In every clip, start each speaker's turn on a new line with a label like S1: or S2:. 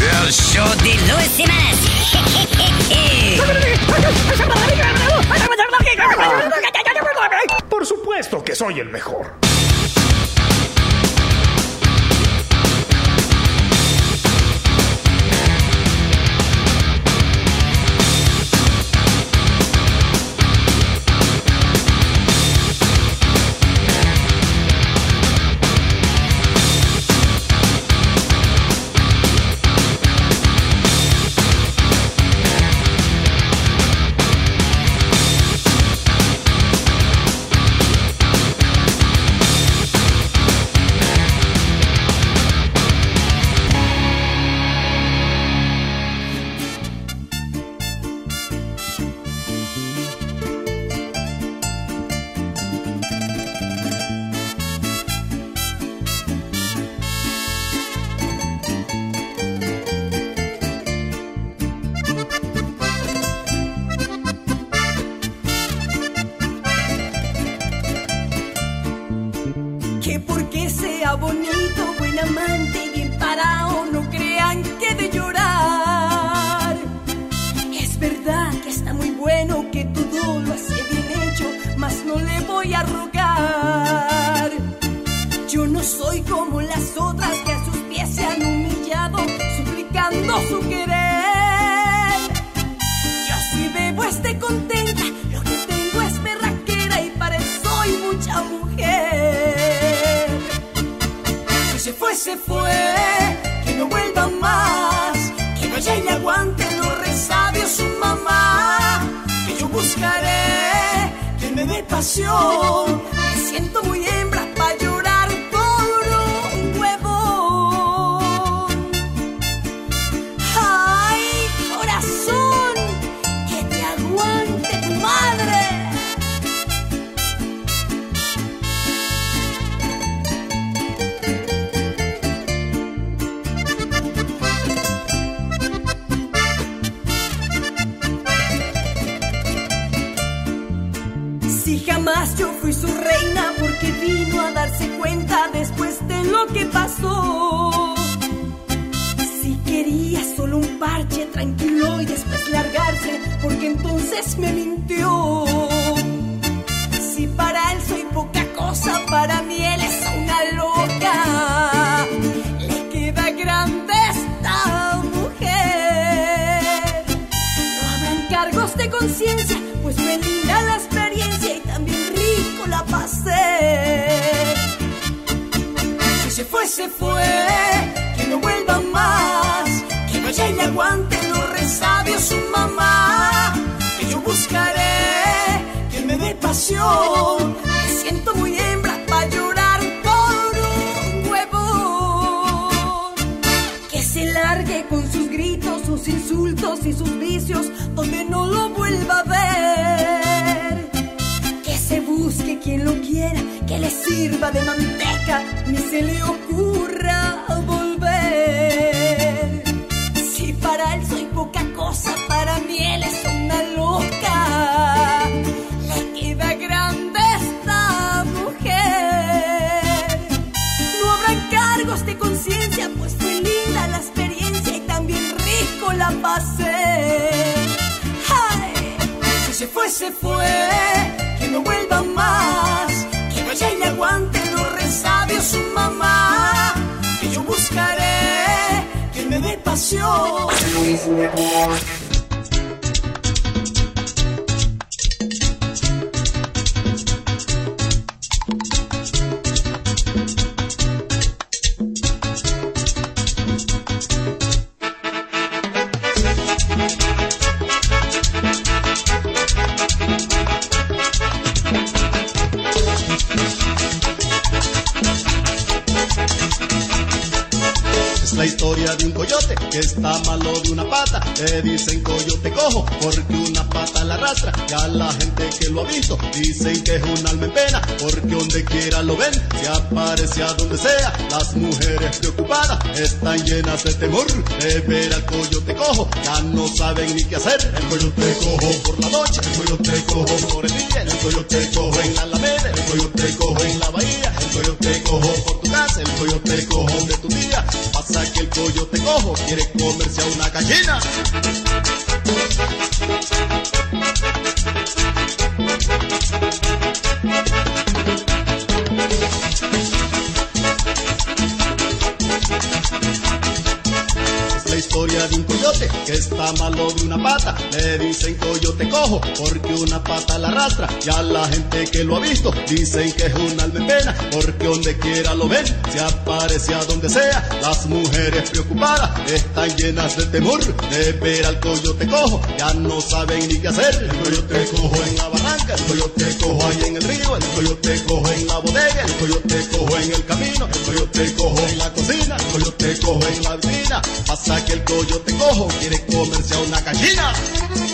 S1: El show de Luis y más.
S2: Por supuesto que soy el mejor.
S3: que está
S4: malo de una pata, le dicen coyote cojo, porque una pata la arrastra, y a la gente que lo ha visto, dicen que es un alma porque donde quiera lo ven, se aparece a donde sea, las mujeres preocupadas están llenas de temor, de ver al coyote cojo, ya no saben ni qué hacer, el coyote cojo en la discoteca, el coyote cojo ahí en el río, el coyote cojo en la bodega, el coyote cojo en el camino, el coyote cojo en la cocina, el coyote cojo en la vecina. Pasa que el coyote cojo quiere comerse a una gallina.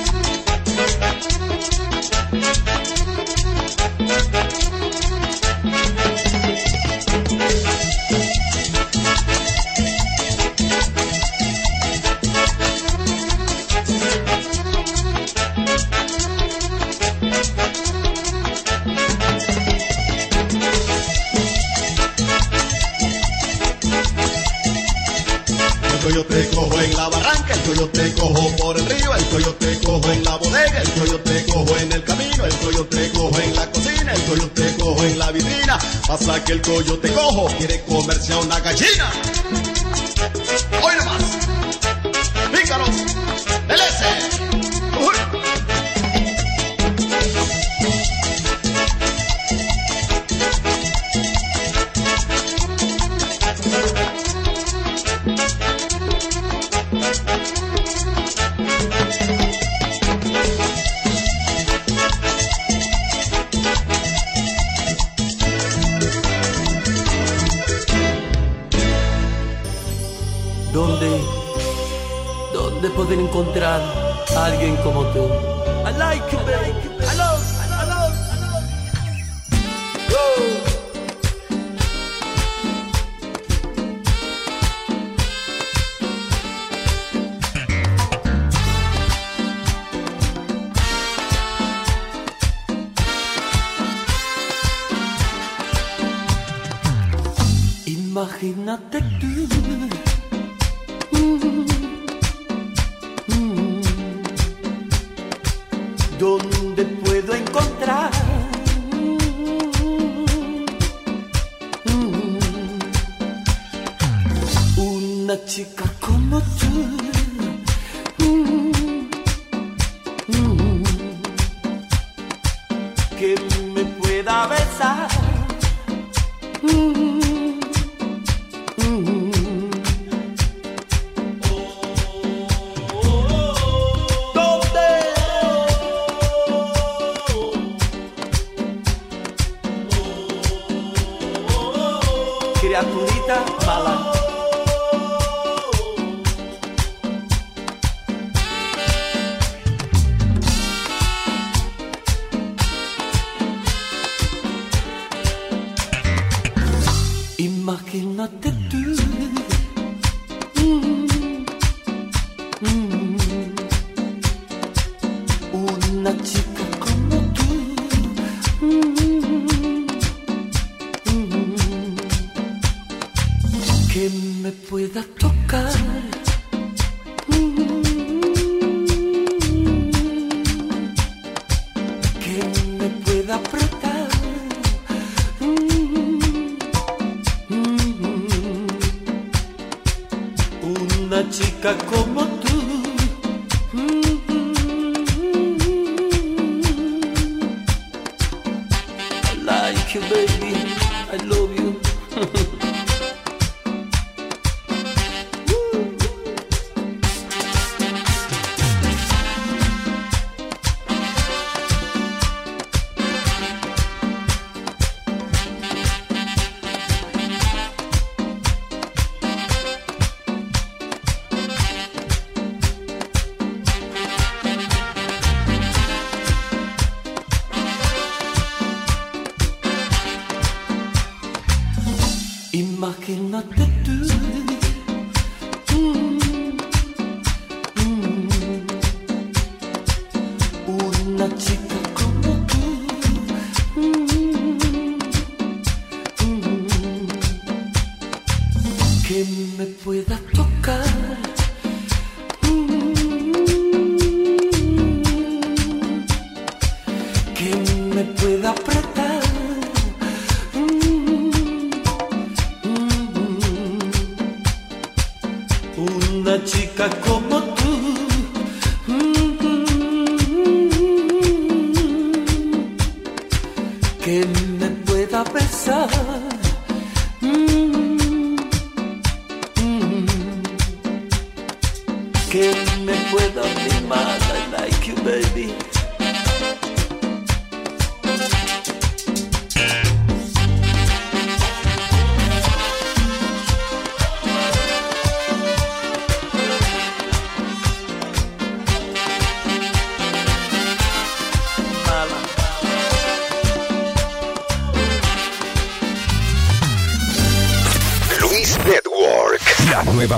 S4: una gallina.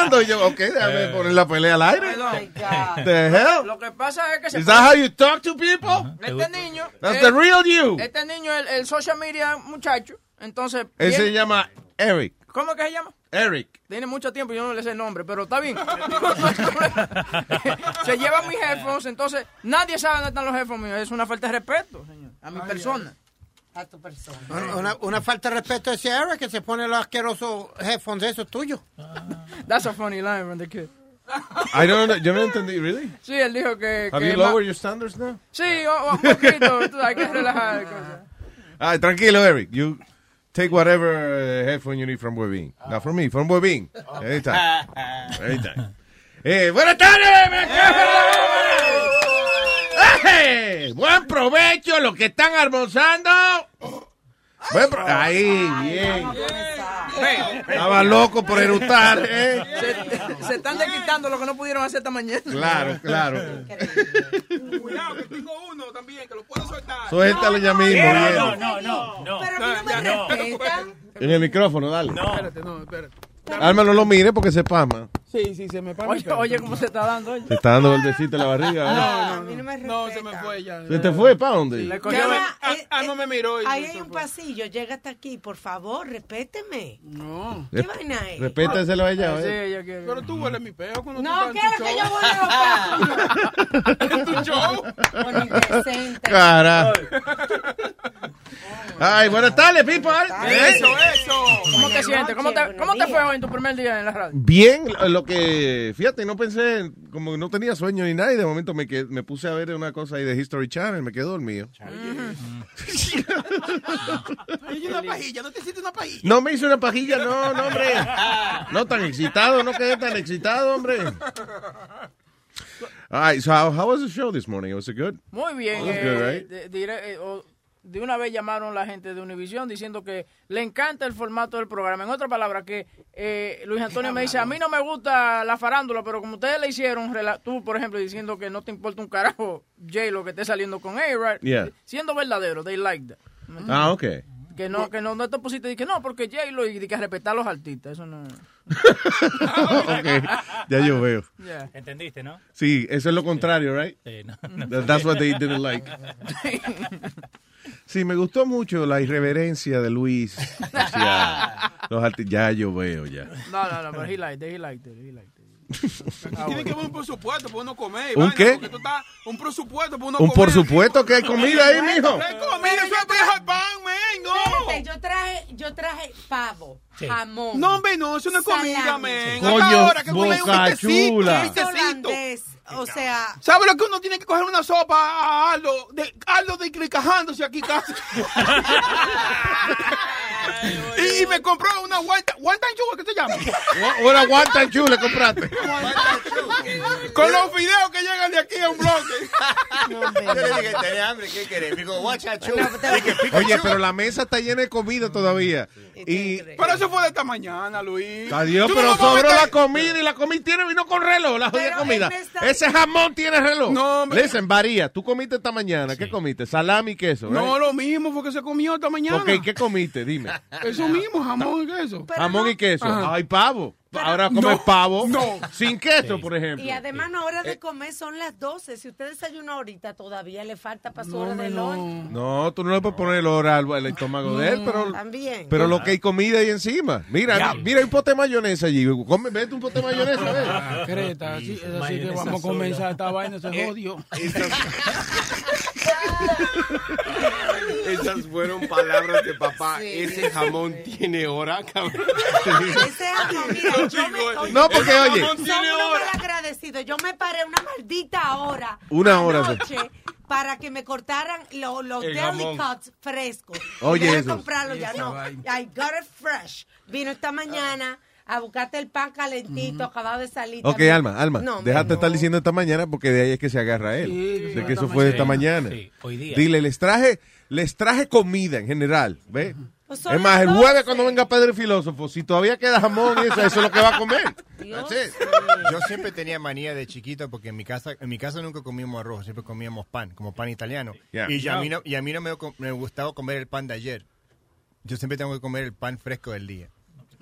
S5: hablando. Y yo,
S6: ok, déjame poner la pelea al aire. Oh the hell?
S7: Lo que pasa es que se
S6: Is that how talk to people? Uh -huh.
S7: Este niño.
S6: That's
S7: el,
S6: the real you.
S7: Este niño, el, el social media muchacho. Entonces.
S6: Él se llama Eric.
S7: ¿Cómo que se llama?
S6: Eric.
S7: Tiene mucho tiempo, yo no le sé el nombre, pero está bien. se llevan mis headphones, entonces nadie sabe dónde están los headphones míos. Es una falta de respeto, señor, a mi oh, persona. Yeah.
S8: A tu persona.
S9: Una, una, falta de respeto a ese Eric que se pone los asquerosos headphones esos tuyos.
S7: That's a funny line from the kid.
S10: I don't know, yo no entendí, ¿really?
S7: Sí, él dijo que...
S10: ¿Have
S7: que
S10: you lowered your standards now?
S7: Sí, un poquito, hay que relajar.
S10: Ah, tranquilo, Eric, you... Take whatever uh, headphone you need from Webin. Uh, Not from me, from Webin. Ahí está. Ahí. Eh, buenas tardes, ¡Eh! Buen provecho los que están almorzando. Buen Ahí, bien. Estaba loco por eructar, ¿eh?
S7: Se, se están desquitando lo que no pudieron hacer esta mañana.
S10: Claro, claro.
S9: Cuidado, que tengo uno también, que lo puedo soltar.
S10: Suéltalo ya mismo.
S9: No, no, no, no.
S8: Pero a mí no me respetan.
S10: En el micrófono, dale.
S7: Espérate, no, espérate.
S10: Alma, no lo mire porque se pama.
S7: Sí, sí, se me para. Oye, oye, cómo se está dando. Oye.
S10: Se está dando golpecito en la barriga. ¿eh?
S7: No, no, no. No, se me fue ya.
S10: ¿Se te fue? ¿Para dónde?
S7: Le cogió-
S8: Llama,
S7: Ah,
S8: eh,
S7: ah, no me miró. y
S8: Ahí hay un
S7: fue.
S8: pasillo, llega hasta aquí, por favor, respéteme.
S7: No.
S8: ¿Qué vaina es?
S10: Respétaselo a ella,
S7: Sí,
S10: ¿eh?
S7: ella quiere.
S9: Pero tú hueles mi peo cuando
S8: No,
S9: tú
S8: ¿qué es que yo voy a
S9: ¿En tu show?
S8: Con indecente.
S10: Cara. Ay, buenas tardes, people. ¿Eh?
S7: Eso, eso. ¿Cómo te sientes? ¿Cómo te, ¿Cómo te fue hoy en tu primer día en la radio?
S10: Bien, lo que, fíjate, no pensé, como que no tenía sueño ni nada, y de momento me, qued- me puse a ver una cosa ahí de History Channel, me quedé dormido.
S9: Hay una pajilla, ¿no te hiciste una pajilla?
S10: No me hice una pajilla, no, no, hombre. No tan excitado, no quedé tan excitado, hombre. All right, so how, how was the show this morning? Was it good?
S7: Muy bien.
S10: It was
S7: eh,
S10: good, right?
S7: de, eh, de una vez llamaron la gente de Univision diciendo que le encanta el formato del programa. En otras palabras, que eh, Luis Antonio me dice, a mí no me gusta la farándula, pero como ustedes le hicieron, tú, por ejemplo, diciendo que no te importa un carajo J lo que esté saliendo con A-Rod,
S10: Yeah.
S7: siendo verdadero, they like that.
S10: Ah, ok.
S7: Que no, que no, no te pusiste y que no, porque J lo y que respetar a los artistas, eso no.
S10: Ok, ya yo veo.
S7: Yeah.
S11: ¿Entendiste, no?
S10: Sí, eso es lo contrario, right?
S11: Sí, no, no.
S10: That- That's what they didn't like. Sí, me gustó mucho la irreverencia de Luis hacia los arti- Ya yo veo, ya.
S7: No, no, no, pero he liked it, he liked it, he liked it.
S9: Tiene que haber un presupuesto para uno comer.
S10: ¿Un
S9: vaina,
S10: qué?
S9: porque tú estás- un presupuesto para uno
S10: Un
S9: comer.
S10: por supuesto que hay comida ahí, mijo.
S9: Hay comida, eso es viejo pan, men, no.
S8: Yo traje, yo traje pavo, jamón.
S9: No, hombre, no, eso no es comida,
S8: salami.
S9: men.
S10: Coño,
S9: ahora que comen un
S10: boca
S9: tecito,
S10: chula.
S9: un
S8: holandés, o sea...
S9: ¿Sabe lo que uno tiene que coger una sopa a Aldo? De, Aldo de cricajándose aquí casi. y, y me compró una guanta, guanta chuga, ¿qué se llama?
S10: Una guanta en chule compraste.
S9: Con los videos que llegan de aquí a un bloque.
S12: Yo le dije, tenés hambre, ¿qué querés? Me dijo, guachachu.
S10: Oye, pero la mesa está llena de comida todavía. Y
S9: Pero eso fue de esta mañana, Luis.
S10: Adiós, pero sobró la comida y la comida tiene vino con reloj, la jodida comida. Ese jamón tiene reloj.
S9: No, hombre.
S10: Listen, varía. Tú comiste esta mañana. ¿Qué comiste? Salami y queso. right?
S9: No, lo mismo fue que se comió esta mañana.
S10: Ok, ¿qué comiste? Dime.
S9: Eso mismo, jamón y queso.
S10: Jamón y queso.
S9: Ajá.
S10: Ay, pavo. Ahora comes
S9: No,
S10: pavo
S9: no.
S10: sin queso, por ejemplo.
S8: Y además la hora de comer son las 12. Si usted desayuna ahorita, todavía le falta para su hora de lunch.
S10: No, tú no le puedes poner el hora al al estómago de él, pero,
S8: También.
S10: pero lo que hay comida ahí encima. Mira, mira, hay un pote de mayonesa allí. Come, vete un pote de mayonesa, ve.
S9: Ah, Creta, así, es así que vamos a comenzar esta vaina, se jodió.
S12: Esas fueron palabras de papá.
S8: Sí.
S12: Ese jamón tiene hora, cabrón.
S8: Ese jamón, mira, yo me, oye,
S10: No, porque,
S8: son
S10: oye.
S8: unos mal agradecidos. Yo me paré una maldita hora.
S10: Una hora, sí.
S8: Anoche para que me cortaran lo- los
S10: El
S8: deli
S10: jamón.
S8: cuts frescos.
S10: Oye, eso.
S8: comprarlo ya, no. I got it fresh. Vino esta mañana a buscarte el pan calentito, acabado de salir.
S10: Ok,
S8: también.
S10: Alma, Alma,
S8: No,
S10: déjate estar diciendo esta mañana porque de ahí es que se agarra él.
S9: Sí,
S10: de que eso fue de esta
S9: mañana.
S11: Sí, hoy día.
S10: Dile, les traje, les traje comida en general, ¿ves?
S8: Pues
S10: es más, el jueves
S8: 12.
S10: cuando venga Pedro el filósofo, si todavía queda jamón y eso, eso es lo que va a comer.
S12: Yo siempre tenía manía de chiquito porque en mi casa en mi casa nunca comíamos arroz, siempre comíamos pan, como pan italiano.
S10: Yeah.
S12: Y, ya a mí no, y a mí no me, me gustaba comer el pan de ayer. Yo siempre tengo que comer el pan fresco del día.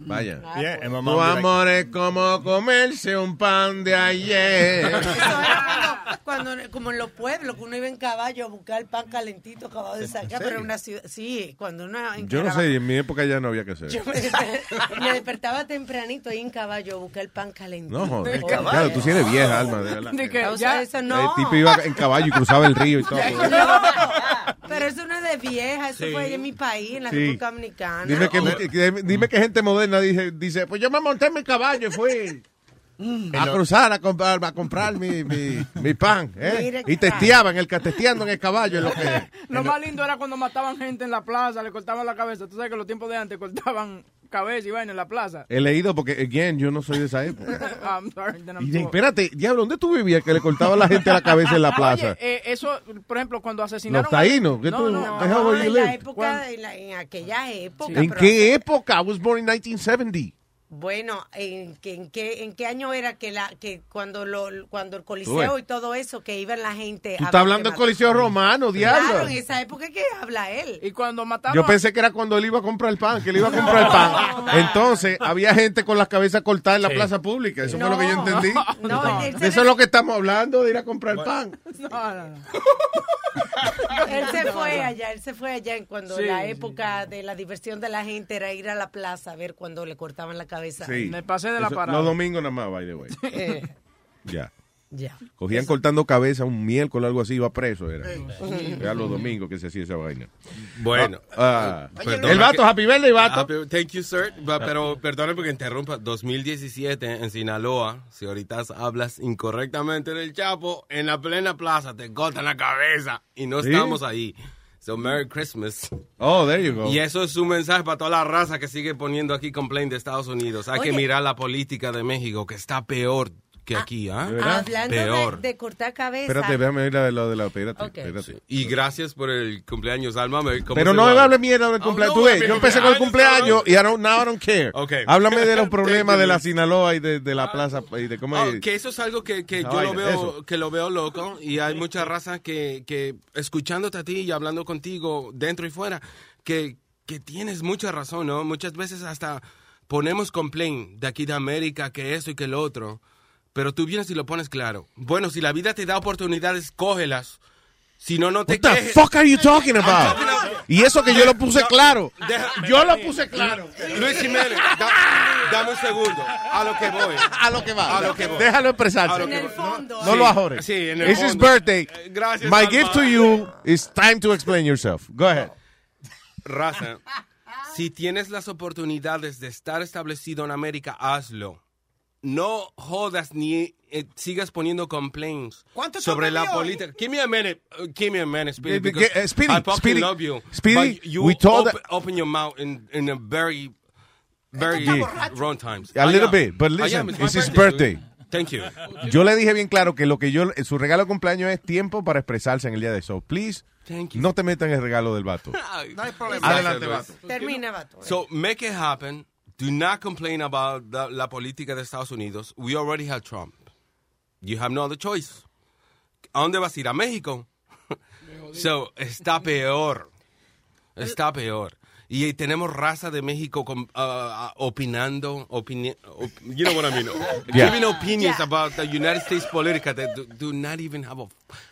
S10: Vaya.
S12: Yeah, and my mom
S10: Tu
S12: be like,
S10: amor es como comerse un pan de ayer.
S8: Eso era cuando, cuando- como en los pueblos, que uno iba en caballo a buscar el pan calentito acabado de sacar, pero en una ciudad, sí, cuando uno
S10: Yo no sé, en mi época ya no había que hacer.
S8: Yo me, desper- me despertaba tempranito ahí en caballo a buscar el pan calentito.
S10: No, joder. Claro, tú sí eres vieja, Alma, de verdad.
S7: De que
S8: o sea,
S7: ya-
S8: eso
S10: El
S8: no.
S10: tipo iba en caballo y cruzaba el río y todo.
S8: No, pero eso no es de vieja, eso
S10: Sí.
S8: fue en mi país, en la
S10: Sí.
S8: República Dominicana.
S10: Dime que, que- dime que gente moderna dice, dice, pues yo me monté en mi caballo y fui. A cruzar a comprar, a comprar mi, mi, mi pan. ¿eh? Y testeaban, el, ca- testeando en el caballo. En lo que,
S7: Lo más lindo era cuando mataban gente en la plaza, le cortaban la cabeza. Tú sabes que los tiempos de antes cortaban cabeza y vaina en la plaza.
S10: he leído porque, again, yo no soy de esa época.
S7: I'm sorry, then I'm
S10: Y espérate, diablo, ¿dónde tú vivías que le cortaba a la gente la cabeza en la plaza?
S7: Oye, eh, eso, por ejemplo, cuando asesinaron...
S10: Los taínos, ¿qué
S7: No,
S10: tú-
S7: no,
S8: en la
S10: live?
S8: época, en, la- en aquella época.
S10: ¿En qué época? I was born in 1970.
S8: Bueno, ¿en qué, en qué, en qué año era que la que cuando lo cuando el coliseo y todo eso que iban la gente
S10: Tú
S8: a
S10: estás hablando del Coliseo
S8: mataban?
S10: Romano, diablo.
S8: Claro, en esa época que habla él.
S7: Y cuando mataron
S10: Yo pensé que era cuando él iba a comprar el pan, que él iba a comprar el pan. Entonces, había gente con las cabezas cortadas en la
S7: Sí.
S10: plaza pública. Eso fue lo que yo entendí.
S8: No,
S10: Eso es lo que estamos hablando, de ir a comprar pan.
S7: No, no, no.
S8: Él se fue allá, él se fue allá en cuando
S7: Sí,
S8: la
S7: sí.
S8: época de la diversión de la gente era ir a la plaza a ver cuando le cortaban la cabeza.
S10: Sí.
S7: Me pasé de la
S10: Eso-
S7: parada.
S10: Los domingos nada más, by the way. Ya.
S8: ya.
S10: Cogían cortando cabeza un miércoles o algo así, iba preso. Era, era los domingos que se hacía esa vaina.
S13: Bueno.
S10: Ah, ah,
S13: Perdona
S10: el vato,
S13: que-
S10: Happy Birthday, vato.
S13: Happy- thank you, sir. Ba- Pero perdone porque interrumpa. 2017 en Sinaloa, si ahorita hablas incorrectamente del Chapo, en la plena plaza te cortan la cabeza y no
S10: ¿Sí?
S13: estamos ahí. So, Merry Christmas.
S10: Oh, there you go.
S13: Y eso es un mensaje para toda la raza que sigue poniendo aquí complaint de Estados Unidos. Hay que mirar la política de México, que está peor que aquí, ¿ah?
S8: Hablando
S13: Peor.
S8: de, de cortar cabeza.
S10: Espérate, déjame ir a lo de la. Espérate,
S8: Ok.
S10: espérate.
S13: Y gracias por el cumpleaños, Alma. ¿Cómo
S10: Pero no
S13: va?
S10: hable mierda del
S13: Oh,
S10: cumpleaños.
S13: no,
S10: Tú ves, yo empecé con el
S13: cumpleaños,
S10: y I don't, now I don't care.
S13: Ok.
S10: Háblame de los problemas
S13: Thank
S10: de
S13: you,
S10: la. Sinaloa y de, de la plaza y de cómo.
S13: Oh, que eso es algo que, que
S10: Esa
S13: yo lo veo,
S10: eso.
S13: que lo veo loco y hay mucha raza que, que escuchándote a ti y hablando contigo dentro y fuera, que, que tienes mucha razón, ¿no? Muchas veces hasta ponemos complaint de aquí de América, que eso y que lo otro, pero tú vienes y lo pones claro. Bueno, si la vida te da oportunidades, cógelas. Si no, no te
S10: What the
S13: quejes.
S10: fuck are you talking about?
S13: talking about-
S10: Y eso que yo lo puse
S13: No,
S10: claro.
S13: deja-
S10: Yo lo puse claro.
S13: Luis Jiménez, da- dame un segundo. A lo que voy.
S10: A lo que va.
S13: A lo que voy.
S10: Déjalo expresarse.
S13: A lo que
S8: En el
S13: voy.
S8: fondo.
S10: No
S13: Sí,
S10: lo ajores.
S13: Sí, en el
S10: It's his
S13: fondo.
S10: birthday.
S13: Eh, Gracias.
S10: My gift to you is time to explain yourself. Go ahead.
S13: Raza, si tienes las oportunidades de estar establecido en América, hazlo. No jodas ni eh, sigas poniendo complaints
S14: ¿Cuánto
S13: sobre la política. Give me a minute. uh, give me a minute, Speedy.
S10: Eh,
S13: Because
S10: eh, Speedy,
S13: I fucking
S10: Speedy,
S13: love you.
S10: Speedy,
S13: but you
S10: we told
S13: open, open your mouth in, in a very, very
S10: Yeah.
S13: wrong times.
S10: A
S13: I
S10: little
S13: am.
S10: bit, but
S13: I
S10: listen,
S13: am. It's
S10: it's his
S13: birthday. Thank you.
S10: Yo le dije bien claro que lo que yo su regalo de cumpleaños es tiempo para expresarse en el día de eso. Please,
S13: Thank you.
S10: no te metas en el regalo del vato.
S14: No hay problema.
S10: Adelante, vato.
S8: Termina, vato.
S13: So make it happen. Do not complain about the- la política de Estados Unidos. We already have Trump. You have no other choice. ¿A dónde vas a ir? ¿A México? so, está peor. Está peor. Y tenemos raza de México com- uh, opinando, opini- op- you know what I mean,
S10: Yeah.
S13: giving opinions
S8: Yeah.
S13: about the United States politica that do, do not even have a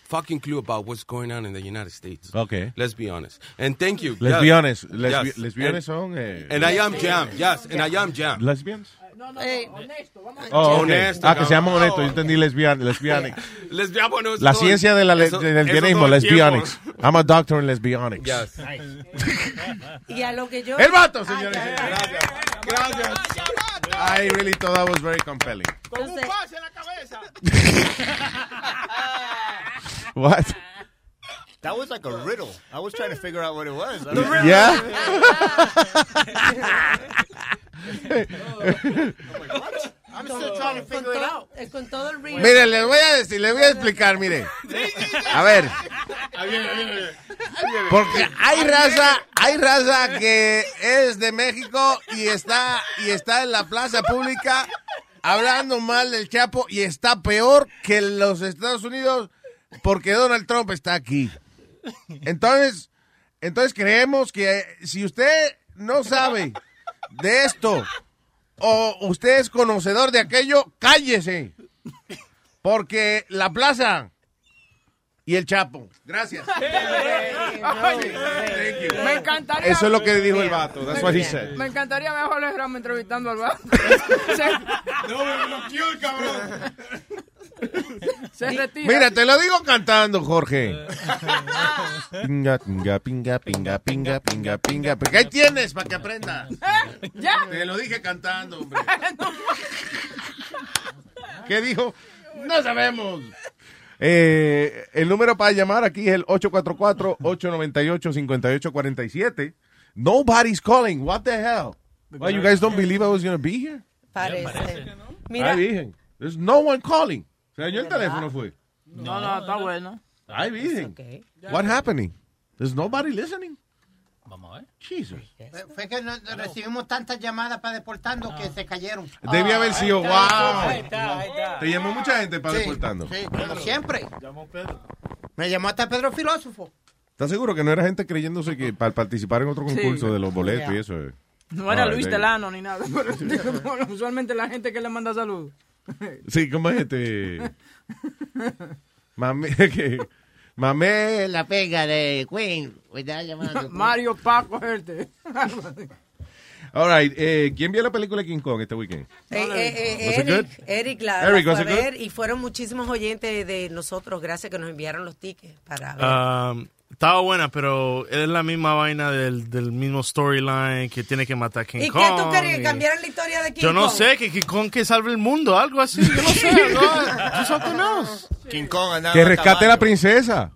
S13: fucking clue about what's going on in the United States.
S10: Okay.
S13: Let's be honest. And thank you.
S10: Let's
S13: Yes.
S10: be honest. Lesbi-
S13: Yes.
S10: Lesbianes
S13: And-
S10: son. Eh,
S13: And I am jam, yes, and I am jam.
S10: lesbians.
S7: No, no,
S8: Eh,
S7: no, honesto. Vamos a...
S10: Oh.
S13: Honesto,
S10: ah, que se llaman
S13: cabrón.
S10: honestos. Yo entendí lesbian, lesbianic.
S13: Lesbianos, no,
S10: La ciencia de la le-
S13: eso-
S10: del
S13: el
S10: lesbianics. I'm a doctor in lesbianics.
S13: Yes.
S8: Y a lo que yo.
S10: El vato, señores.
S8: ya.
S10: Gracias. I really thought that was very compelling.
S14: Con un pase en la cabeza.
S10: What?
S12: That was like a riddle. I was trying to figure out what it was.
S10: Yeah?
S14: I'm still trying to
S8: Con
S14: figure it
S8: todo,
S14: out.
S8: eh.
S10: Mire, les voy a decir, les voy a explicar, mire. A ver. Porque hay raza, hay raza que es de México y está, y está en la plaza pública hablando mal del Chapo y está peor que los Estados Unidos porque Donald Trump está aquí. Entonces, entonces creemos que si usted no sabe de esto o usted es conocedor de aquello, cállese. Porque la plaza y el Chapo. Gracias.
S7: Me encantaría.
S10: Eso es lo que dijo el vato. That's what he said.
S7: Me encantaría mejor el Ram entrevistando al vato.
S13: No, me bloqueó el cabrón.
S7: Se retira.
S10: Mira, te lo digo cantando, Jorge. Pinga, pinga, pinga, pinga, pinga, pinga, pinga. Porque ahí tienes para que aprendas.
S7: ¿Eh? ¿Ya?
S10: Te lo dije cantando, hombre. ¿Qué dijo? No sabemos. Eh, el número para llamar aquí es el 844-898-5847. Nobody's calling. What the hell? Why, you guys don't believe I was going to be here?
S8: Parece. Mira,
S10: virgen. There's no one calling. Se dañó el teléfono, fue.
S7: No, no, está bueno.
S10: Ay, virgen. What happening? There's nobody listening.
S14: Vamos a ver.
S10: Jesus.
S14: Fue que no- recibimos tantas llamadas para deportando que se cayeron.
S10: Debía haber sido, wow.
S14: Ahí está, ahí está.
S10: Te llamó mucha gente para
S14: Sí,
S10: deportando.
S14: Sí, como siempre. Me llamó hasta Pedro Filósofo.
S10: ¿Estás seguro que no era gente creyéndose que para participar en otro concurso
S7: Sí.
S10: de los boletos y eso?
S7: No era
S10: All
S7: Luis Telano ni nada. pero usualmente la gente que le manda saludos.
S10: Sí, ¿cómo es este? Mame, que, mame la pega de Queen. Llamando.
S7: Mario Paco Herte.
S10: All right, eh, ¿quién vio la película de King Kong este weekend?
S8: Eh, eh, eh, Eric,
S10: good?
S8: Eric la,
S10: Eric,
S8: fue a ver y fueron muchísimos oyentes de nosotros, gracias que nos enviaron los tickets para ver.
S15: Um, estaba buena, pero es la misma vaina del, del mismo storyline que tiene que matar a King
S8: ¿Y
S15: Kong.
S8: qué tú querías?
S15: y-
S8: ¿Cambiar la historia de King
S15: Yo no
S8: Kong?
S15: sé, que King Kong que salve el mundo, algo así. Yo no sé. no.
S12: King Kong
S10: Que rescate a la princesa.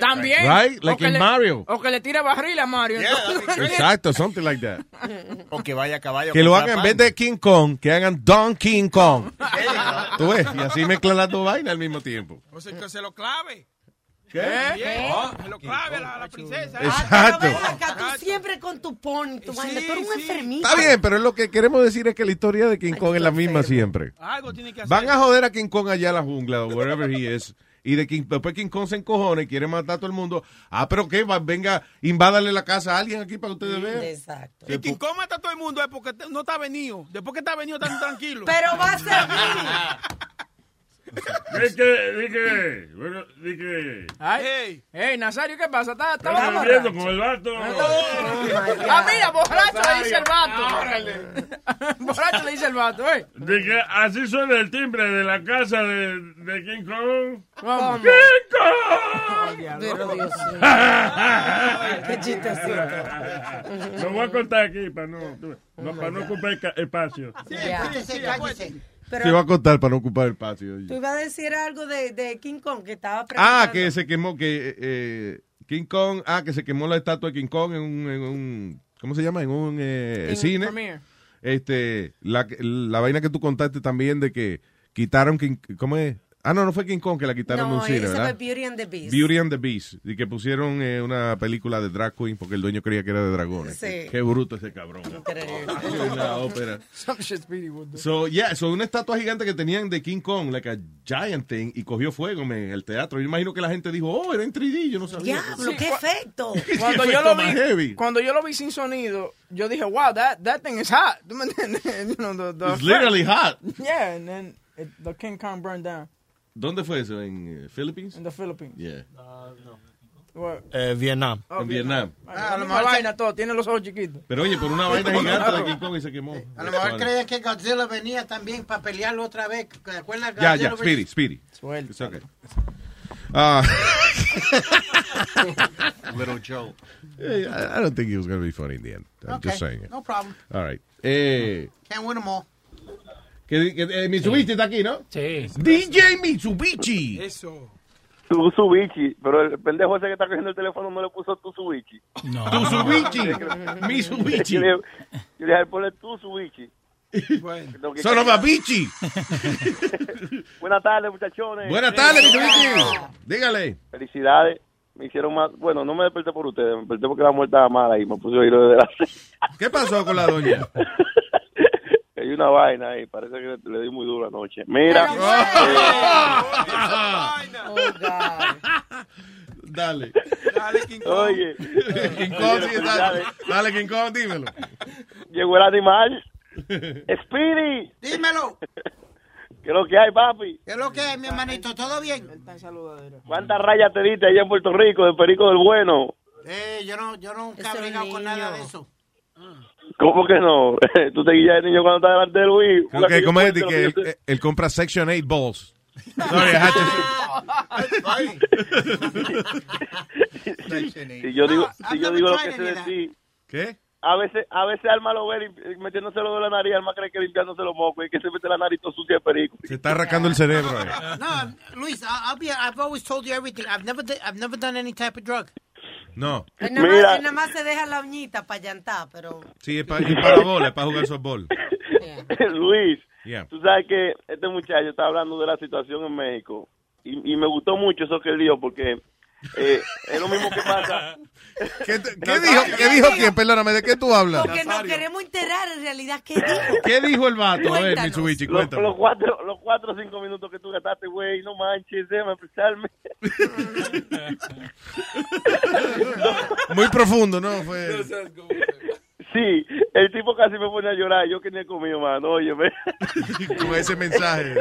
S7: También.
S10: Right, like in
S7: le-
S10: Mario.
S7: O que le tira barril a Mario. entonces-
S10: Exacto, something like that.
S12: O que vaya a caballo.
S10: Que lo hagan en vez de King Kong, que hagan Don King Kong. Tú ves, y así mezclan las dos vainas al mismo tiempo.
S9: O sea, que se lo clave.
S10: ¿Qué?
S9: Bien, Se lo clave a la, a la princesa.
S10: Exacto.
S8: Pero ven acá, tú siempre con tu pony, tu vaina, tú eres un enfermito.
S10: Está bien, pero lo que queremos decir es que la historia de King Kong es la misma siempre.
S9: Algo tiene que hacer.
S10: Van a joder a King Kong allá en la jungla o wherever he is. Y de King, después King Kong se encojona y quiere matar a todo el mundo. Ah, pero qué, Va, venga, invádale la casa a alguien aquí para que ustedes vean.
S8: Exacto.
S9: Y quien coma a todo el mundo es porque te- no está venido. Después que está venido, tan tranquilo.
S8: Pero va a ser
S16: Dije, dije, bueno, dije.
S7: Ay, hey, Nazario, ¿qué pasa? ¿Estás está
S16: viendo con el vato.
S7: Ah, mira, borracho le dice el vato. borracho le dice el vato, eh.
S16: Dije, así suena el timbre de la casa de, de King Kong.
S7: ¿Cómo?
S16: ¡King Kong!
S8: Pero Dios mío. Qué chistecito.
S16: Lo voy a contar aquí para no, no, para no ocupar espacio.
S8: Ya.
S14: Cállese, cállese.
S8: Pero
S10: Se va a contar para no ocupar el patio.
S8: tú ibas a decir algo de, de King Kong que estaba
S10: Ah,
S8: preguntando.
S10: que se quemó, que eh, King Kong, ah, que se quemó la estatua de King Kong en un, en un ¿cómo se llama? En un eh,
S7: En
S10: cine.
S7: Premiere.
S10: Este, la, la vaina que tú contaste también de que quitaron King, ¿cómo es? Ah, no, no fue King Kong que la quitaron de
S8: No,
S10: un cine,
S8: esa fue
S10: ¿verdad?
S8: Beauty and the Beast.
S10: Beauty and the Beast. Y que pusieron eh, una película de drag queen porque el dueño creía que era de dragones.
S8: Sí.
S10: Qué bruto ese cabrón. Una ópera. So, yeah, so una estatua gigante que tenían de King Kong, like a giant thing, y cogió fuego en el teatro. Yo imagino que la gente dijo, oh, era en 3D, yo no sabía.
S8: Diablo,
S7: Sí,
S8: qué efecto.
S7: Cuando yo lo vi,
S10: heavy.
S7: cuando yo lo vi sin sonido, yo dije, wow, that, that thing is hot. ¿Tú me entiendes? You know, the- the
S10: It's literally hot.
S7: Yeah, and then it, the King Kong burned down
S10: ¿Dónde fue eso? ¿En eh, Philippines?
S7: in the Philippines.
S10: Yeah.
S7: What?
S15: Eh, Vietnam.
S7: Oh,
S10: en Vietnam.
S7: Ah, la misma vaina todo, tiene los ojos chiquitos.
S10: Pero oye, por una vaina gigante de King Kong y se quemó.
S14: A lo mejor creía que Godzilla venía también para pelearlo otra vez. ¿Te acuerdas?
S10: Ya,
S14: Godzilla
S10: ya, Speedy, Speedy.
S7: Suelta.
S10: It's okay. Ah.
S12: Little Joe.
S10: I I don't think it was going to be funny in the end. I'm
S14: Okay,
S10: just saying it.
S14: no problem.
S10: All right. Eh,
S14: Can't win them all.
S10: Que, que, eh, Mitsubishi está aquí, ¿no?
S14: Sí.
S10: DJ Mitsubishi.
S9: Eso.
S17: Tusubichi, pero el pendejo ese que está cogiendo el teléfono no le puso Tusubichi.
S10: No. Tusubichi. Mitsubishi.
S17: Yo le dije, ponle Tusubichi. Lo que-
S10: Son of a bichi.
S17: Buenas tardes, muchachones.
S10: Buenas tardes, Mitsubishi. Dígale.
S17: Felicidades. Me hicieron más. Bueno, no me desperté por ustedes, me desperté porque la muerte estaba mala y me puse a oír desde la.
S10: ¿Qué pasó con la doña?
S17: Hay una vaina ahí, parece que le, le di muy duro anoche. Mira.
S10: Dale.
S9: Dale, King Kong.
S17: Oye.
S10: King Kong, sí, dale. Dale, King Kong, dímelo.
S17: Llegó el animal. Speedy.
S14: Dímelo.
S17: ¿Qué es lo que hay, papi?
S14: ¿Qué es lo que es, mi hermanito? ¿Todo bien?
S17: ¿Cuántas rayas te diste allá en Puerto Rico del perico del bueno?
S14: Eh, yo no, yo nunca he bregado con nada de eso.
S17: ¿Cómo que no? Tú te guillas de niño cuando estás delante de Luis.
S10: Que, ¿cómo es? De que él, él compra Section 8 balls. Sorry,
S17: Si yo digo,
S14: No,
S17: si yo digo lo que sé
S14: any
S17: de
S14: of that.
S17: ti,
S10: ¿Qué?
S17: a veces, a veces Alma lo ve metiéndoselo de la nariz, Alma cree que limpiándose los mocos y que se mete la nariz todo sucia de perico.
S10: Se está arrancando el cerebro. eh.
S14: No, Luis, I'll be, I've always told you everything. I've never, I've never done any type of drug.
S10: No.
S8: Él nada,
S17: Mira.
S8: más, él nada más se deja la uñita para llantar, pero...
S10: Sí, es para, para la bola, es para jugar softball.
S17: Luis,
S10: Yeah.
S17: tú sabes que este muchacho está hablando de la situación en México y, y me gustó mucho eso que él dijo porque eh, es lo mismo que pasa.
S10: ¿Qué, qué dijo? ¿Qué dijo quién? Perdóname, ¿de qué tú hablas?
S8: Porque nos queremos enterar en realidad qué dijo.
S10: ¿Qué dijo el vato? A ver,
S8: Cuéntanos.
S10: Mitsubishi,
S17: Los,
S10: cuéntame.
S17: los cuatro, los cuatro o cinco minutos que tú gastaste, güey, no manches, déjame expresarme.
S10: Muy profundo, ¿no? Fue...
S17: Sí, el tipo casi me pone a llorar, yo que ni he comido, mano, oye,
S10: Con ese mensaje.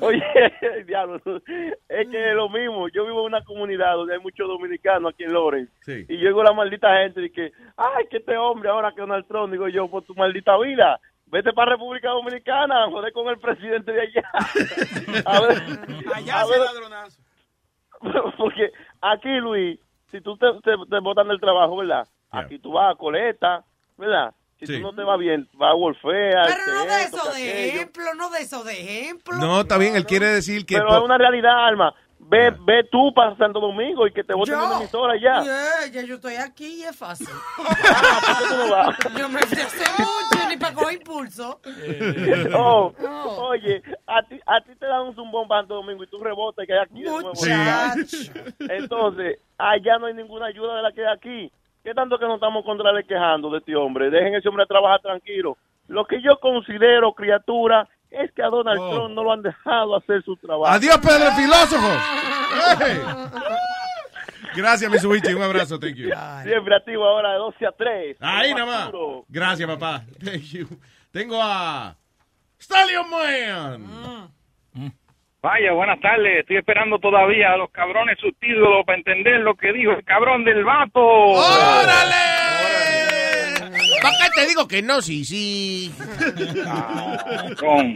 S17: Oye, diablo, es que es lo mismo. Yo vivo en una comunidad donde hay muchos dominicanos aquí en.
S10: Sí.
S17: Y yo digo a la maldita gente y que, ay, que este hombre ahora que Donald Trump, digo yo, por tu maldita vida, vete para República Dominicana, joder con el presidente de allá. A ver,
S9: Allá
S17: a
S9: se
S17: ver,
S9: ladronazo.
S17: porque aquí, Luis, si tú te, te, te botan del trabajo, ¿verdad? Aquí tú vas a coleta, ¿verdad? Si
S10: Sí.
S17: tú no te va bien, vas a Wolfea.
S8: Pero no de eso de ejemplo, no de eso de ejemplo.
S10: No, está bien, él quiere decir que...
S17: Pero es una realidad, Alma. Ve, ve tú para Santo Domingo y que te voten en una emisora ya.
S8: Yeah, ya yo estoy aquí y es fácil.
S17: Ah, ¿por qué tú no vas?
S8: Yo me fui hace mucho ni para coger impulso.
S17: Oh,
S8: No.
S17: Oye, a ti, a ti te dan un zumbón para Santo Domingo y tú rebotas y que hay aquí de nuevo.
S8: Muchacho.
S17: Entonces, allá no hay ninguna ayuda de la que hay aquí. ¿Qué tanto que nos estamos contra él quejando de este hombre? Dejen ese hombre trabajar tranquilo. Lo que yo considero, criatura, es que a Donald
S10: Oh.
S17: Trump no lo han dejado hacer su trabajo.
S10: Adiós, Pedro el filósofo. Hey. Gracias, Mitsubishi. Un abrazo, thank you.
S17: Siempre activo ahora de 12 a 3.
S10: Ahí nada más. Gracias, papá. Thank you. Tengo a Stallion Man.
S18: Vaya, buenas tardes. Estoy esperando todavía a los cabrones subtítulos para entender lo que dijo el cabrón del vato.
S10: ¡Órale! ¿Para qué te digo que no? Sí, sí.
S18: Con-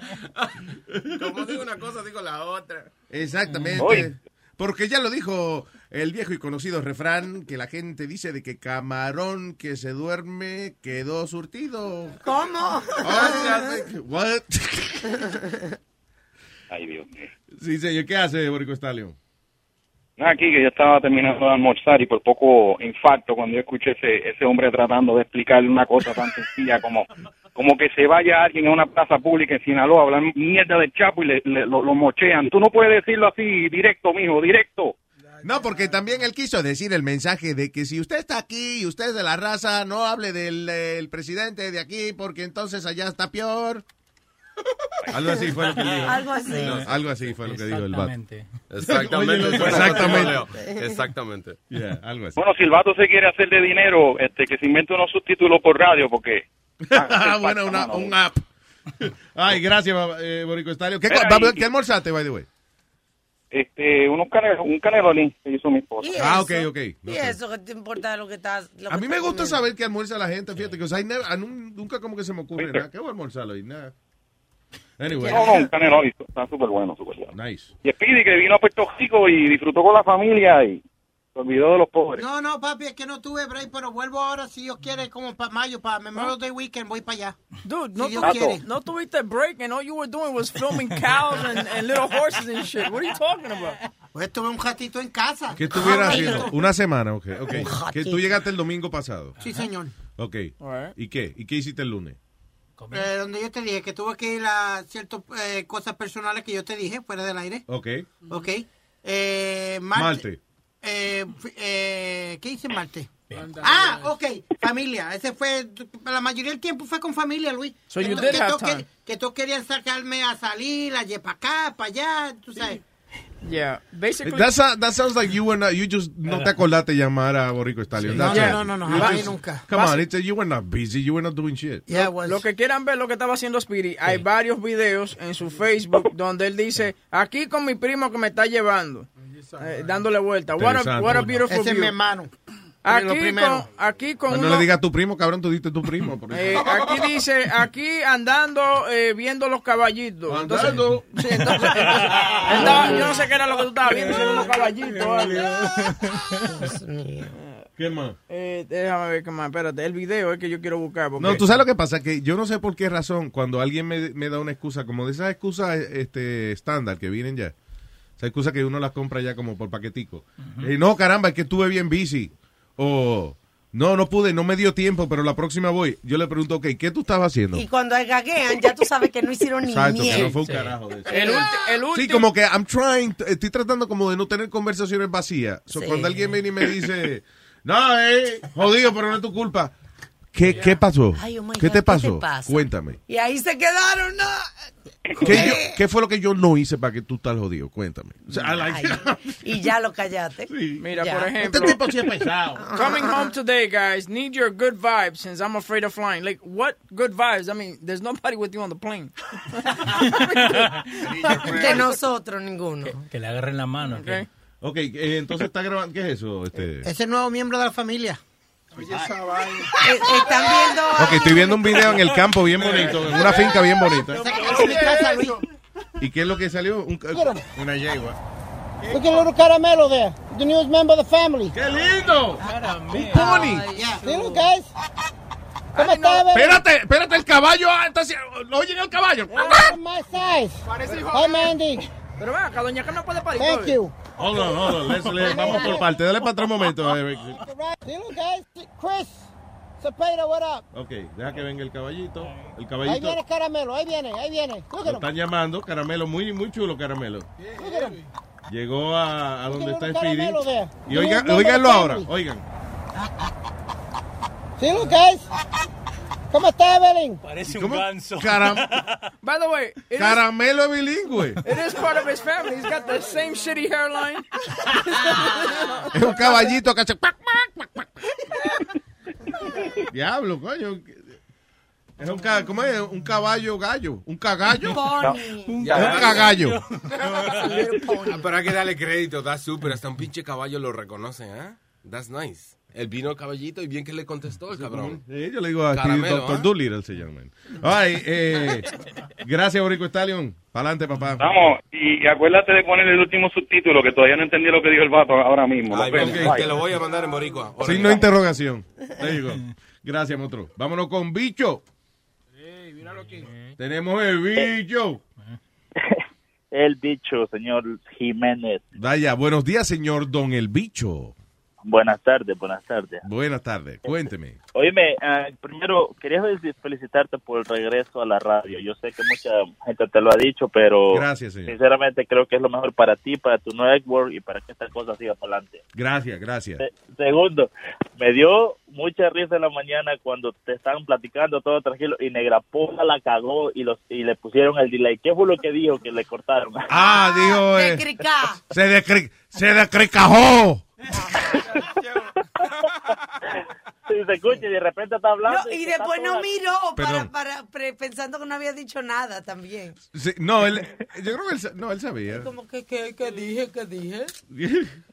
S13: Como digo una cosa, digo la otra.
S10: Exactamente.
S13: Oye.
S10: Porque ya lo dijo el viejo y conocido refrán que la gente dice de que camarón que se duerme quedó surtido.
S8: ¿Cómo?
S10: What?
S18: Ay, Dios mío.
S10: Sí, señor. ¿Qué hace, Borico Stallion?
S18: Aquí que yo estaba terminando de almorzar y por poco infarto cuando yo escuché ese, ese hombre tratando de explicarle una cosa tan sencilla como, como que se vaya alguien a una plaza pública en Sinaloa a hablar mierda del Chapo y le, le- lo, lo mochean. Tú no puedes decirlo así directo, mijo, directo.
S10: No, porque también él quiso decir el mensaje de que si usted está aquí y usted es de la raza, no hable del eh, el presidente de aquí porque entonces allá está peor. Algo así fue lo que dijo.
S8: Algo así.
S10: No, algo así fue lo que dijo el vato.
S13: Exactamente.
S10: Oye, exactamente.
S13: Exactamente.
S10: Yeah, algo así.
S18: Bueno, si el vato se quiere hacer de dinero, este, que se invente unos subtítulos por radio, porque...
S10: Ah, bueno, una, un app. Ay, gracias, eh, Borico Stallion. ¿Qué,
S18: Mira,
S10: ¿Qué almorzaste, by the way?
S18: Este, unos un canelolín que hizo mi esposa.
S8: ¿Y
S10: Ah,
S8: eso?
S10: ok, ok.
S8: ¿Y eso qué te importa lo que estás? lo
S10: A
S8: que
S10: mí me gusta
S8: comiendo?
S10: saber qué almuerza la gente, fíjate, que o sea, nunca como que se me ocurre
S18: ¿Viste?
S10: nada. ¿Qué voy a almorzar hoy? Nada. Anyway.
S18: No, no, un canelolín, está súper bueno, súper bueno.
S10: Nice.
S18: Y Speedy que vino a Puerto Rico y disfrutó con la familia y se olvidó de los pobres.
S14: No, no, papi, es que no tuve break, pero vuelvo ahora si Dios quiere, como para mayo, para Memorial Day Weekend, voy para allá.
S7: Dude, no,
S14: Si Dios
S7: tu-
S14: quiere.
S7: no tuviste break and all you were doing was filming cows and, and little horses and shit. What are you talking about?
S14: Pues estuve un ratito en casa.
S10: ¿Qué estuvieras
S14: Ah,
S10: haciendo? Una semana, ok. okay.
S14: Un
S10: Que tú llegaste el domingo pasado.
S14: Sí, señor.
S10: Ok. ¿Y qué? ¿Y qué hiciste el lunes?
S14: Eh, donde yo te dije que tuve que ir a ciertas eh, cosas personales que yo te dije fuera del aire.
S10: Ok.
S14: Ok. Eh, Marte.
S10: Marte.
S14: Eh, eh, ¿Qué hice Marte? Ah, ok, familia. Ese fue, la mayoría del tiempo fue con familia, Luis.
S7: So
S14: que,
S7: you
S14: to-
S7: did
S14: que
S7: have
S14: todos
S7: time.
S14: quer- que todos querían sacarme a salir, a para acá, para allá, tú sabes.
S7: Yeah, basically.
S10: That's a- that sounds like you were not, you just no te acordaste llamar a Borico Stallion.
S14: No,
S10: That's
S14: no,
S10: it.
S14: no, no, no,
S10: You
S14: jamás
S10: just-
S14: nunca.
S10: Come on, it's, you were not busy, you were not doing shit.
S7: lo, lo que quieran ver lo que estaba haciendo Speedy, hay varios videos en su Facebook donde él dice, aquí con mi primo que me está llevando, eh, dándole vuelta. What a, what a beautiful
S14: Ese es
S7: view.
S14: mi hermano.
S7: Aquí
S14: Lo
S7: con, aquí con
S10: no
S7: uno-
S10: le digas a tu primo, cabrón, tú diste tu primo.
S7: eh, aquí dice, aquí andando eh, viendo los caballitos. Entonces,
S10: Andando.
S7: sí, entonces, andaba- yo no sé qué era lo que tú estabas viendo, si eran unos caballitos.
S10: ¿Qué más?
S7: Eh, déjame ver qué más. Espérate, el video es que yo quiero buscar. porque-
S10: No, tú sabes lo que pasa, que yo no sé por qué razón cuando alguien me, me da una excusa, como de esas excusas este, estándar que vienen ya, esa excusa que uno las compra ya como por paquetico. Eh, no, caramba, es que estuve bien busy. O, no, no pude, no me dio tiempo, pero la próxima voy. Yo le pregunto, ok, ¿qué tú estabas haciendo?
S8: Y cuando gaguean, ya tú sabes que no hicieron ni
S10: Exacto, que
S8: miel.
S10: no fue un carajo de eso.
S7: El, el
S10: Sí, como que I'm trying, estoy tratando como de no tener conversaciones vacías. So,
S7: Sí.
S10: Cuando alguien viene y me dice, no, eh, jodido, pero no es tu culpa. ¿Qué, ¿qué pasó?
S8: Ay, oh
S10: ¿Qué
S8: God,
S10: te
S8: ¿qué
S10: pasó?
S8: te pasa?
S10: Cuéntame.
S8: Y ahí se quedaron, ¿no?
S10: ¿Qué, yo- qué fue lo que yo no hice para que tú estás jodido? Cuéntame. O sea, I like-
S8: Ay, y ya lo callaste.
S7: Mira,
S8: Ya.
S7: por ejemplo.
S8: Este tipo sí es pesado.
S7: Coming home today, guys. Need your good vibes since I'm afraid of flying. Like, what good vibes? I mean, there's nobody with you on the plane.
S8: De nosotros, ninguno.
S11: Que le agarren la mano.
S10: Ok, eh, entonces está grabando. ¿Qué es eso? Este...
S14: Ese nuevo miembro de la familia.
S8: Eh, Están viendo.
S10: Ok, estoy viendo un video en el campo bien bonito, en una finca bien bonita.
S14: Esa es mi casa, Luis.
S10: ¿Y qué es lo que salió? Un- una yegua.
S19: Look at little Caramelo there, the newest member of the family.
S10: ¡Qué lindo!
S19: Un pony. See, look, guys. ¿Cómo está, baby?
S10: Espérate, espérate, el caballo. ah, haci- Oyen el caballo.
S19: My size. Hi, Mandy.
S7: Pero ven acá, doña Carmen puede parir.
S19: Thank you.
S10: Hold on, hold on. Let's, let's- vamos por parte. Dale para otro momento. eh,
S19: See, look, guys. Chris. Cepeda, what up?
S10: Ok, deja que venga el caballito. El
S19: Ahí
S10: caballito.
S19: viene Caramelo, ahí viene, ahí viene.
S10: Lo están llamando. Caramelo, muy, muy chulo, Caramelo. Llegó a, a donde está el. Y oigan, oiganlo ahora. Oigan.
S19: See, look, guys. ¿Cómo está, Evelyn?
S11: Parece un ganso.
S10: Caram-
S7: By the way, it is,
S10: Caramelo es bilingüe.
S7: it is part of his family. He's got the same shitty hairline.
S10: Es un caballito cuac. Diablo, coño. Es un, ca- ¿cómo es? un caballo gallo. Un cagallo. Un cagallo.
S13: Ah, Pero hay que darle crédito, da súper, hasta un pinche caballo lo reconoce, ¿eh? That's nice. Él vino el caballito y bien que le contestó el cabrón.
S10: Sí, yo le digo a
S13: Caramelo,
S10: Doctor
S13: ¿ah?
S10: Doolittle se llama. Ay, eh, gracias, Borico Stallion. Pa'lante, papá.
S18: Vamos, y acuérdate de poner el último subtítulo, que todavía no entendí lo que dijo el vato ahora mismo.
S13: Ay, te lo voy a mandar en boricua.
S10: Signo de interrogación. Te digo. Gracias, monstruo. Vámonos con bicho. Tenemos el bicho.
S20: El bicho, señor Jiménez.
S10: Vaya, buenos días, señor Don El Bicho.
S20: Buenas tardes, buenas tardes.
S10: Buenas tardes, cuénteme.
S20: Oíme, ah, primero quería fel- felicitarte por el regreso a la radio. Yo sé que mucha gente te lo ha dicho, pero
S10: Gracias, señor.
S20: sinceramente creo que es lo mejor para ti, para tu network y para que esta cosa siga para adelante.
S10: Gracias, gracias.
S20: Se- Segundo, me dio mucha risa en la mañana cuando te estaban platicando todo tranquilo y Negrapola la cagó y los y le pusieron el delay. ¿Qué fue lo que dijo que le cortaron?
S10: Ah, dijo. eh,
S8: Crica.
S10: se, descri- se descricajó.
S20: Sí, se escucha y de repente está hablando.
S8: No, y después no miró para, para, pensando que no había dicho nada también.
S10: Sí, no, él, yo creo que él, no, él sabía.
S8: Como que, que, que dije, que dije.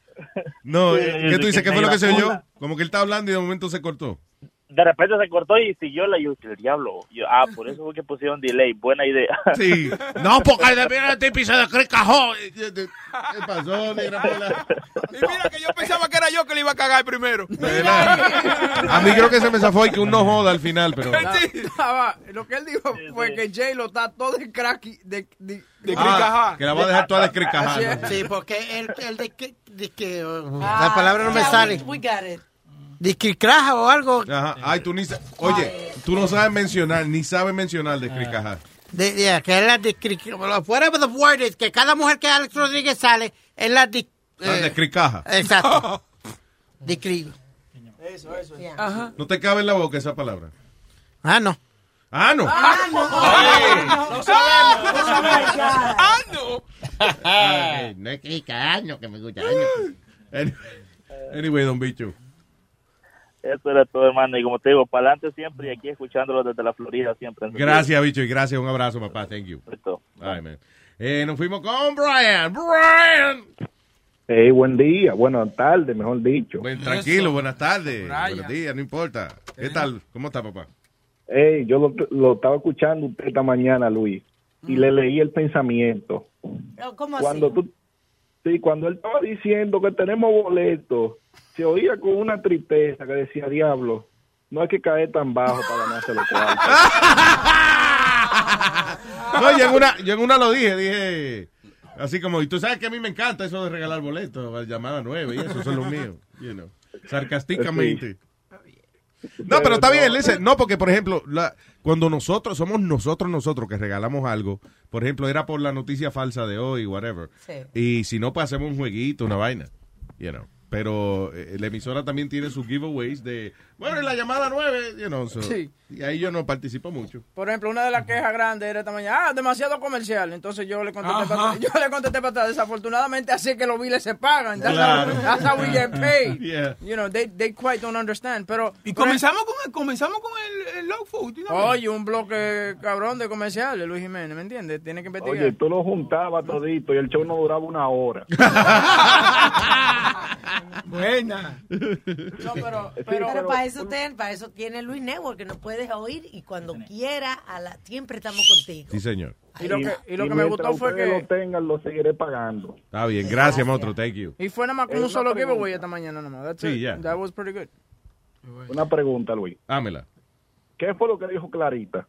S10: No, ¿qué tú dices?
S20: que
S10: ¿Qué fue lo que se oyó? Como que él está hablando y de momento se cortó.
S20: De repente se cortó y siguió la yo, el diablo. Yo, ah, por eso fue que pusieron delay. Buena idea.
S10: Sí. No, porque de mira el tipo y se descricajó. ¿Qué pasó, Negrapola?
S21: Y mira que yo pensaba que era yo que le iba a cagar primero.
S10: A mí creo que se me zafó y que uno joda al final, pero...
S7: Lo que él dijo fue que J-Lo está todo de crack. De, de,
S10: Ah, que la va a dejar toda descricajada.
S14: Sí, porque el, el de que, de que uh,
S8: Ah,
S14: la palabra no me
S8: yeah,
S14: sale.
S8: We, we got it.
S14: Discricraja o algo.
S10: Ajá. Ay, tú ni Oye, tú no sabes mencionar, ni sabes mencionar descricajar.
S14: De, de- que es la discricaja. Whatever the word is, que cada mujer que Alex Rodríguez sale es la dis-
S10: La
S14: eh,
S10: descricaja.
S14: Exacto. Discri-
S7: Eso, eso.
S8: Ajá.
S10: No te cabe en la boca esa palabra.
S14: Ah, no.
S10: Ah, no.
S7: Ah, no. No sabemos, no sabemos.
S21: ¡Ah, no!
S10: Ay, no es que me gusta. Anyway, anyway, don Bicho.
S20: Eso era todo, hermano. Y como te digo, para adelante siempre y aquí escuchándolo desde la Florida siempre.
S10: Gracias, bicho, y gracias. Un abrazo, papá. Thank you.
S20: Perfecto.
S10: Ay, man. Eh, nos fuimos con Brian. Brian.
S22: Hey, buen día, buenas tardes, mejor dicho.
S10: Buen- tranquilo, buenas tardes.
S22: Brian.
S10: Buenos días, no importa. ¿Qué tal? ¿Cómo está, papá?
S22: Hey, yo lo, lo estaba escuchando usted esta mañana, Luis, y le leí el pensamiento.
S8: ¿Cómo
S22: Cuando
S8: así?
S22: tú, sí, cuando él estaba diciendo que tenemos boletos
S18: se oía con una tristeza que decía, diablo, no hay que caer tan bajo para ganarse los cuartos.
S10: No, yo en una, yo en una lo dije, dije, así como, y tú sabes que a mí me encanta eso de regalar boletos, llamada nueve y eso son los míos, you know, sarcásticamente. No, pero está bien, listen, no, porque por ejemplo, la, cuando nosotros, somos nosotros, nosotros que regalamos algo, por ejemplo, era por la noticia falsa de hoy, whatever,
S8: Sí.
S10: y si no, pues hacemos un jueguito, una vaina, you know. Pero eh, la emisora también tiene sus giveaways de, bueno, en la llamada nueve, you know, so-
S7: Sí.
S10: y ahí yo no participo mucho.
S7: Por ejemplo, una de las quejas grandes era esta mañana, ah, demasiado comercial. Entonces yo le contesté
S10: Ajá.
S7: para atrás, yo le contesté para atrás, desafortunadamente así es que los biles se pagan. That's,
S23: Claro.
S7: how, that's how we get paid.
S23: Yeah.
S7: You know, they, they quite don't understand. Pero,
S23: Y comenzamos con el, comenzamos con el, el low food. ¿no?
S7: Oye, un bloque cabrón de comerciales, Luis Jiménez, ¿me entiendes? Tiene que investigar.
S18: Oye, tú lo juntabas todito y el show no duraba una hora.
S9: Buena.
S7: No, pero,
S8: Pero,
S18: pero-
S8: para eso ten- para eso tiene Luis Network que nos puedes oír y cuando quiera a la siempre estamos contigo.
S10: Sí, señor.
S7: Y lo que, y lo que me gustó fue que...
S18: lo tengan, lo seguiré pagando.
S10: Está bien, gracias, monstruo, thank you.
S7: Y fue nada más con un solo
S18: pregunta.
S7: giveaway esta mañana nomás. That's
S10: Sí, ya.
S7: That was pretty good.
S18: Una pregunta, Luis.
S10: Hámela.
S18: ¿Qué fue lo que dijo Clarita?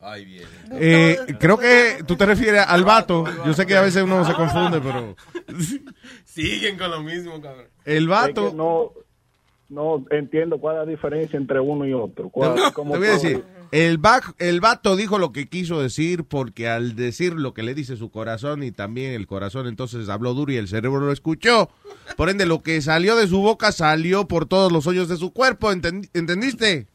S13: Ahí viene.
S10: Eh, creo que tú te refieres al vato. Yo sé que a veces uno se confunde, pero
S13: Siguen con lo mismo, cabrón.
S10: el
S18: Es
S10: vato.
S18: que no, no entiendo cuál es la diferencia entre uno y otro. ¿Cuál-
S10: Te
S18: cómo
S10: voy a decir, el, va- el vato dijo lo que quiso decir porque al decir lo que le dice su corazón y también el corazón entonces habló duro y el cerebro lo escuchó. Por ende, lo que salió de su boca salió por todos los hoyos de su cuerpo. ¿enten- ¿Entendiste?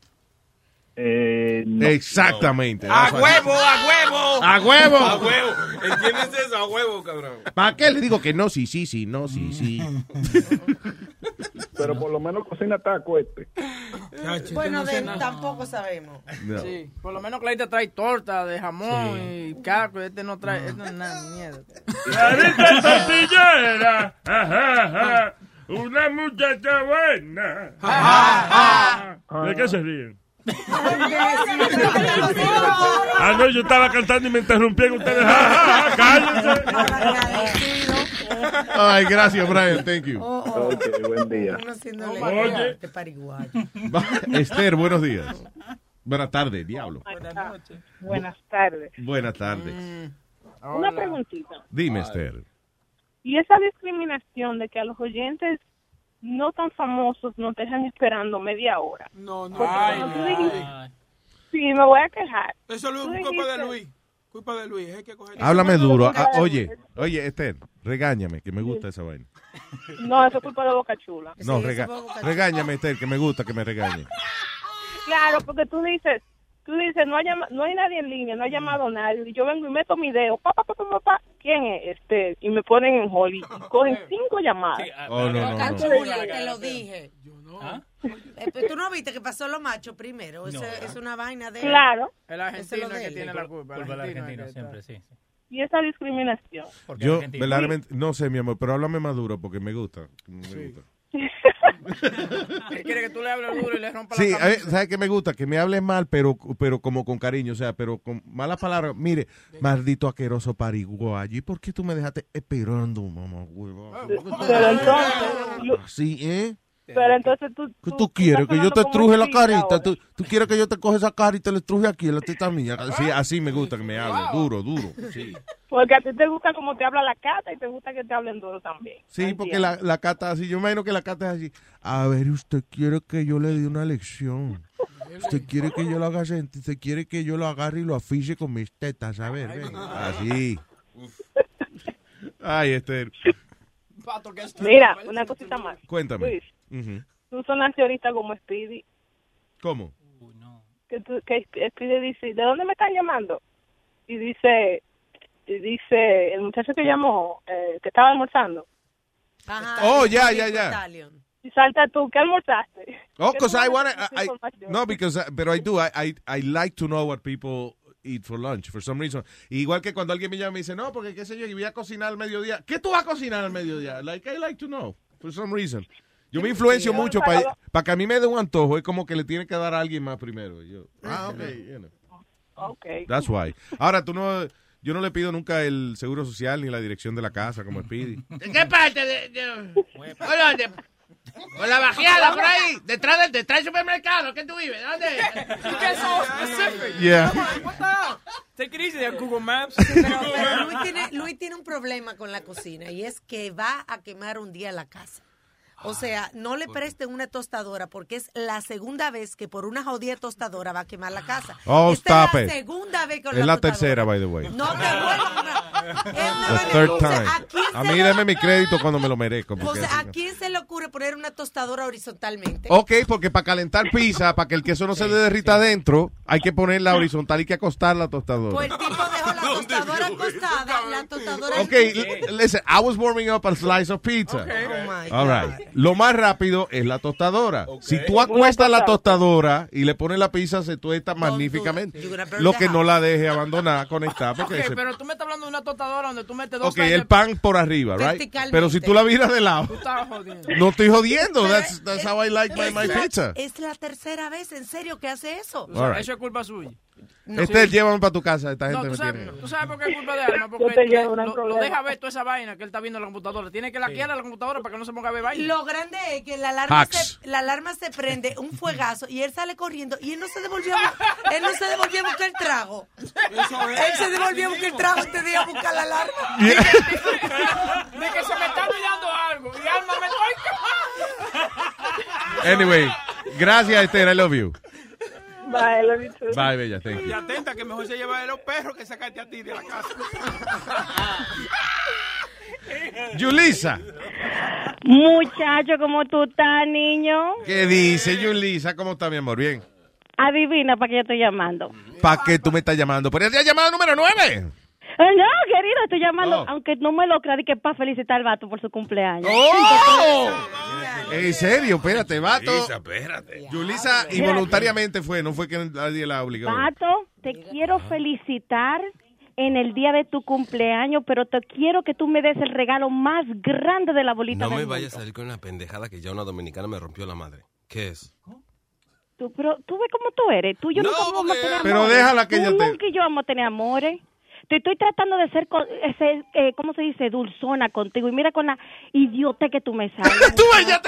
S18: Eh, no.
S10: Exactamente.
S13: ¡A huevo, a huevo!
S10: ¡A huevo!
S13: ¡A huevo! ¿Entiendes eso? ¡A huevo, cabrón!
S10: ¿Para qué le digo que no? Sí, sí, sí, no, sí, sí.
S18: Pero por lo menos cocina taco este.
S8: Bueno, de, tampoco sabemos.
S10: No.
S7: Sí, por lo menos Clarita trae torta de jamón y caco. Este no trae, este no es nada, ni mierda.
S16: Clarita tortillera, ajá, ajá, una muchacha buena. ¿De qué se ríen? Ah, no, yo estaba cantando y me interrumpían ustedes. Ja, ja, ja, cállense.
S10: Ay, gracias, Brian. Thank you.
S18: Ok, buen día.
S8: Uno haciéndole
S10: Oye. Esther, buenos días. Buenas tardes, diablo.
S24: Buenas tardes.
S10: Buenas tardes.
S24: Una preguntita.
S10: Dime, Esther.
S24: Y esa discriminación de que a los oyentes no tan famosos nos dejan esperando media hora.
S9: No, no. Ay, no.
S24: dijiste- sí, me voy a quejar.
S9: Eso es culpa de
S24: dijiste-
S9: Luis. Culpa de Luis. Hay que coger.
S10: Háblame duro. Ah, oye, oye, Esther, regáñame, que me gusta esa vaina.
S24: No, eso es culpa de Boca Chula.
S10: No, rega- regáñame, Esther, que me gusta que me regañe.
S24: Claro, porque tú dices, tú dices, no hay, no hay nadie en línea, no ha llamado nadie. Y yo vengo y meto mi dedo, pa, pa, pa, pa, ¿quién es? Este, y me ponen en hold y cogen cinco llamadas.
S10: Oh, no, no, no.
S8: Te lo dije. Eh, pero Tú no viste que pasó lo macho primero. Eso es una vaina de.
S24: Claro.
S7: El argentino
S8: es
S7: que tiene la culpa. El argentino,
S25: siempre, sí.
S24: Y esa discriminación.
S10: Yo, verdaderamente, no sé, mi amor, pero háblame más duro porque me gusta. Me gusta.
S7: Él quiere que tú le hables duro y le rompa
S10: Sí,
S7: la
S10: a ver,
S7: camisa.
S10: ¿sabes qué me gusta? Que me hables mal, pero, pero como con cariño, o sea, pero con malas palabras. Mire, maldito asqueroso pariguayo, ¿y por qué tú me dejaste esperando, mamá huevo?
S24: Pero entonces,
S10: Sí, ¿eh?
S24: Pero entonces tú...
S10: ¿Qué tú quieres?
S24: estás
S10: Que yo te truje la carita. ¿Tú, tú quieres que yo te coge esa cara y te la estruje aquí en la teta mía. Sí, así me gusta que me hable. Duro, duro. Sí,
S24: Porque a ti te gusta como te habla la cata y te gusta que te hablen duro también.
S10: sí porque la, la cata así. Yo imagino que la cata es así. A ver, usted quiere que yo le dé una lección. Usted quiere que yo lo haga sentir. Usted quiere que yo lo agarre y lo afiche con mis tetas. A ver, ven. Así. Ay, Esther.
S24: Mira, una cosita más.
S10: Cuéntame.
S24: Luis, Tú sonaste ahorita como Speedy.
S10: ¿Cómo?
S24: Que, tú, que Speedy dice, ¿de dónde me están llamando? Y dice, y dice el muchacho que llamó, eh, que estaba almorzando.
S10: Oh, ya, ya, ya.
S24: Y salta tú, ¿qué almorzaste?
S10: Oh,
S24: ¿Qué
S10: because I want no, because I, pero I do. I, I, I like to know what people eat for lunch for some reason. Igual que cuando alguien me llama y me dice, no, porque qué sé yo, y voy a cocinar al mediodía. ¿Qué tú vas a cocinar al mediodía? Like, I like to know for some reason. Yo me influencio
S24: Sí,
S10: mucho
S24: para-
S10: para que a mí me dé un antojo. Es como que le tiene que dar a alguien más primero. Yo, ah, ok, you know.
S24: Okay.
S10: That's why. Ahora, tú no, yo no le pido nunca el seguro social ni la dirección de la casa como el Speedy.
S11: ¿En qué parte de, de- ¿O dónde?
S26: Con la bajeada por ahí, detrás del, detrás del supermercado. ¿Qué tú vives? ¿Dónde?
S7: You get so specific.
S10: Yeah.
S7: What the hell? Take it easy Google Maps.
S8: Pero Luis tiene, Luis tiene un problema con la cocina y es que va a quemar un día la casa. O sea, no le presten una tostadora porque es la segunda vez que por una jodida tostadora va a quemar la casa.
S10: Oh,
S8: Esta
S10: stop
S8: es
S10: it.
S8: la segunda vez con
S10: Es la tercera, by the way.
S8: No te vuelvas.
S10: The third time.
S8: ¿a
S10: mí dame mi crédito cuando me lo merezco.
S8: O
S10: porque
S8: sea,
S10: así-
S8: ¿a quién se le ocurre poner una tostadora horizontalmente?
S10: Ok, porque para calentar pizza, para que el queso no se le derrita adentro, hay que ponerla horizontal y que acostar la tostadora.
S8: Pues el tipo dejó la tostadora acostada, la tostadora...
S10: Ok, l- listen, I was warming up a slice of pizza. All right. Lo más rápido es la tostadora. Si tú acuestas la tostadora y le pones la pizza, se tuesta magníficamente. Lo que no la deje abandonar, conectar, porque
S7: Ok,
S10: se-
S7: pero tú me estás hablando de una tostadora donde tú metes dos
S10: Ok, el pan por arriba, right? Pero si tú la viras de lado,
S7: Tú estabas jodiendo.
S10: no estoy jodiendo. That's, that's how I like my,
S8: Es
S10: my
S8: la-
S10: pizza.
S8: Es la tercera vez, en serio, que hace eso.
S10: Right.
S7: Eso es culpa suya.
S10: Este, llévame para tu casa. Esta
S7: No,
S10: gente
S7: tú
S10: me
S7: sabes,
S10: tiene.
S7: tú sabes por qué es culpa de Alma, porque le-
S21: no
S7: lo, lo deja ver toda esa vaina que él está viendo en la computadora. Tiene que laquear a la computadora para que no se ponga a ver vaina.
S8: Lo grande es que la alarma, se, la alarma se prende, un fuegazo, y él sale corriendo, y él no se devolvió, él no se devolvió a buscar el trago. Él se devolvió a buscar el trago este día a buscar la alarma.
S7: De que se me está olvidando algo. Y Alma me estoy
S10: Anyway, gracias, Esther. I love you.
S21: Bye, love you too.
S10: Bye, bella. Thank
S9: Y
S10: you.
S9: atenta que mejor se lleva de los perros que sacarte a ti de la casa.
S10: Yulisa.
S21: Muchacho, ¿cómo tú estás, niño?
S10: ¿Qué dice Yulisa? ¿Cómo está, mi amor? Bien.
S21: Adivina para qué yo estoy llamando.
S10: ¿Para qué tú me estás llamando? ¿Por esa llamada número 9?
S21: Eh, No, querido, estoy llamando,
S10: Oh.
S21: aunque no me lo creas, di que para felicitar al vato por su cumpleaños.
S10: ¡Oh! En serio, espérate, vato.
S13: Yulisa, espérate.
S10: Yulisa involuntariamente fue, no fue que nadie la obligó.
S21: Vato, te quiero felicitar en el día de tu cumpleaños, pero te quiero que tú me des el regalo más grande de la bolita
S13: No me
S21: del
S13: vayas
S21: mundo.
S13: a salir con una pendejada que ya una dominicana me rompió la madre. ¿Qué es?
S21: Tú, pero tú ves cómo tú eres. Tú y yo
S13: No,
S21: nunca vamos a tener
S10: Pero
S21: amores.
S10: déjala que
S21: Tú
S10: ella te-
S21: nunca y yo vamos a tener amores. Te estoy tratando de ser, co- ese, eh, ¿cómo se dice? Dulzona contigo. Y mira con la idiota que tú me sales.
S10: tú ella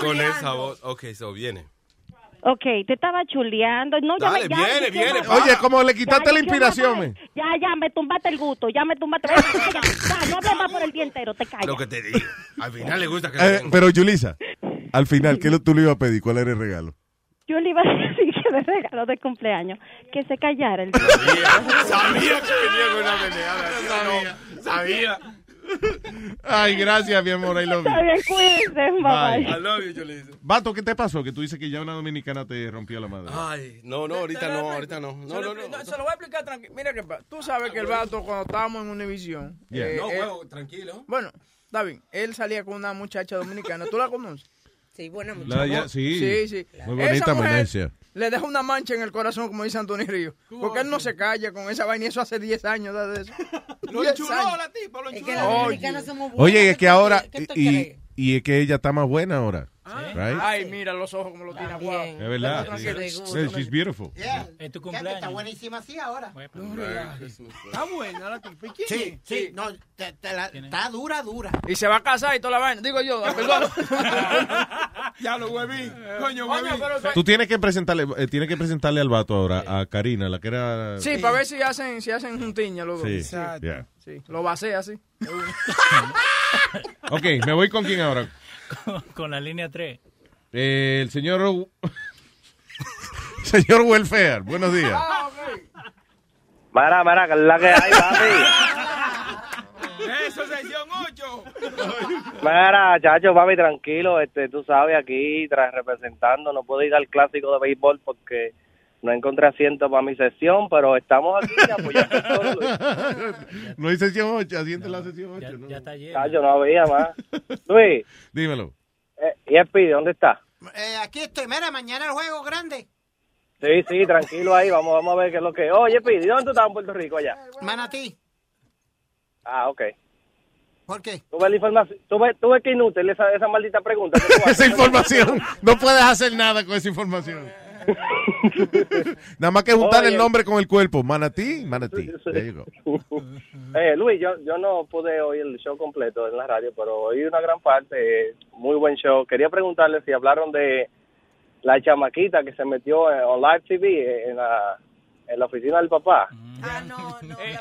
S13: Con esa voz. Ok, eso viene.
S21: Ok, te estaba chuleando. No, ya
S13: Dale,
S21: me, ya,
S13: viene, viene,
S21: quiero-.
S10: Oye, como le quitaste
S21: Ya,
S10: la inspiración, me.
S21: por- Ya, ya, me tumbaste el gusto. Ya me tumbaste. Ya, ya, no hables más por el día entero. Te callas.
S13: Lo que te digo. Al final le gusta que...
S10: Eh, pero Yulisa, al final, ¿qué tú le ibas a pedir? ¿Cuál era el regalo?
S21: Yo le iba a decir de regalo de cumpleaños que se callara el
S9: Sabía que venía con una pendejada. Sabía. Sabía.
S10: Ay, gracias, mi amor. I love you.
S21: Está bien, cuídense. Bye, bye.
S10: Bye.
S13: I love you, Yulisa.
S10: Vato, ¿qué te pasó? Que tú dices que ya una dominicana te rompió la madre.
S13: Ay, no, no, ahorita no, ahorita no. No,
S7: se,
S13: no,
S7: lo,
S13: no.
S7: se lo voy a explicar tranquilo. Mira que tú sabes que el vato cuando estábamos en Univision.
S13: Yeah.
S7: eh,
S13: No, huevo, tranquilo.
S7: Bueno, está bien. Él salía con una muchacha dominicana. ¿Tú la conoces?
S8: Sí, buena
S10: La- ya- sí.
S7: Sí, sí.
S10: Muy
S7: Esa
S10: bonita
S7: mujer
S10: Menecia.
S7: Le deja una mancha en el corazón, como dice Antonio Río. Porque él no se calla con esa vaina. y Eso hace 10 años de eso.
S9: Lo
S7: 10
S9: enchuló
S7: años.
S9: la tipa, lo
S8: Es que los dominicanos somos buenos.
S10: Oye, es que ahora.
S8: ¿Qué tú
S10: Y,
S8: crees?
S10: y es que ella está más buena ahora. Right?
S7: Ay, mira los ojos como lo tiene guau.
S10: Es verdad. Sí. Sí, She's beautiful.
S14: Yeah.
S11: Es tu cumpleaños.
S14: Está buenísima así ahora.
S9: Está buena la tipa. ¿Y quién
S14: Sí, sí, no, te- te la- está dura, dura.
S7: Y se va a casar y toda la vaina. Digo yo, perdón.
S9: Ya lo hueví. Coño, hueví.
S10: Tú tienes que presentarle, eh, tienes que presentarle al vato ahora, a Karina, la que era.
S7: Sí, para ver si hacen, si hacen juntiña dos.
S10: Sí, yeah.
S7: Sí, lo basé así.
S10: Ok, me voy con quién ahora.
S11: Con la línea 3.
S10: Eh, el señor. señor Welfare, buenos días.
S27: Mara, mara, que es la que hay, papi.
S9: Eso, sección 8.
S27: Mira, chacho, papi, tranquilo. Este, tú sabes, aquí tras representando, no puedo ir al clásico de béisbol porque no encontré asiento para mi sesión, pero estamos aquí apoyando todo.
S10: No hay sesión 8, asiente la sesión 8. ¿no?
S11: Ya está lleno.
S27: Chacho, no había más. Luis,
S10: Dímelo.
S27: eh, ¿y Pidi, dónde está?
S14: Eh, aquí estoy. Mira, mañana el juego grande.
S27: Sí, sí, tranquilo ahí, vamos, vamos a ver qué es lo que... Oye, Pidi, ¿dónde tú estás en Puerto Rico allá?
S14: Manatí.
S27: Ah, ok.
S14: ¿Por qué?
S27: Tú ves la información, tú ves, tú ves que inútil esa, esa maldita pregunta.
S10: Esa información. No puedes hacer nada con esa información. Nada más que juntar el nombre con el cuerpo. Manatí, manatí. There you go.
S27: Eh, Luis, yo, yo no pude oír el show completo en la radio, pero oí una gran parte. Muy buen show. Quería preguntarle si hablaron de la chamaquita que se metió en, on live TV en la, en la oficina del papá.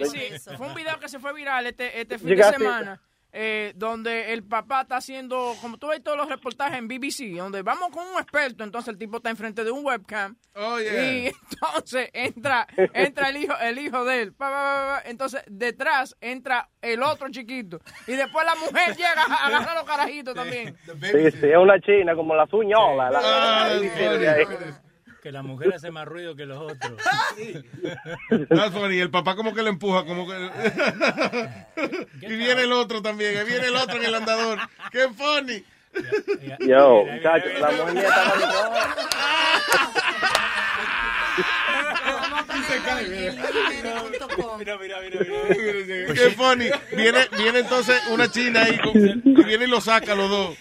S7: Eh, sí, fue un video que se fue viral este, este fin
S27: Llegaste-
S7: de semana. Eh, donde el papá está haciendo, como tú ves todos los reportajes en BBC, donde vamos con un experto, entonces el tipo está enfrente de un webcam
S10: yeah.
S7: y entonces entra entra el hijo el hijo de él, pa, pa, pa, entonces detrás entra el otro chiquito y después la mujer llega a agarrar los carajitos también.
S27: Sí, sí, es una china como la suñola. la-
S7: Ah,
S27: la- de ahí.
S11: Que la mujer hace más ruido que los otros.
S10: That's funny. El papá como que le empuja, como que... y viene el otro también. Ahí viene el otro en el andador. ¡Qué funny!
S27: Yo, muchacho, la mujer estaba
S11: Mira, mira, mira,
S10: ¡Qué funny! Viene, viene entonces una china ahí con- y viene y lo saca los dos.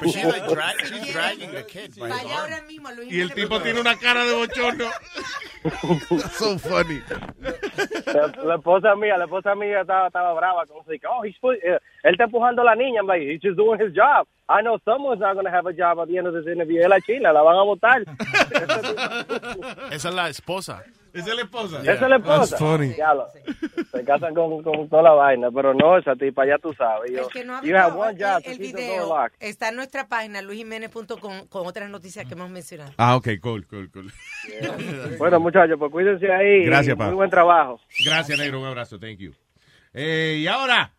S12: But she's like drag, she's dragging the kid by his
S8: Vaya
S12: arm.
S8: ahora mismo, Luis.
S10: Y el tipo tiene una cara de bochorno. so funny.
S27: La, la esposa mía, la esposa mía estaba, estaba brava, como se dice, oh, he's pu- eh, él está empujando a la niña, I'm like, he's just doing his job. I know someone's not going to have a job at the end of this interview. Es la china, la van a votar.
S15: Esa es la esposa.
S10: Esa es la esposa.
S27: Esa es la esposa.
S10: That's funny.
S27: Diablo. Se casan con, con toda la vaina, pero no, esa tipa, ya tú sabes. Yo,
S8: El que no ha
S27: you have one
S8: el,
S27: job to
S8: el
S27: keep the door
S8: video
S27: locked.
S8: está en nuestra página luisjiménez.com con otras noticias que hemos mencionado.
S10: Ah, ok, cool, cool, cool.
S27: Bueno, muchachos, pues cuídense ahí.
S10: Gracias,
S27: Muy buen trabajo.
S10: Gracias, negro. Un abrazo. Thank you. Eh, y ahora,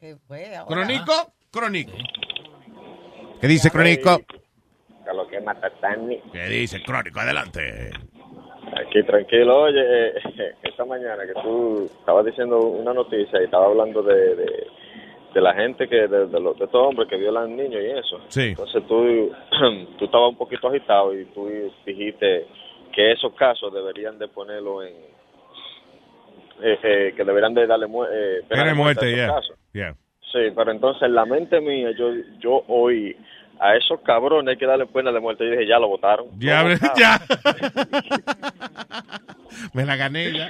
S8: ¿Qué fue ahora?
S10: Crónico, Crónico. ¿Qué dice
S17: lo que mata Tani.
S10: ¿Qué dice Crónico? Adelante.
S17: Aquí tranquilo. Oye, eh, esta mañana que tú estabas diciendo una noticia y estaba hablando de, de, de la gente que, de, de, los, de estos hombres que violan niños y eso.
S10: Sí.
S17: Entonces tú, tú estabas un poquito agitado y tú dijiste que esos casos deberían de ponerlo en... eh, eh, que deberían de darle mu eh,
S10: muerte,
S17: esos
S10: yeah.
S17: casos.
S10: Yeah.
S17: Sí, pero entonces en la mente mía yo yo oí a esos cabrones hay que darle pena de muerte. Yo dije, ya lo votaron.
S10: Ya, ya. Me la gané ya.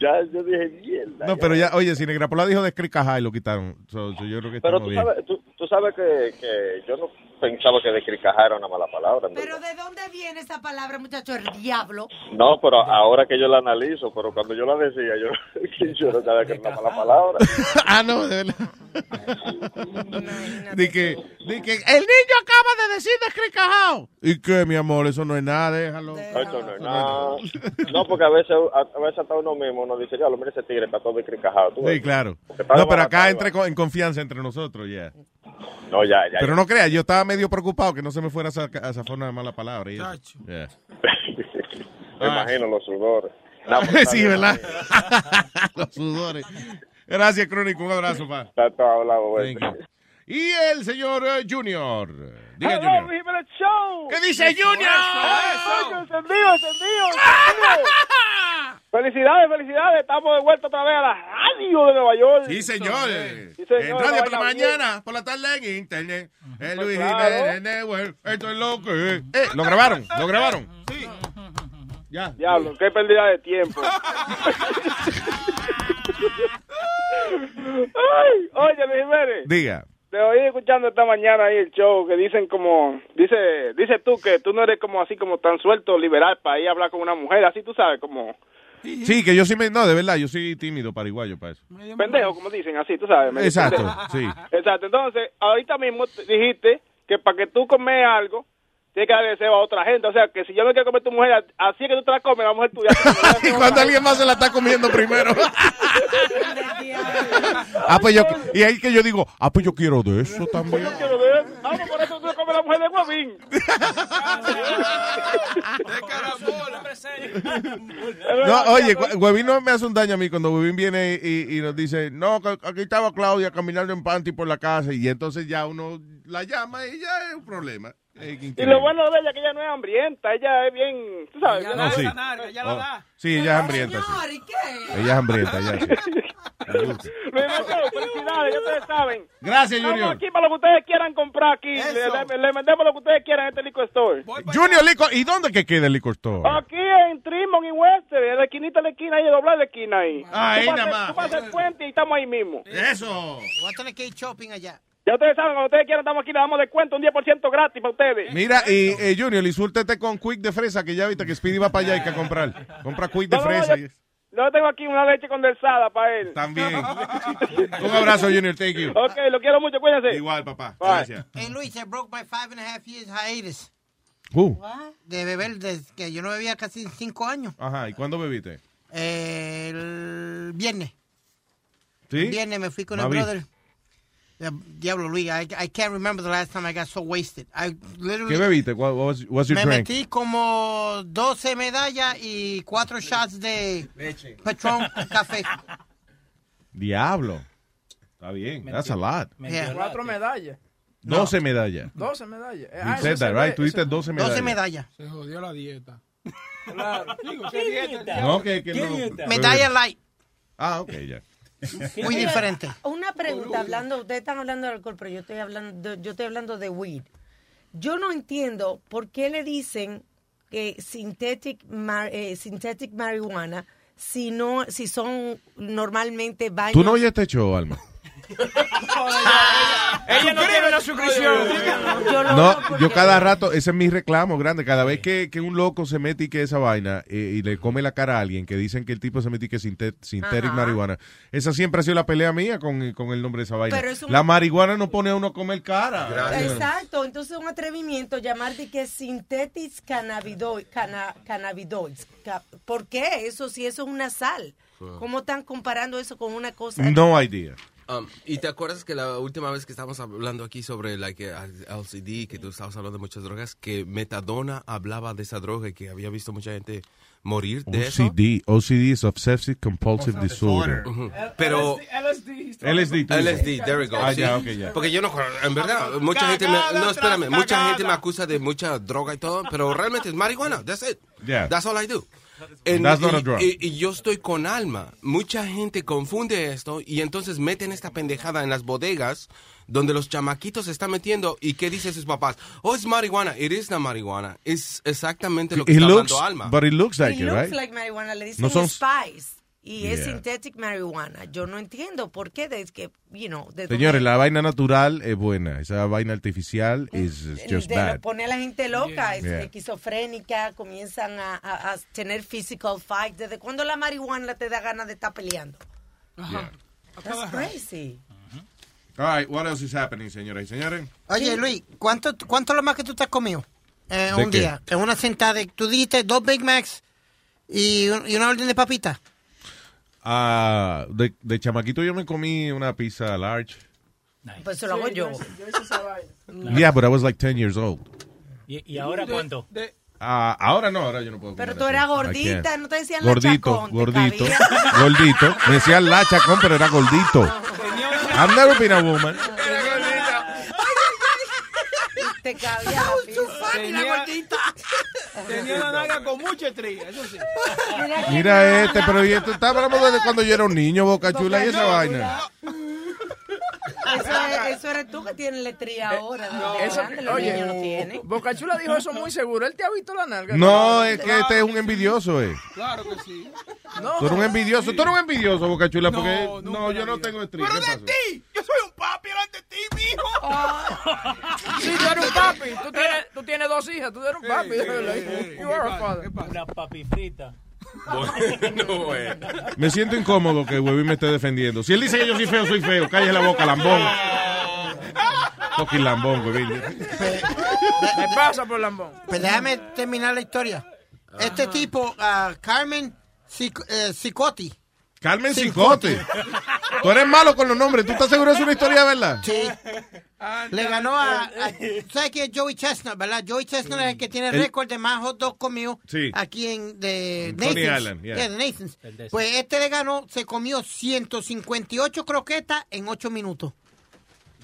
S17: ya, yo dije, mierda.
S10: No, pero ya, oye, si Negrapola dijo de Cricaja y lo quitaron. So, so yo creo que
S17: Pero tú
S10: bien.
S17: sabes, tú, tú sabes que, que yo no pensaba que descricajar era una mala palabra.
S8: Pero ¿de dónde viene esa palabra, muchacho? El diablo.
S17: No, pero ahora que yo la analizo, pero cuando yo la decía, yo, yo no sabía que era una mala palabra.
S10: ah, no, de verdad. De que, de que el niño acaba de decir descricajao. ¿Y qué, mi amor? Eso no es nada, déjalo.
S17: Eso no es nada. No, porque a veces, a, veces hasta uno mismo nos dice, ya, lo mira ese tigre, está todo descricajado.
S10: Sí, claro. No, pero acá entre en confianza entre nosotros, ya.
S17: No, ya, ya.
S10: Pero no creas, yo estaba medio preocupado que no se me fuera a sacar esa forma de mala palabra. y eso. Yeah.
S17: Me imagino los sudores. No,
S10: sí,
S17: bien.
S10: ¿verdad? Los sudores. Gracias, Crónico. Un abrazo, pa.
S17: Está todo hablado, güey.
S10: Y el señor eh, Junior. Diga,
S28: Hello,
S10: Junior.
S28: Jiménez Show.
S10: ¿Qué dice Junior?
S28: Eso, encendido, encendido, encendido. Felicidades, felicidades. Estamos de vuelta otra vez a la radio de Nueva York.
S10: Sí, señor.
S28: Sí, señor,
S10: En radio por la
S28: bien.
S10: mañana, por la tarde en internet. El Luis
S28: claro.
S10: Jiménez Network. Esto es lo que es. Eh, lo grabaron, lo grabaron. Ya.
S28: Diablo, qué pérdida de tiempo. Ay, oye, Luis Jiménez.
S10: Diga.
S28: Te oí escuchando esta mañana ahí el show que dicen como, dice, dice tú que tú no eres como así como tan suelto, liberal para ir a hablar con una mujer, así tú sabes, como
S10: Sí, que yo sí me. No, de verdad, yo soy tímido, pariguayo para eso.
S28: pendejo, como dicen, así tú sabes.
S10: Exacto, sí.
S28: Exacto, entonces, ahorita mismo te- dijiste que para que tú comes algo, tienes que darle deseo a otra gente, o sea, que si yo me quiero comer tu mujer, así es que tú te la comes, la mujer tuya.
S10: Y cuando alguien más se la está comiendo primero. ah, pues yo. Y ahí que yo digo, ah, pues yo quiero de eso también.
S28: quiero ver. Ah, pues por eso tú te comes la mujer de Guavín.
S10: No, oye, Huevín no me hace un daño a mí cuando Huevín viene y, y nos dice, no, que aquí estaba Claudia caminando en panty por la casa y entonces ya uno la llama y ya es un problema.
S28: Y lo bueno de ella es que ella no es hambrienta, ella es bien, tú sabes.
S10: No, sí. Oh, sí, ella es hambrienta. sí. Ella es hambrienta, ya. sí.
S29: Luis Mateo, felicidades, ya ustedes saben.
S10: Gracias,
S29: Estamos
S10: Junior.
S29: aquí para lo que ustedes quieran comprar aquí. Le, le- le vendemos lo que ustedes quieran en este liquor store.
S10: Junior Liquor, ¿y dónde que queda el liquor store?
S29: Aquí en Trimon y Western, en la esquinita de la esquina, ahí doblar la esquina ahí.
S10: Ahí nada más.
S29: Tú pasas el puente y estamos ahí mismo.
S10: Eso.
S14: Voy a tener que ir shopping allá.
S29: Ya ustedes saben, cuando ustedes quieran, estamos aquí, le damos descuento, un 10% gratis para ustedes.
S10: Mira, y eh, Junior, y súltete con Quick de fresa, que ya viste que Speedy va para allá y que comprar. Compra Quick de
S29: No, no,
S10: fresa.
S29: yo- Yo tengo aquí una leche condensada para él.
S10: También. Un abrazo, Junior. Thank you.
S29: Ok, lo quiero mucho, cuídense.
S10: Igual, papá.
S29: Bye.
S10: Gracias.
S14: Hey, Luis, I broke my five and a half years hiatus
S10: Uh,
S14: de beber desde que yo no bebía casi cinco años.
S10: Ajá, ¿y cuándo bebiste?
S14: Eh, el viernes.
S10: ¿Sí?
S14: El viernes me fui con el brother. Diablo, Luis, I, I can't remember the last time I got so wasted. I literally
S10: ¿Qué bebiste? What was, what's your
S14: me
S10: drink?
S14: metí como 12 medallas y cuatro shots de Patron café.
S10: Diablo. Está bien. That's a lot.
S14: Yeah.
S7: Cuatro medallas.
S10: 12 medallas.
S7: 12 medallas.
S10: You
S7: ah,
S10: said that,
S7: se
S10: right? Tú diste
S7: eso-
S10: 12 medallas.
S14: 12 medallas.
S21: Se jodió la dieta.
S7: Claro.
S21: Digo, ¿qué dieta?
S10: No, que, que
S21: ¿Qué
S10: no.
S21: dieta?
S14: Medalla light.
S10: Ah, ok, ya.
S14: Muy diferente.
S8: Una pregunta, hablando, ustedes están hablando de alcohol, pero yo estoy hablando, yo estoy hablando de weed. Yo no entiendo por qué le dicen que synthetic, mar- eh, synthetic marihuana si no, si son normalmente vainas.
S10: ¿Tú no oyes este show, Alma?
S7: Ella no tiene una suscripción.
S10: No, yo cada rato, ese es mi reclamo grande. Cada vez que, que un loco se mete y que esa vaina eh, y le come la cara a alguien que dicen que el tipo se mete y que
S8: Ajá.
S10: marihuana, esa siempre ha sido la pelea mía con, con el nombre de esa vaina.
S8: Pero es un-
S10: La marihuana no pone a uno a comer cara.
S8: Exacto, entonces un atrevimiento llamar de que synthetic cannabidoids, cana, cannabidoids. Ca- ¿Por qué? Eso si eso es una sal. ¿Cómo están comparando eso con una cosa?
S10: No idea.
S13: Um, y te acuerdas que la última vez que estábamos hablando aquí sobre like, eh, LCD, que tú estabas hablando de muchas drogas, que Metadona hablaba de esa droga y que había visto mucha gente morir de eso.
S10: OCD. OCD is Obsessive Compulsive Disorder.
S13: Ujú. Pero
S10: LSD. dices.
S13: LSD, there we go.
S10: Ah,
S13: sí.
S10: ya, ok, ya.
S13: Porque yo no, en verdad, mucha gente me, no, espérame, mucha gente me acusa de mucha droga y todo, pero realmente es marihuana, that's it.
S10: Yeah.
S13: That's all I do. En-
S10: That's not
S13: y,
S10: a drug.
S13: y- y yo estoy con alma. Mucha gente confunde esto y entonces meten esta pendejada en las bodegas donde los chamaquitos se están metiendo y qué dicen sus papás. Oh, es marihuana. It is not marihuana. Es exactamente lo que
S10: It
S13: está
S10: looks,
S13: hablando alma.
S10: but it looks like
S8: It
S10: it,
S8: looks
S10: right?
S8: like marihuana, le dicen
S10: No son-
S8: spice. Y es
S10: Yeah.
S8: synthetic marihuana. Yo no entiendo por qué, de que, you know, de
S10: Señores, la vaina natural es buena. Esa vaina artificial is is just
S8: de-
S10: bad.
S8: pone a la gente loca, es
S10: Yeah.
S8: esquizofrénica, comienzan a, a- a tener physical fight. ¿Desde cuándo la marihuana te da ganas de estar peleando?
S10: Yeah.
S8: That's crazy.
S10: All right, what else is happening, señoras y señores?
S14: Oye, Luis, ¿cuánto, ¿cuánto es lo más que tú te has comido eh,
S10: ¿De
S14: un
S10: qué?
S14: día? En una sentada. de- Tú dijiste dos Big Macs y, un- y una orden de papitas.
S10: Ah, de, de chamaquito yo me comí una pizza large.
S8: Pues se lo hago yo.
S7: Yo hice esa vaina.
S10: Yeah, but I was like 10 years old.
S11: ¿Y, y ahora cuánto?
S10: Ah, ahora no, ahora yo no puedo
S8: Pero tú eras gordita, no te decían la
S10: Gordito,
S8: chacón, te
S10: gordito,
S8: cabía.
S10: gordito. Me decían la chacón, pero era gordito. I've never been a woman.
S8: Te cabía la pizza.
S21: Tenía, tenía una nalga con mucha estría, eso sí.
S10: Mira este, pero y esto, estaba hablando desde cuando yo era un niño, Boca Chula, y esa vaina.
S8: Eso, es- eso eres tú que tienes letría ahora. de
S7: Eso-
S8: grande, los
S7: oye,
S8: niños no tienen.
S7: Bocachula dijo eso muy seguro. Él te ha visto la nalga.
S10: No, es que este es un envidioso, eh.
S21: Claro que sí.
S7: No.
S10: Tú eres un envidioso, tú eres un envidioso, Boca Chula, porque no, yo no tengo estría.
S21: Pero
S10: ¿Qué
S21: de
S10: pasó?
S21: ti, yo soy un papi delante de ti, mijo.
S7: Sí, tú eres un papi. Tú tienes, tú tienes dos hijas. Tú eres un papi. You are a father.
S11: Una papi frita.
S13: Bueno, bueno.
S10: Me siento incómodo que Huevín me esté defendiendo. Si él dice que yo soy feo, soy feo. Cállese la boca, lambón. Fucking lambón, Huevín.
S7: Me pasa por lambón.
S14: Pues déjame terminar la historia. Este tipo, ah, Carmen Cic- eh, Cicotti.
S10: Carmen Cicote. Tú eres malo con los nombres. ¿Tú estás seguro que es una historia, verdad?
S14: Sí. Le ganó a, a- ¿Sabes quién es Joey Chestnut, verdad? Joey Chestnut es el que tiene el récord de más hot dogs comidos
S10: Sí.
S14: aquí en de Nathan's.
S10: Island, yeah.
S14: Yeah, de Nathan's.
S11: De.
S14: Pues este le ganó, se comió 158 croquetas en 8 minutos.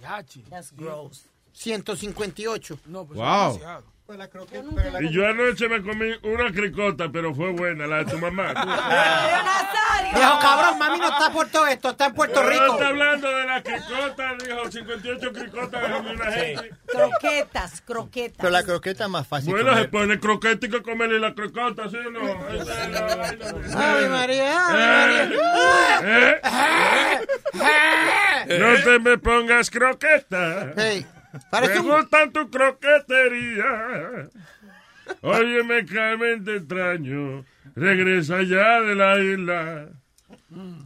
S7: Yachi.
S8: That's gross.
S14: 158.
S7: No,
S16: pues Wow. Y yo anoche me comí una cricota, pero fue buena, la de tu mamá.
S14: Viejo cabrón, mami no está en Puerto esto, está en Puerto
S16: No,
S14: Rico.
S16: está hablando de la cricota, dijo 58 cricotas de una gente.
S8: Croquetas, croquetas.
S12: Pero la croqueta es más fácil
S16: Bueno, se pone que comerle la crocota, ¿sí o no? Esa es la vaina.
S14: Ave María, Ave
S16: ¿Eh?
S14: María.
S16: No te me pongas croqueta.
S14: Hey, parece
S16: me
S14: un-
S16: gusta tu croquetería. Óyeme, Carmen, te extraño. Regresa ya de la isla.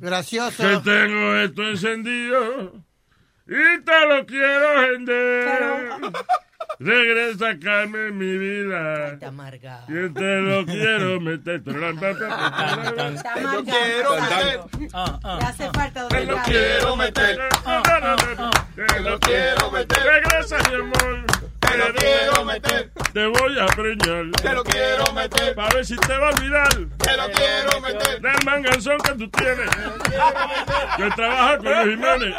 S14: Gracioso.
S16: Que tengo esto encendido. Y te lo quiero vender. Regresa, Carmen, mi vida. Que te lo quiero meter.
S8: Te lo quiero meter. Le hace falta
S16: Te lo quiero meter. Te lo quiero meter. Regresa, mi amor. Te lo quiero meter. Te voy a preñar. Te lo quiero meter. Para ver si te va a olvidar. Te lo quiero meter. Del manganzón que tú tienes. Que trabaja con los Jiménez.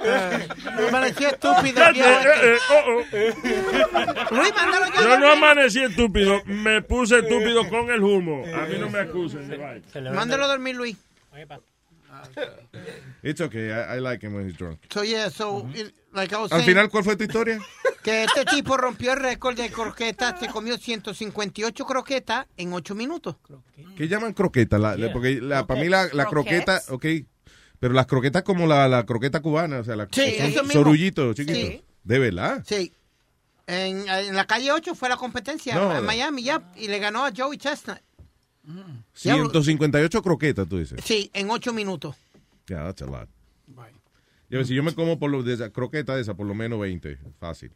S16: Eh.
S14: Me pareció estúpido.
S16: Cállate,
S14: viejo este.
S16: eh, eh, oh, oh.
S14: Luis, mándalo yo.
S16: Yo no amanecí estúpido, me puse estúpido con el humo. A mí no me acusen.
S14: Mándalo a dormir, Luis.
S10: It's okay, I, I like him when he's drunk.
S14: So, yeah, so, it- like I was
S10: Al
S14: saying,
S10: final, ¿cuál fue tu historia?
S14: que este tipo rompió el récord de croquetas, se comió 158 croquetas en 8 minutos.
S10: ¿Qué llaman croqueta? La, la- porque la, para mí la, la croqueta, ok, pero las croquetas como la, la croqueta cubana, o sea, la,
S14: Sí,
S10: son sorullitos chiquitos.
S14: Sí.
S10: De verdad.
S14: Sí. En, en la calle 8 fue la competencia
S10: No,
S14: en. Miami, ya, y le ganó a Joey Chestnut. Diablo.
S10: 158 croquetas, tú dices.
S14: Sí, en 8 minutos.
S10: Yeah, that's a lot. Yo, si yo me como por lo de esa croqueta de esa, por lo menos 20, fácil.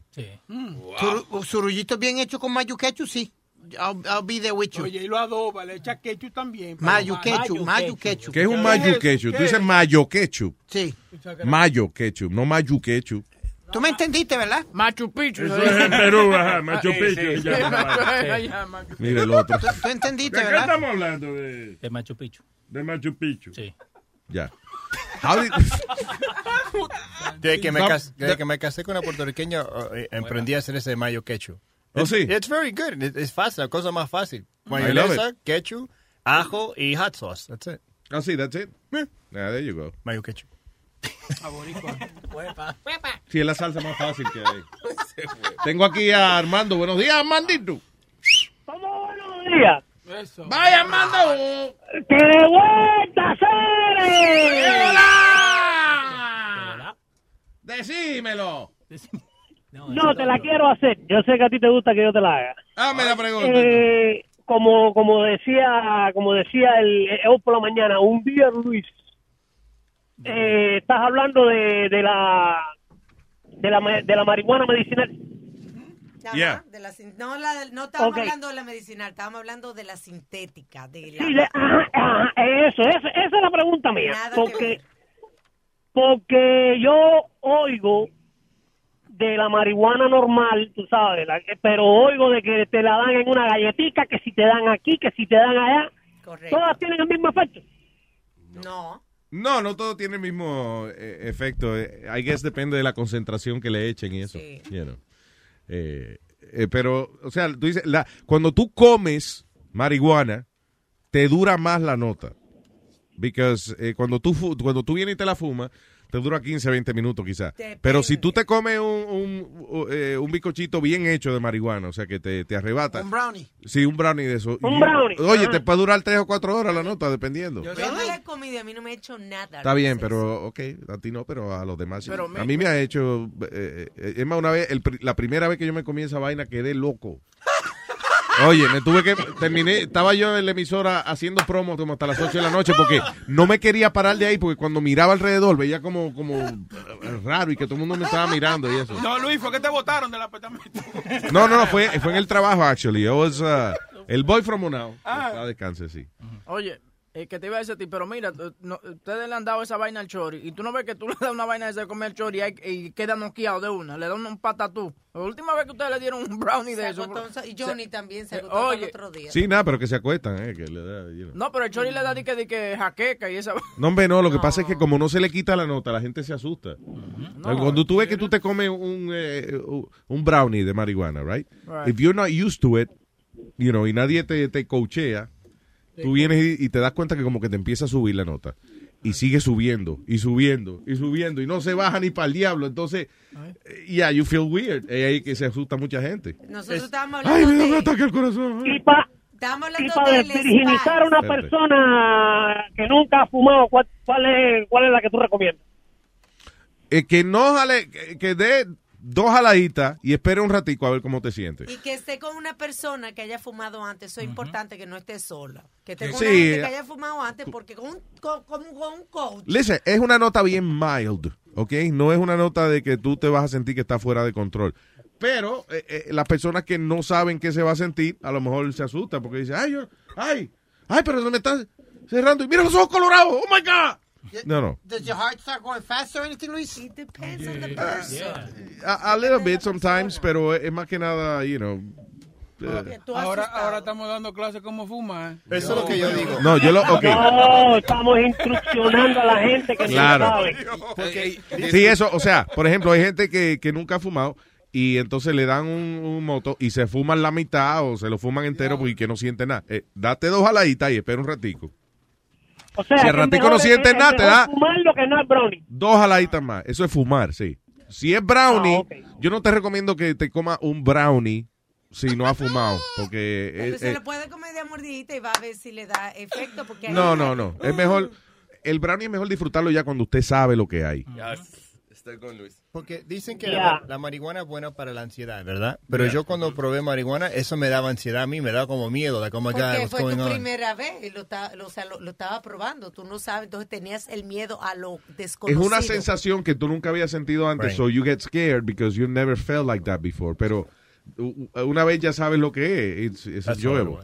S14: Suru- Surullitos bien hechos con mayo ketchup, sí. I'll, I'll be there with you.
S9: Oye, y lo adoba, le echa ketchup también.
S14: Mayo ketchup, mayo ketchup.
S10: ¿Qué es un mayo ketchup? Tú dices mayo ketchup.
S14: Sí.
S10: Mayo ketchup, no mayo ketchup.
S14: Tú me entendiste, ¿verdad?
S7: Machu Picchu.
S16: Eso es en Perú, ajá, Machu
S7: Sí,
S16: Picchu.
S10: Mira el otro.
S14: ¿Tú, tú entendiste,
S16: ¿De qué
S14: verdad?
S16: estamos hablando? De,
S11: de Machu Picchu.
S16: De Machu Picchu.
S11: Sí.
S10: Ya. How did-
S12: Desde que, me
S10: No,
S12: cas- desde
S10: de-
S12: que me casé con una puertorriqueña, eh, emprendí a hacer ese mayo ketchup.
S10: Oh,
S12: It's-
S10: sí.
S12: It's very good. It- Es fácil, la cosa más fácil.
S10: I love
S12: Mayonesa, ketchup, ajo y hot sauce. That's it.
S10: Oh, sí, that's it. Yeah, there you go.
S12: Mayo ketchup.
S10: Sí, es la salsa más fácil que hay. Tengo aquí a Armando. Buenos días, Armandito.
S29: Buenos días.
S10: Vaya, Armando.
S29: ¡Qué vuelta, Ceres!
S10: ¡Hola! Decímelo.
S29: No, te la quiero hacer. Yo sé que a ti te gusta que yo te la haga.
S10: Dame la pregunta.
S29: Eh, como, como decía, como decía el, el hoy por la mañana, un día Luis, eh, estás hablando de, de la de la de la marihuana medicinal.
S8: Ajá,
S10: Yeah.
S8: de la no, la, no estábamos
S29: Ok.
S8: hablando de la medicinal, estábamos hablando de la sintética. De la,
S29: Sí, de- ajá, ajá, eso, esa, esa es la pregunta mía.
S8: Nada
S29: Porque, porque yo oigo de la marihuana normal, tú sabes, la- pero oigo de que te la dan en una galletita, que si te dan aquí, que si te dan allá.
S8: Correcto.
S29: Todas tienen el mismo efecto.
S8: No.
S10: No, no todo tiene el mismo eh, efecto. Eh, I guess depende de la concentración que le echen y eso. you know. Eh, eh, pero, o sea, tú dices, la, cuando tú comes marihuana, te dura más la nota. Because eh, cuando, tú, cuando tú vienes y te la fumas, te dura 15, 20 minutos quizás. Pero si tú te comes un, un, eh, un bizcochito bien hecho de marihuana, o sea, que te, te arrebata.
S14: Un brownie.
S10: Sí, un brownie de eso.
S29: Un brownie.
S10: Oye,
S29: Ajá.
S10: te puede durar 3 o 4 horas la nota, dependiendo.
S8: Yo no la he comido, a mí no me ha hecho nada.
S10: Está bien, pero, ok, a ti no, pero a los demás sí.
S8: Pero
S10: a mí me ha hecho, eh, eh, es más, una vez, el la primera vez que yo me comí esa vaina quedé loco. Oye, me tuve que, terminé, estaba yo en la emisora haciendo promo como hasta las 8 de la noche porque no me quería parar de ahí porque cuando miraba alrededor veía como, como raro y que todo el mundo me estaba mirando y eso.
S9: No, Luis, fue que te votaron del apartamento.
S10: No, no, no, fue, fue en el trabajo, actually. It was, uh, el boy from Monao.
S9: Ah.
S10: Está descanse, sí.
S7: Oye, Eh, que te iba a decir a ti, pero mira, no- ustedes le han dado esa vaina al chori y tú no ves que tú le das una vaina de comer chori y, hay- y queda noqueado de una, le dan un patatú. La última vez que ustedes le dieron un brownie de eso.
S8: Y Johnny también se
S7: Eh,
S8: agotó
S7: oye.
S8: el otro día.
S10: Sí, nada, pero que se acuestan, eh, que le da, you know.
S7: No, pero el chori le da de que, de que jaqueca y esa
S10: No, hombre, no, lo que pasa es que como no se le quita la nota, la gente se asusta. Cuando tú ves que tú te comes un, eh, un brownie de marihuana, right?
S7: Right.
S10: If you're not used to it, you know, y nadie te, te tú vienes y, y te das cuenta que como que te empieza a subir la nota. Y sigue subiendo, y subiendo, y subiendo, y no se baja ni para el diablo. Entonces, eh, yeah, you feel weird. Es ahí que se asusta mucha gente.
S8: Nosotros estábamos
S10: Ay,
S8: hablando
S10: me da un ataque al corazón.
S29: Y para y desvirginizar a una
S10: Espérate.
S29: persona que nunca ha fumado, ¿cuál, cuál es, ¿cuál es la que tú recomiendas?
S10: Eh, que no jale, que, que dé dos jaladitas y espere un ratico a ver cómo te sientes.
S8: Y que esté con una persona que haya fumado antes. Eso es importante, que no esté sola. Que esté con
S10: Sí.
S8: una gente que haya fumado antes, porque con un, con, con- un coach.
S10: Listen, es una nota bien mild, ¿ok? No es una nota de que tú te vas a sentir que está fuera de control. Pero eh, eh, las personas que no saben qué se va a sentir, a lo mejor se asustan porque dicen, ay, yo, ay, ay, pero se me está cerrando y mira los ojos colorados, oh my God. No, no.
S14: Does your heart start going faster or anything, Luis?
S8: It depends on the person.
S10: A, a little bit sometimes, pero es más que nada, you know. eh,
S9: Ahora, ahora estamos dando clases cómo fumar.
S12: Eso es lo que yo digo.
S10: No, yo lo, ok.
S29: No, estamos instruccionando a la gente que
S10: Claro.
S29: no sabe.
S10: Sí, eso, o sea, por ejemplo, hay gente que, que nunca ha fumado y entonces le dan un, un moto y se fuman la mitad o se lo fuman entero porque no siente nada. Eh, date dos jaladitas y espera un ratico.
S29: O sea,
S10: Si
S29: es
S10: ratico no sientes
S29: es
S10: nada, te da-
S29: fumar lo que no es brownie.
S10: Dos jaladitas más. Eso es fumar, sí. Si es brownie,
S29: Ah,
S10: yo no te recomiendo que te comas un brownie si no has fumado, porque...
S8: Pero
S10: es-
S8: se
S10: eh,
S8: lo puede comer de mordidita y va a ver si le da efecto. Porque hay-
S10: no, no, no. Es mejor... El brownie es mejor disfrutarlo ya cuando usted sabe lo que hay.
S13: Estoy con Luis.
S12: Porque dicen que la, la marihuana es buena para la ansiedad, ¿verdad? Pero yo cuando probé marihuana, eso me daba ansiedad a mí, me daba como miedo, de cómo
S8: Porque fue
S12: going
S8: tu
S12: on.
S8: primera vez y lo, lo- o sea, lo, lo estaba probando. Tú no sabes, entonces tenías el miedo a lo
S10: Es
S8: desconocido.
S10: una sensación que tú nunca habías sentido antes,
S12: Right.
S10: so you get scared because you never felt like that before. Pero una vez ya sabes lo que es, enjoyable.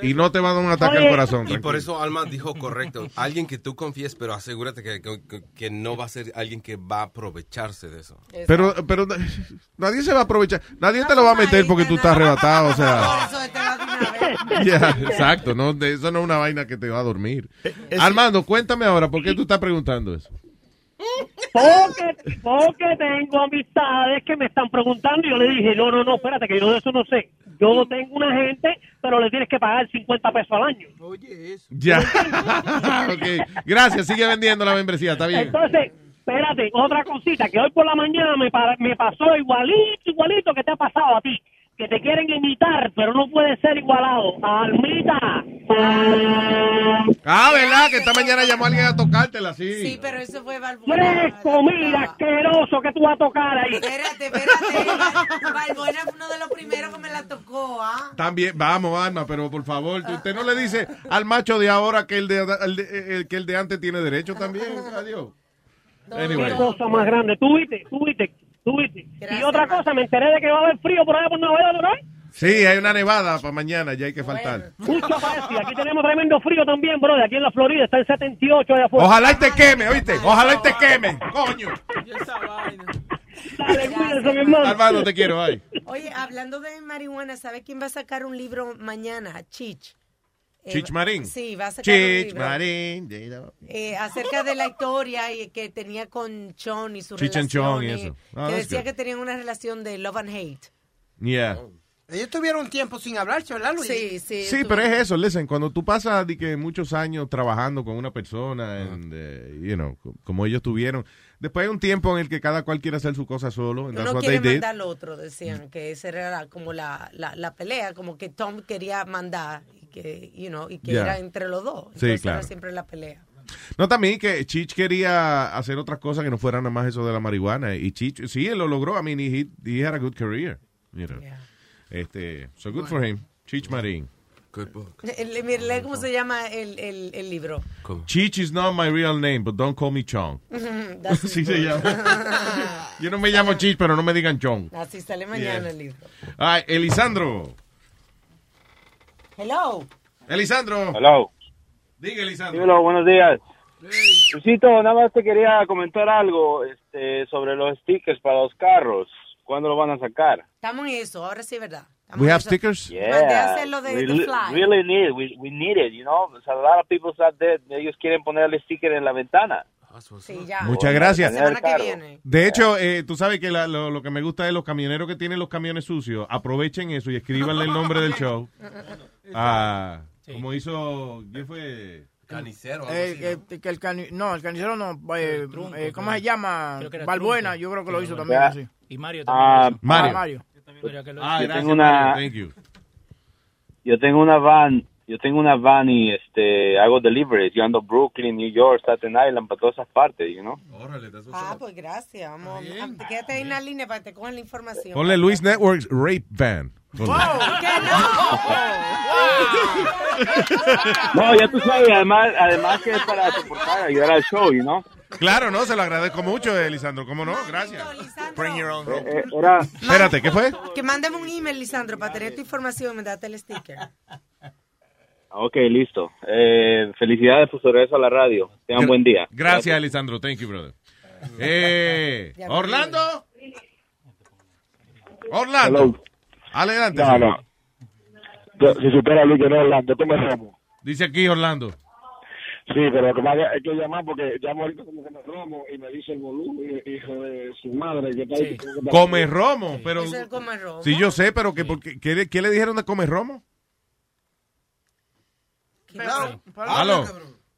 S9: de
S10: Y no te va a dar un ataque
S29: Oye,
S10: al corazón.
S13: Y por eso Alma dijo correcto. Alguien que tú confíes, pero asegúrate que, que- que no va a ser alguien que va a aprovecharse de eso.
S10: Pero, pero nadie se va a aprovechar. Nadie te lo va a meter porque tú estás arrebatado, o sea. Exacto, no, de- eso no es una vaina que te va a dormir. Armando, cuéntame ahora, ¿por qué tú estás preguntando eso?
S29: Porque, porque tengo amistades que me están preguntando y yo le dije, no, no, no, espérate, que yo de eso no sé. Yo tengo una gente, pero le tienes que pagar 50 pesos al año.
S9: Oye, eso.
S10: Ya. ok, gracias, sigue vendiendo la membresía, está bien.
S29: Entonces, espérate, otra cosita, que hoy por la mañana me, me pasó igualito, igualito que te ha pasado a ti. Que te quieren imitar, pero no puede ser igualado. Almita.
S10: Ah, ¿verdad? Que esta mañana llamó alguien a tocártela, sí.
S8: Sí, pero eso fue Balbuena.
S29: Fresco, mira, asqueroso que tú vas a tocar ahí.
S8: Espérate, espérate. Bal- Balbuena fue uno de los primeros que me la tocó, ¿ah?
S10: También, vamos, Alma, pero por favor, usted no le dice al macho de ahora que el de, el de- el- que el de antes tiene derecho también. Adiós. Anyway.
S29: Qué cosa más grande. Tú viste, tú viste, tú viste. y otra cosa, me enteré de que va a haber frío por allá por Nueva York, ¿no?
S10: Sí, hay una nevada para mañana, ya hay que faltar.
S29: Mucho y aquí tenemos tremendo frío también, bro. Aquí en la Florida está en 78 allá afuera.
S10: Ojalá y te queme, ¿oíste? Ojalá y te queme, coño.
S29: Dale, cuídense, mi hermano.
S10: Armando, te quiero, ay.
S8: Oye, hablando de marihuana, ¿sabe quién va a sacar un libro mañana? Chich. Eh,
S10: Chich Marín.
S8: Sí, va a sacar un
S10: Chich
S8: libro.
S10: Marín.
S8: eh, acerca de la historia y que tenía con Chon y su relación.
S10: Chong y eso. Ah,
S8: que decía
S10: good.
S8: que tenían una relación de love and hate.
S10: Yeah.
S14: Ellos tuvieron tiempo sin hablarse, ¿verdad, Luis?
S8: Sí, sí.
S10: Sí, pero es eso, listen, cuando tú pasas de que muchos años trabajando con una persona, and, you know, co- como ellos tuvieron, después hay un tiempo en el que cada cual quiere hacer su cosa solo, what
S8: quiere mandar al otro, decían, que esa era la- como la, la, la pelea, como que Tom quería mandar y que, you know, y que era entre los dos.
S10: Sí, claro.
S8: era siempre la pelea.
S10: No, también que Chich quería hacer otras cosas que no fueran nada más eso de la marihuana, y Chich, sí, él lo logró, I mean, he, he had a good career, you know. Este, so good for him, Chich Marín.
S13: Good book.
S8: Eh, le- mire, lee cómo se llama el, el, el libro.
S10: Chich is not my real name, but don't call me Chong. Así se llama. Yo no me llamo Chich, pero no me digan Chong.
S8: Así sale mañana
S10: Yeah.
S8: el libro.
S10: Ay, Elisandro.
S8: Hello.
S10: Elisandro.
S30: Hello.
S10: Diga, Lisandro.
S30: Dímelo, buenos días. Luisito, nada más te quería comentar algo este, sobre los stickers para los carros. ¿Cuándo lo van a sacar?
S8: Estamos en eso, ahora sí es verdad.
S10: We have stickers?
S8: De
S30: we really need, we, we need it, you know. So a lot of people out there, ellos quieren ponerle sticker en la ventana.
S8: Sí, ya.
S10: Muchas gracias.
S8: La semana que viene.
S10: De hecho, eh, tú sabes que la- lo, lo que me gusta de los camioneros que tienen los camiones sucios, aprovechen eso y escríbanle el nombre del show. Ah, Como hizo, ¿quién fue?
S13: Canicero.
S7: Eh, que, que el cani- no, el canicero no. eh, eh, ¿Cómo se llama? Balbuena,
S11: Trunco.
S7: yo creo que lo hizo también.
S30: ya.
S7: sí.
S11: Y Mario
S30: Ah,
S11: también.
S10: Mario.
S7: Ah, Mario.
S10: Ah,
S30: Yo
S10: gracias,
S30: tengo una-
S10: Mario. Thank you.
S30: Yo tengo una van, yo tengo una van y este hago deliveries. Yo ando Brooklyn, New York, Staten Island, para todas esas partes, you know.
S8: Ah, pues gracias. Vamos, ah, quédate ahí en la línea para que te cojan la información.
S10: Ponle Luis Networks Rape Van. Ponle.
S30: No, ya tú sabes, además, además que es para soportar, ayudar al show, you know.
S10: Claro, no, se lo agradezco mucho, eh, Lisandro. ¿Cómo no? Gracias.
S12: Bring your own
S30: Eh, eh, era,
S10: Espérate, ¿qué fue?
S8: Que mándame un email, Lisandro, para tener tu información y mandarte el sticker.
S30: ok, listo. Eh, felicidades por su regreso a la radio. Tengan buen día.
S10: Gracias, Lisandro. Thank you, brother. Eh, Orlando. Orlando. Adelante.
S22: No,
S10: señor.
S22: no. Si supera Luis que no Orlando, me romo.
S10: Dice aquí Orlando.
S22: Sí, pero lo que más hay que llamar porque llamo ahorita como que me romo y me dice el volumen, hijo de su madre. Que está ahí, que
S10: Come Romo, pero...
S8: Es el come romo.
S10: Sí, yo sé, pero que, porque, ¿qué, le- qué le dijeron de Come Romo?
S7: Pero-
S10: Aló.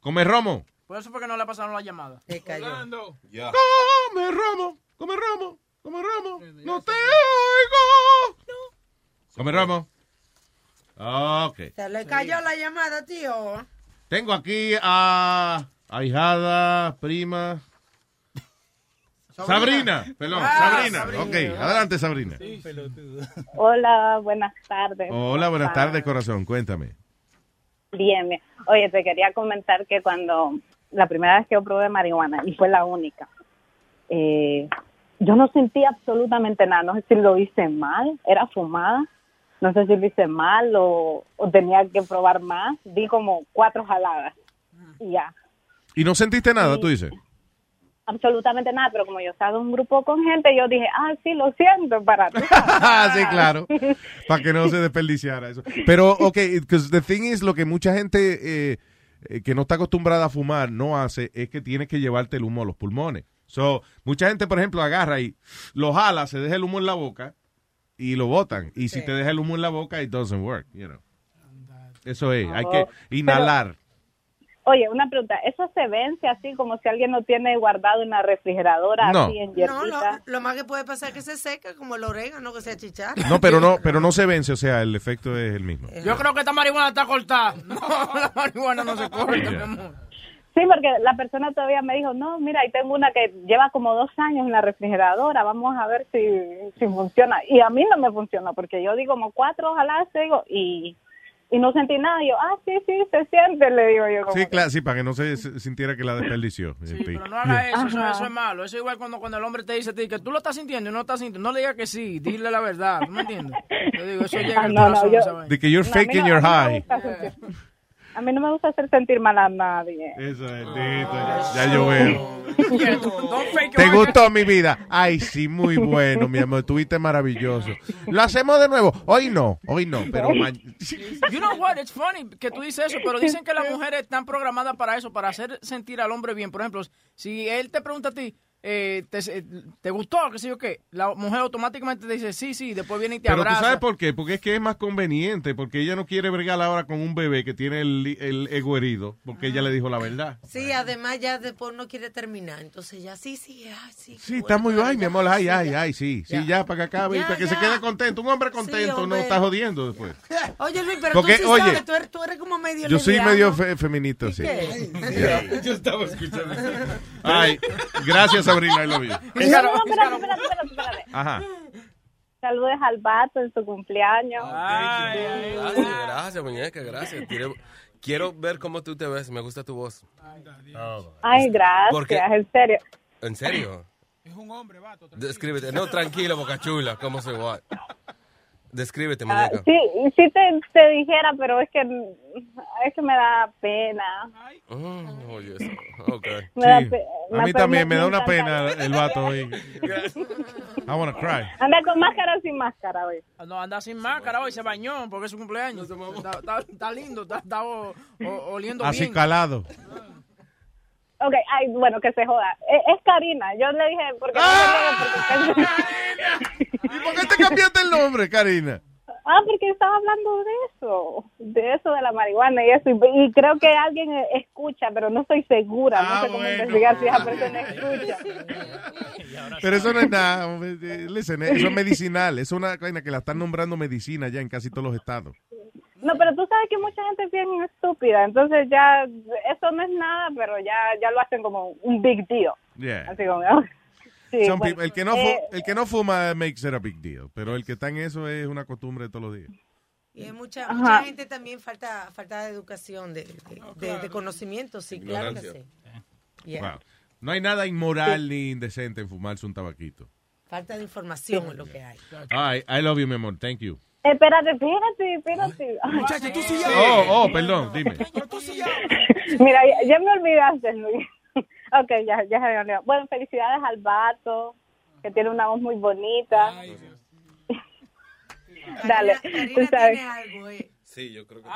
S10: Come Romo.
S7: Por eso fue que no le pasaron la llamada.
S8: Se cayó.
S10: Come Romo. Come Romo. Come Romo. No te oigo. Come Romo. Ok.
S8: Se le cayó la llamada, tío.
S10: Tengo aquí a ahijada, prima. Sabrina, perdón,
S8: Ah,
S10: Sabrina.
S8: Sabrina.
S10: Ok, adelante, Sabrina.
S31: Hola, buenas tardes.
S10: Hola, buenas tardes, corazón. Cuéntame.
S31: Bien, bien. Oye, te quería comentar que cuando la primera vez que yo probé marihuana, y fue la única, eh, yo no sentí absolutamente nada. No sé si lo hice mal, era fumada. No sé si lo hice mal o, o tenía que probar más. Di como cuatro jaladas y ya.
S10: ¿Y no sentiste nada, tú dices?
S31: Absolutamente nada, pero como yo estaba en un grupo con gente, yo dije, ah, sí, lo siento, para ti.
S10: Ah, sí, claro. Para que no se desperdiciara eso. Pero, ok, because the thing is, lo que mucha gente eh, eh, que no está acostumbrada a fumar no hace es que tienes que llevarte el humo a los pulmones. So, mucha gente, por ejemplo, agarra y lo jala, se deja el humo en la boca y lo botan. Y si te deja el humo en la boca, it doesn't work, you know. Eso es, hay que inhalar.
S31: Oye, una pregunta, ¿eso se vence así como si alguien lo tiene guardado en la refrigeradora,
S10: No.
S31: así en
S8: No, lo, lo más que puede pasar es que se seca como el orégano, que se achicharra.
S10: No, pero no, pero no se vence, o sea, el efecto es el mismo.
S7: Yo creo que esta marihuana está cortada. No, la marihuana no se corta, mi amor.
S31: Sí, porque la persona todavía me dijo, no, mira, ahí tengo una que lleva como dos años en la refrigeradora, vamos a ver si, si funciona. Y a mí no me funcionó, porque yo digo como cuatro, ojalá, digo, y, y no sentí nada. Y yo, ah, sí, sí, se siente, le digo yo. Como
S10: Sí,
S31: que-
S10: claro, sí, para que no se sintiera que la desperdició. Sí,
S7: Pero no haga eso, eso, eso es malo. Eso es igual cuando, cuando el hombre te dice a ti que tú lo estás sintiendo y no lo estás sintiendo. No le digas que sí, dile la verdad. ¿Tú me entiendes? Yo digo, eso llega
S31: Ah,
S7: al
S31: no, no, yo-.
S10: De que you're
S31: No,
S10: faking
S31: no-
S10: your
S31: no
S10: high.
S31: A mí no me gusta hacer sentir mal a nadie.
S10: Eso es, Tito, ya, ya yo veo. ¿Te gustó mi vida? Ay, sí, muy bueno, mi amor. Estuviste maravilloso. Lo hacemos de nuevo. Hoy no, hoy no, pero ma-
S7: You know what? It's funny que tú dices eso, pero dicen que las mujeres están programadas para eso, para hacer sentir al hombre bien. Por ejemplo, si él te pregunta a ti, eh, te, ¿te gustó? ¿Qué sé yo qué? La mujer automáticamente te dice sí, sí, después viene y te
S10: Pero tú
S7: abraza.
S10: sabes por qué, porque es que es más conveniente, porque ella no quiere bregar ahora con un bebé que tiene el, el ego herido, porque ella le dijo la verdad.
S8: Sí, además ya después no quiere terminar. Entonces ya, sí, sí, ay, sí.
S10: Sí, está muy ay, mi amor, ay, ay, ay, sí, sí, ya, para que acabe, para que se quede contento. Un hombre contento no
S8: hombre.
S10: está jodiendo después.
S8: Oye, Luis, pero
S10: Porque,
S8: tú sí
S10: oye,
S8: sabes, tú eres, tú eres como medio
S10: Yo soy medio fe- feminista, sí.
S21: Yo estaba escuchando.
S10: Ay, gracias, Sabrina, I love you.
S31: No, no, espérate, espérate, espérate.
S10: Ajá.
S31: Saludes al vato en su cumpleaños.
S13: Gracias, gracias, muñeca, gracias. Quiero, quiero ver cómo tú te ves. Me gusta tu voz.
S31: Ay, gracias,
S13: Porque-
S31: en serio.
S13: ¿En serio? Es un hombre, vato. Descríbete. No, tranquilo, boca chula. ¿Cómo se va? Descríbete,
S31: Ah,
S13: muñeca.
S31: sí, sí te, te dijera, pero es que es que me da pena.
S13: Oh, oye, eso. Ok.
S31: Me da
S10: Sí.
S31: pe-
S10: A mí también me da una pena el vato hoy. I wanna cry.
S31: Anda con máscara o sin máscara hoy.
S7: No, anda sin máscara hoy, se bañó porque es su cumpleaños. Está, está- está lindo, está, está o- o- oliendo
S10: Así
S7: bien.
S10: calado.
S31: Ok, ay, bueno, que se joda. Es, es Karina. Yo le dije, porque...
S10: ¿Y por qué te cambiaste el nombre, Karina?
S31: Ah, porque estaba hablando de eso, de eso de la marihuana y eso, y, y creo que alguien eh, escucha, pero no estoy segura, no sé cómo investigar si esa persona escucha.
S10: Pero eso no es nada. Eh, Listen, eso es medicinal. Es una vaina que la están nombrando medicina ya en casi todos los estados.
S31: No, pero tú sabes que mucha gente es bien estúpida, entonces ya, eso no es nada, pero ya, ya lo hacen como un big deal.
S10: Yeah.
S31: Así como, sí, bueno,
S10: people- el, que no
S31: eh,
S10: el que no fuma makes it a big deal. Pero el que está en eso es una costumbre de todos los días.
S8: Y hay mucha, mucha gente también falta falta de educación, de, de, de- de conocimiento, sí, claro que sí.
S10: Ignorancia.
S8: Yeah.
S10: Wow. No hay nada inmoral ni indecente en fumarse un tabaquito.
S8: Falta de información es lo que hay.
S10: Ay, I love you, mi amor. Thank you.
S31: Espérate, espérate, espérate.
S14: Muchacha, tú sí
S10: Oh, oh, perdón, dime.
S31: Mira, ya, ya me olvidaste, Luis. ok, ya, ya se me olvidó. Bueno, felicidades al vato, que tiene una voz muy bonita. Dale, tú sabes.
S13: Sí, yo creo que.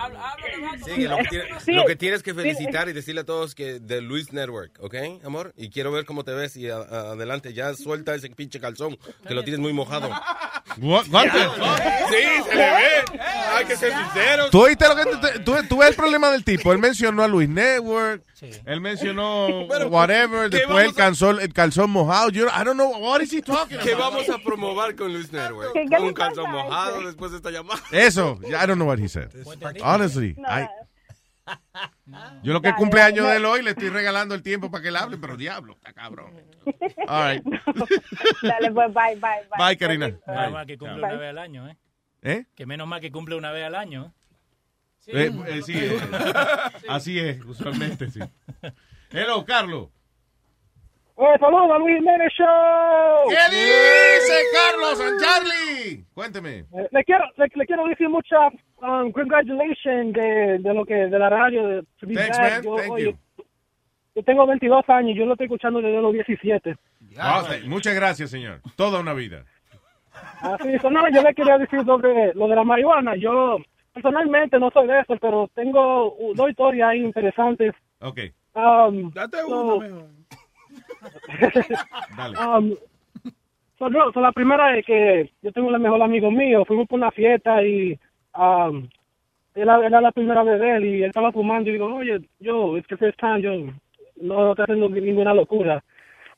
S7: Sí,
S13: Sí, que lo, que tiene-
S31: Sí.
S13: lo que tienes que felicitar y decirle a todos que de Luis Network, ¿ok, amor? Y quiero ver cómo te ves y a- a- adelante ya suelta ese pinche calzón que lo tienes muy mojado.
S10: What-
S13: Sí, se le ve. Hay que ser sinceros.
S10: ¿Tú oíste lo que te- tú, tú ves el problema del tipo? Él mencionó a Luis Network, él mencionó whatever,
S13: ¿qué
S10: después el calzón, el calzón mojado. Yo, I don't know, what is he talking
S13: ¿Qué
S10: about?
S13: vamos a promover con Luis Network?
S31: ¿Qué- qué le
S13: Un calzón
S31: a
S13: mojado después de esta llamada.
S10: Eso, I don't know what he said. Honestly,
S31: No,
S10: I- yo lo que es cumpleaños de él hoy le estoy regalando el tiempo para que él hable, pero diablo, está cabrón. All right.
S31: Dale, pues, bye, bye, bye.
S10: Bye, Karina.
S11: Menos mal que cumple una vez al año, ¿eh?
S10: ¿Eh?
S11: Que menos mal que cumple una vez al año, ¿eh?
S10: Eh, eh, sí, eh, así es, usualmente, sí. Hello, Carlos.
S32: Eh, saludos a Luis Jiménez Show.
S10: ¿Qué dice Carlos San Charlie? Cuénteme.
S32: Eh, le quiero le, le quiero decir muchas um, congratulations de, de lo que de la radio de
S10: Thanks, man.
S32: Yo,
S10: Thank
S32: oye,
S10: you.
S32: yo tengo 22 años, yo lo estoy escuchando desde los 17.
S10: Ah, sí, muchas gracias, señor. Toda una vida.
S32: Así es, no, yo le quería decir sobre lo de la marihuana. Yo personalmente no soy de eso, pero tengo uh, dos historias ahí interesantes.
S10: Ok,
S32: Um,
S21: Date
S32: so-
S21: uno, mijo.
S10: dale.
S32: Um, so, no, so la primera es que yo tengo un mejor amigo mío, fuimos por una fiesta y um, era, era la primera vez de él y él estaba fumando y digo, oye, yo, es que first time, yo no, no estoy haciendo ninguna locura.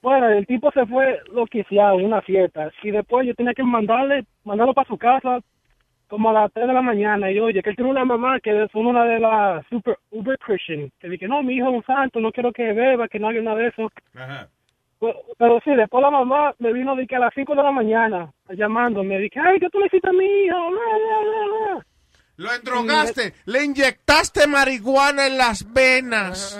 S32: Bueno, el tipo se fue loquiciado en una fiesta y después yo tenía que mandarle, mandarlo para su casa como a las 3 de la mañana y oye, que él tiene una mamá que es una de las super uber Christian, que dije, no, mi hijo es un santo, no quiero que beba, que no haga nada de eso.
S10: Ajá.
S32: Pero, pero sí, después la mamá me vino de que a las 5 de la mañana llamándome, dije, ay, ¿qué tú le hiciste a mi hijo? Bla, bla, bla, bla.
S10: Lo endrogaste, le inyectaste marihuana en las venas.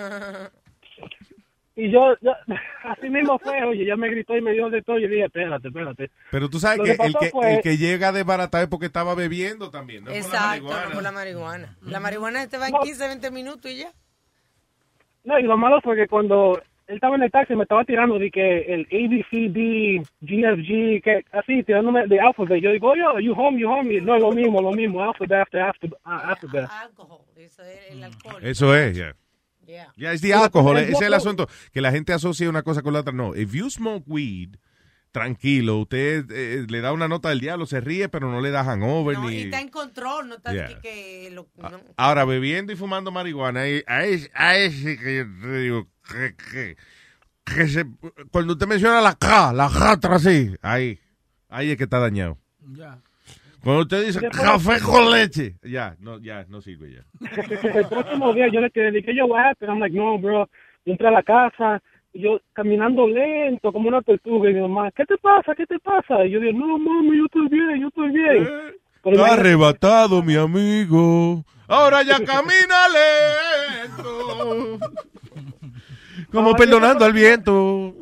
S32: Y yo, yo- así mismo fue, oye, ya me gritó y me dio de todo y dije, espérate, espérate.
S10: Pero tú sabes que,
S32: que
S10: el, que
S32: fue-
S10: el que llega desbaratado es porque estaba bebiendo también. No es por la
S8: Exacto,
S10: marihuana.
S8: no por la marihuana. La marihuana te va en
S32: No.
S8: 15, 20 minutos y ya.
S32: No, y lo malo fue que cuando él estaba en el taxi me estaba tirando de que el ABCD, GFG, que así, tirándome de alphabet. Yo digo, oye, you home, you home. Y no es lo mismo, lo mismo, alphabet after, after, uh, alphabet.
S8: Alcohol, eso es el alcohol.
S10: Eso es, ya.
S8: Yeah.
S10: Ya es de alcohol, ese es el asunto. Que la gente asocia una cosa con la otra. No, if you smoke weed, tranquilo, usted eh, le da una nota del diablo, se ríe, pero no le da hangover
S8: No,
S10: ni...
S8: y está en control, no está
S10: Yeah.
S8: que, que lo- no.
S10: Ahora, bebiendo y fumando marihuana, ahí- a ese, a ese que yo te digo, que, que, que se, cuando usted menciona la K, la J así, ahí, ahí es que está dañado.
S21: Ya.
S10: Cuando usted dice
S32: Después-
S10: café con leche, ya, no, ya, no sirve ya.
S32: el próximo día yo le quedé, dije, yo, what happened? I'm like, no, bro. Yo entré a la casa, y yo caminando lento, como una tortuga, y mi mamá, ¿qué te pasa? ¿Qué te pasa? Y yo digo, no, mami, yo estoy bien, yo estoy bien. Pero
S10: Está arrebatado, mi amigo. Ahora ya camina lento. Como perdonando al viento.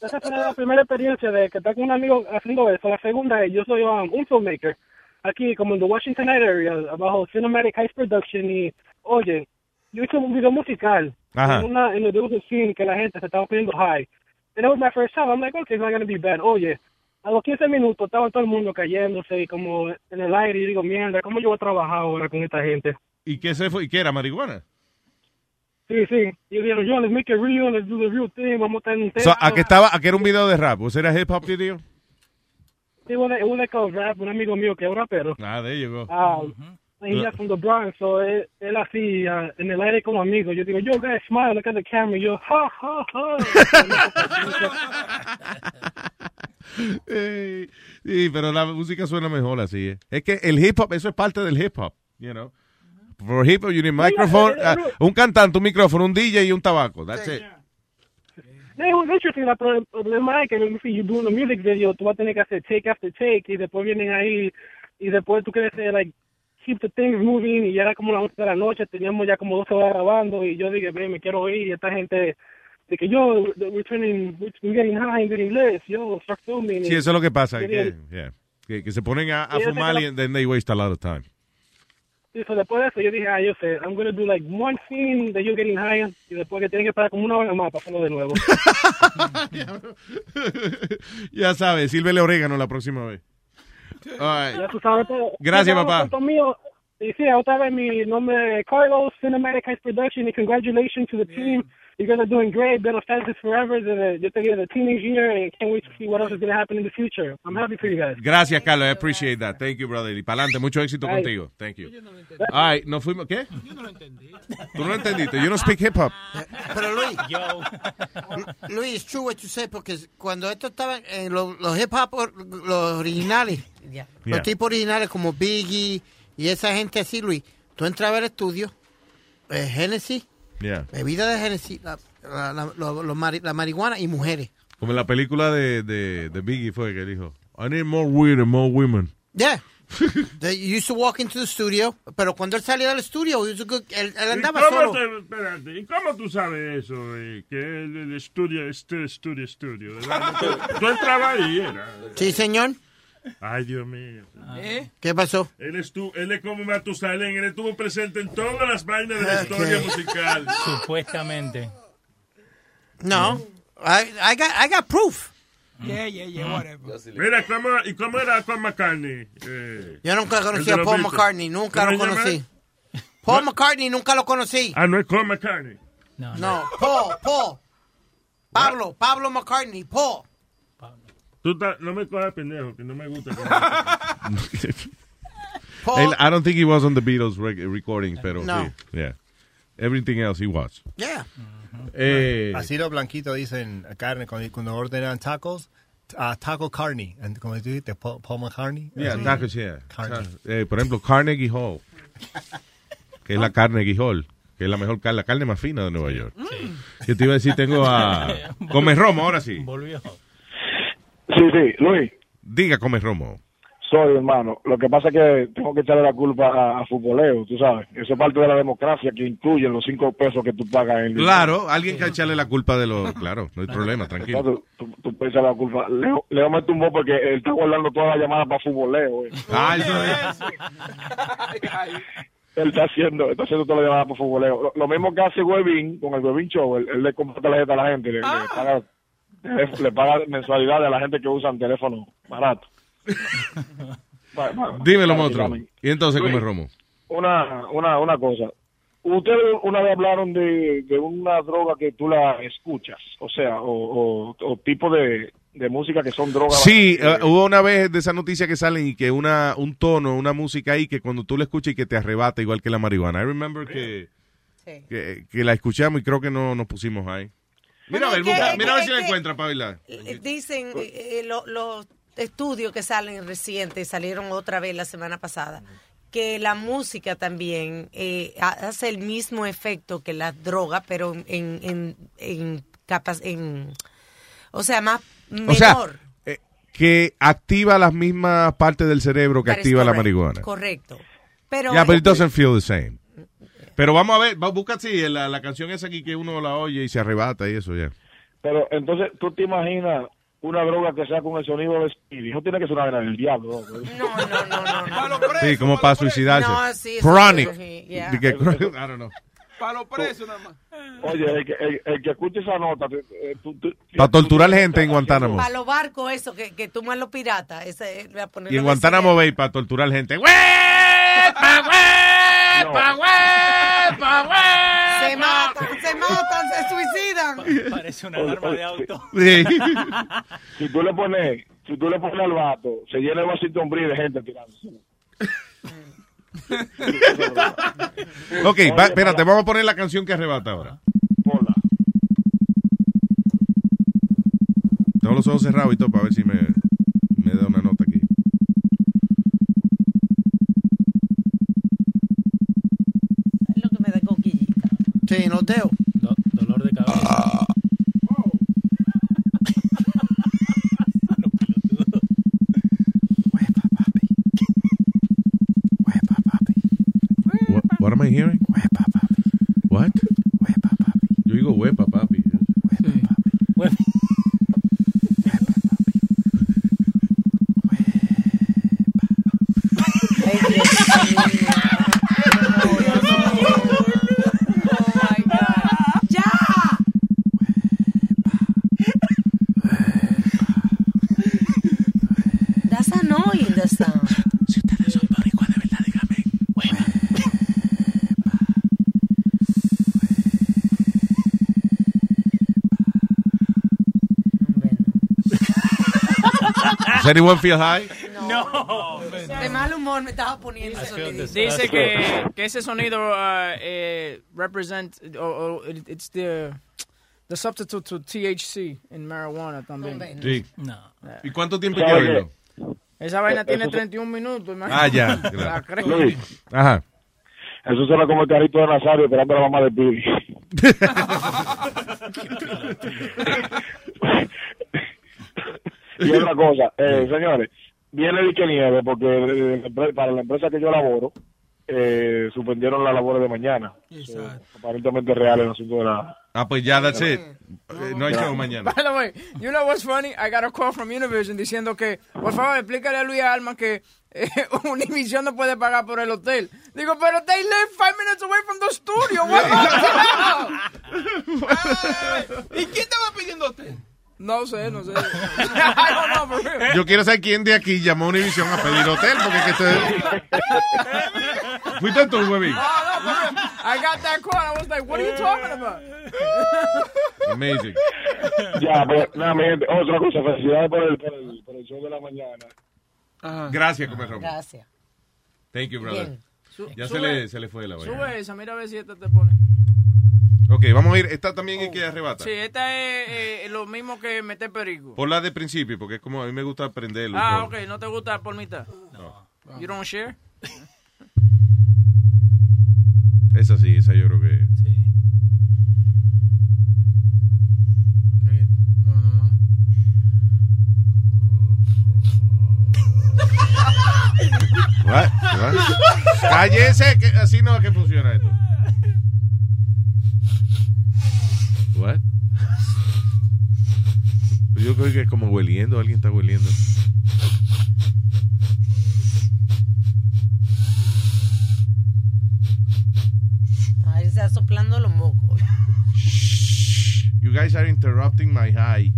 S32: Esa fue la primera experiencia de que estar con un amigo haciendo eso. La segunda yo soy um, un filmmaker. aquí como en the Washington Night area, abajo Cinematic Heights Production y, oye, yo hice un video musical
S10: Ajá.
S32: en una, en was a scene que la gente se estaba poniendo high. And it was my first time. I'm like, okay, it's not going to be bad. Oye, a los 15 minutos estaba todo el mundo cayéndose y como en el aire y digo, mierda, ¿cómo yo voy a trabajar ahora con esta gente?
S10: ¿Y qué se fue? ¿Y qué era marihuana?
S32: Sí, sí. Y dijeron, yo, let's make it real, let's do the real thing, vamos a estar en un
S10: So. ¿A qué estaba? ¿A qué era un video de rap? ¿O era hip hop video?
S32: Sí, like a rap, un amigo mío que es rapero.
S10: Ah, go.
S32: Um, and he's from the Bronx, so él, él así, uh, en el aire como amigo. Yo digo, yo, guys, smile, look at the camera. Yo, ha, ha, ha.
S10: Eh, sí, pero la música suena mejor así. ¿eh? Es que el hip hop, eso es parte del hip hop, you know. For hip hop, you need microphone,
S32: Yeah,
S10: ah, un cantante, un micrófono, un DJ y un tabaco. That's it.
S32: Yeah, it was interesting. El problema es que si you doing a music video, tú vas a tener que hacer take after take y después vienen ahí y después tú quieres hacer, like, keep the things moving y ya era como las 11 de la noche, teníamos ya como 12 horas grabando y yo dije, ve, me quiero ir y esta gente de que yo, we're turning, we're getting high and getting lit, yo, start filming.
S10: Sí, eso es lo que pasa. Que, yeah, que, que se ponen a, a fumar y then they waste a lot of time.
S32: Y so después de eso yo dije, ah, yo sé, I'm gonna do like one scene de you getting high y después que tienen que parar como una hora más para hacerlo de nuevo.
S10: ya sabes, sírvele orégano la próxima vez. All right.
S32: Ya tú sabes.
S10: Gracias, papá.
S32: Y sí, otra vez mi nombre es Carlos, Cinematic Heights Production, y congratulations to the team. You guys are doing great. Been a fan since forever. The, yo teenage year, and can't wait to see what else is going to happen in the future. I'm happy for you guys.
S10: Gracias, Carlos. I appreciate that. Thank you, brother. Y para adelante, mucho éxito
S32: Ay.
S10: contigo. Thank you. All right, nos fuimos. ¿Qué? Tú no lo entendiste. You don't speak hip hop.
S14: Pero Luis, Luis, it's true what you say, porque cuando esto estaba en los, los hip hop, los originales,
S10: Yeah.
S14: los tipos originales como Biggie y esa gente así, Luis, tú entrabas al estudio, eh, Genesis,
S10: Yeah.
S14: bebida de Genesis, la, la, la- lo- lo mari- la marihuana y mujeres.
S10: Como en la película de, de, de Biggie fue que dijo, I need more weed and more women.
S14: Yeah. They used to walk into the studio, pero cuando él salía del estudio, él, él
S16: ¿Y
S14: andaba
S16: cómo,
S14: solo.
S16: te- espérate, ¿Y cómo tú sabes eso? eh, que el, el estudio, este estudio, estudio. ¿verdad? ¿Tú, tú entrabas ahí, era.
S14: Sí, señor.
S16: Ay, Dios mío.
S14: ¿Eh? ¿Qué pasó?
S16: Él, él es como Matusalén, él estuvo presente en todas las vainas de la historia musical.
S11: Supuestamente.
S14: No. I, I, got, I got proof.
S16: Yeah, yeah, yeah, whatever. Mira, ¿cómo, ¿y cómo era Paul McCartney? Eh,
S14: Yo nunca conocí a Paul
S16: Beatles.
S14: McCartney, nunca
S16: ¿Cómo
S14: lo
S16: llama?
S14: conocí. Paul McCartney nunca lo conocí.
S16: Ah, no es Paul McCartney.
S14: No, Paul, Paul. Pablo, Pablo McCartney, Paul.
S16: Tú ta- no me cojas pendejo, que no me gusta.
S10: Él- I don't think he was on the Beatles rec- recordings, pero
S14: No.
S10: sí. Yeah. Everything else he was.
S14: Yeah.
S10: Eh,
S12: Así los blanquitos dicen carne cuando, ordenan tacos, ah, taco carne, and como tú dijiste, Paul, Paul McCartney.
S10: Yeah,
S12: Así.
S10: tacos, yeah.
S12: Carne.
S10: Eh, por ejemplo, Carnegie Hall, que es la Carnegie Hall, que es la mejor carne, la carne más fina de Nueva York. Yo te iba a decir, tengo a... Come Romo, ahora sí.
S11: Volvió.
S22: Sí, sí, Luis,
S10: Diga Come Romo.
S22: soy hermano. Lo que pasa es que tengo que echarle la culpa a, a futboleo, tú sabes. Eso es parte de la democracia que incluye los cinco pesos que tú pagas en
S10: Claro, alguien que echarle la culpa de lo... Claro, no hay problema, tranquilo.
S22: Entonces, tú, tú puedes echarle la culpa. Leo, Leo me tumbó porque él está guardando todas las llamadas para futboleo. eh.
S10: Ah, eso es.
S22: Él está haciendo, está haciendo todas las llamadas para futboleo. Lo, lo mismo que hace Webin con el Webin Show. Él, él le compra tarjeta a la gente, le, le paga, le, paga mensualidad a la gente que usan teléfono barato. Va- va-
S10: Dímelo, monstruo. Y entonces
S22: Luis,
S10: Come Romo.
S22: Una, una, una cosa. Ustedes una vez hablaron de, de una droga que tú la escuchas, o sea, o, o, o tipo de, de música que son drogas.
S10: Sí,
S22: eh,
S10: hubo una vez de esa noticia que salen y que una un tono, una música ahí que cuando tú la escuchas y que te arrebata igual que la marihuana. I remember que, que, que la escuchamos y creo que no nos pusimos ahí. Mira a ver, busca- mira a ver si la encuentra para bailar.
S8: Eh, Dicen eh, eh, lo- los estudios que salen recientes, salieron otra vez la semana pasada, que la música también eh, ha- hace el mismo efecto que la droga, pero en, en, en capas, en, o sea, más menor.
S10: O sea, eh, que activa las mismas partes del cerebro que activa la marihuana.
S8: Correcto. Pero,
S10: yeah, but it doesn't feel the same. Pero vamos a ver, va- busca así la, la canción esa aquí que uno la oye y se arrebata y eso ya.
S22: Pero entonces, ¿tú te imaginas una droga que sea con el sonido de Speedy. Eso tiene que ser una vaina del diablo. ¿no?
S10: Sí, como para suicidarse.
S14: No, sí,
S10: Chronic.
S14: sí, yeah.
S10: Que- I don't know.
S21: Para los presos nada más.
S22: Oye, el que, el, el que escuche esa nota, eh,
S10: Para torturar gente en Guantánamo.
S8: Para los barcos, eso, que, que toman los piratas. Ese, voy a ponerlo
S10: Y en Guantánamo Bay para torturar gente. ¡Huepa, huepa, huepa,
S8: Se matan, se matan, se suicidan.
S11: Parece una alarma de auto.
S10: Sí.
S22: si tú le pones, si tú le pones al vato, se llena el Bridge de gente tirando.
S10: Ok, va- espérate, vamos a poner la canción que arrebata ahora. Tengo los ojos cerrados y todo para ver si me, me da una nota aquí.
S8: Coquillita.
S14: Sí, noteo.
S11: dolor de cabeza.
S10: What, what am I hearing? Anyone feel high?
S11: No.
S8: De mal humor me estaba poniendo ese sonido.
S7: Dice que, que ese sonido uh, eh, represent, o o it- it's the, the substitute to THC in marijuana también.
S10: Sí.
S7: No.
S10: ¿Y cuánto tiempo hay que oírlo?
S7: Esa vaina
S22: Eh,
S7: tiene
S22: eso-
S7: 31 minutos, imagínate.
S10: Ah, ya.
S7: La
S10: claro.
S7: creo.
S22: Luis,
S10: Ajá.
S22: eso suena como el carrito de Nazario esperando a la mamá de Billy. y otra cosa, eh, señores, viene el que nieve porque eh, para la empresa que yo laboro, eh, suspendieron las labores de mañana. So, aparentemente real el asunto de la...
S10: Ah, pues ya, that's it. Eh, no hay show mañana.
S7: By the way, you know what's funny? I got a call from Univision diciendo que, por favor, explícale a Luis Alma que eh, Univision no puede pagar por el hotel. Digo, pero they live five minutes away from the studio. What
S21: ¿Y quién estaba pidiendo usted?
S7: No sé, no sé. Real.
S10: Yo quiero saber quién de aquí llamó a Univision a pedir hotel, porque que esto ¿Fuiste tú, huevín?
S7: No, no. I got that call. I was like, what are you talking about?
S10: Amazing.
S22: Ya, pues, nada, mi gente, otra cosa, felicidades por el, por el, por el show de la mañana.
S10: Gracias, Comer Ramón.
S8: Gracias.
S10: Thank you, brother.
S7: Bien.
S10: Ya se
S7: sube-
S10: le, se le fue la vaina.
S7: Sube esa, mira a ver si esta te pone.
S10: Ok, vamos a ir. Esta también es que arrebata.
S7: Sí, esta es eh, lo mismo que meter perico.
S10: Por la de principio, porque es como a mí me gusta aprenderlo.
S7: Ah, ok, ¿no te gusta por mitad?
S10: No.
S7: You don't share?
S10: Esa sí, esa yo creo que. What? What? Cállese, que así no es que funciona esto. What? Yo creo que como hueliendo, alguien está hueliendo.
S8: Ahí está soplando los mocos.
S10: You guys are interrupting my high.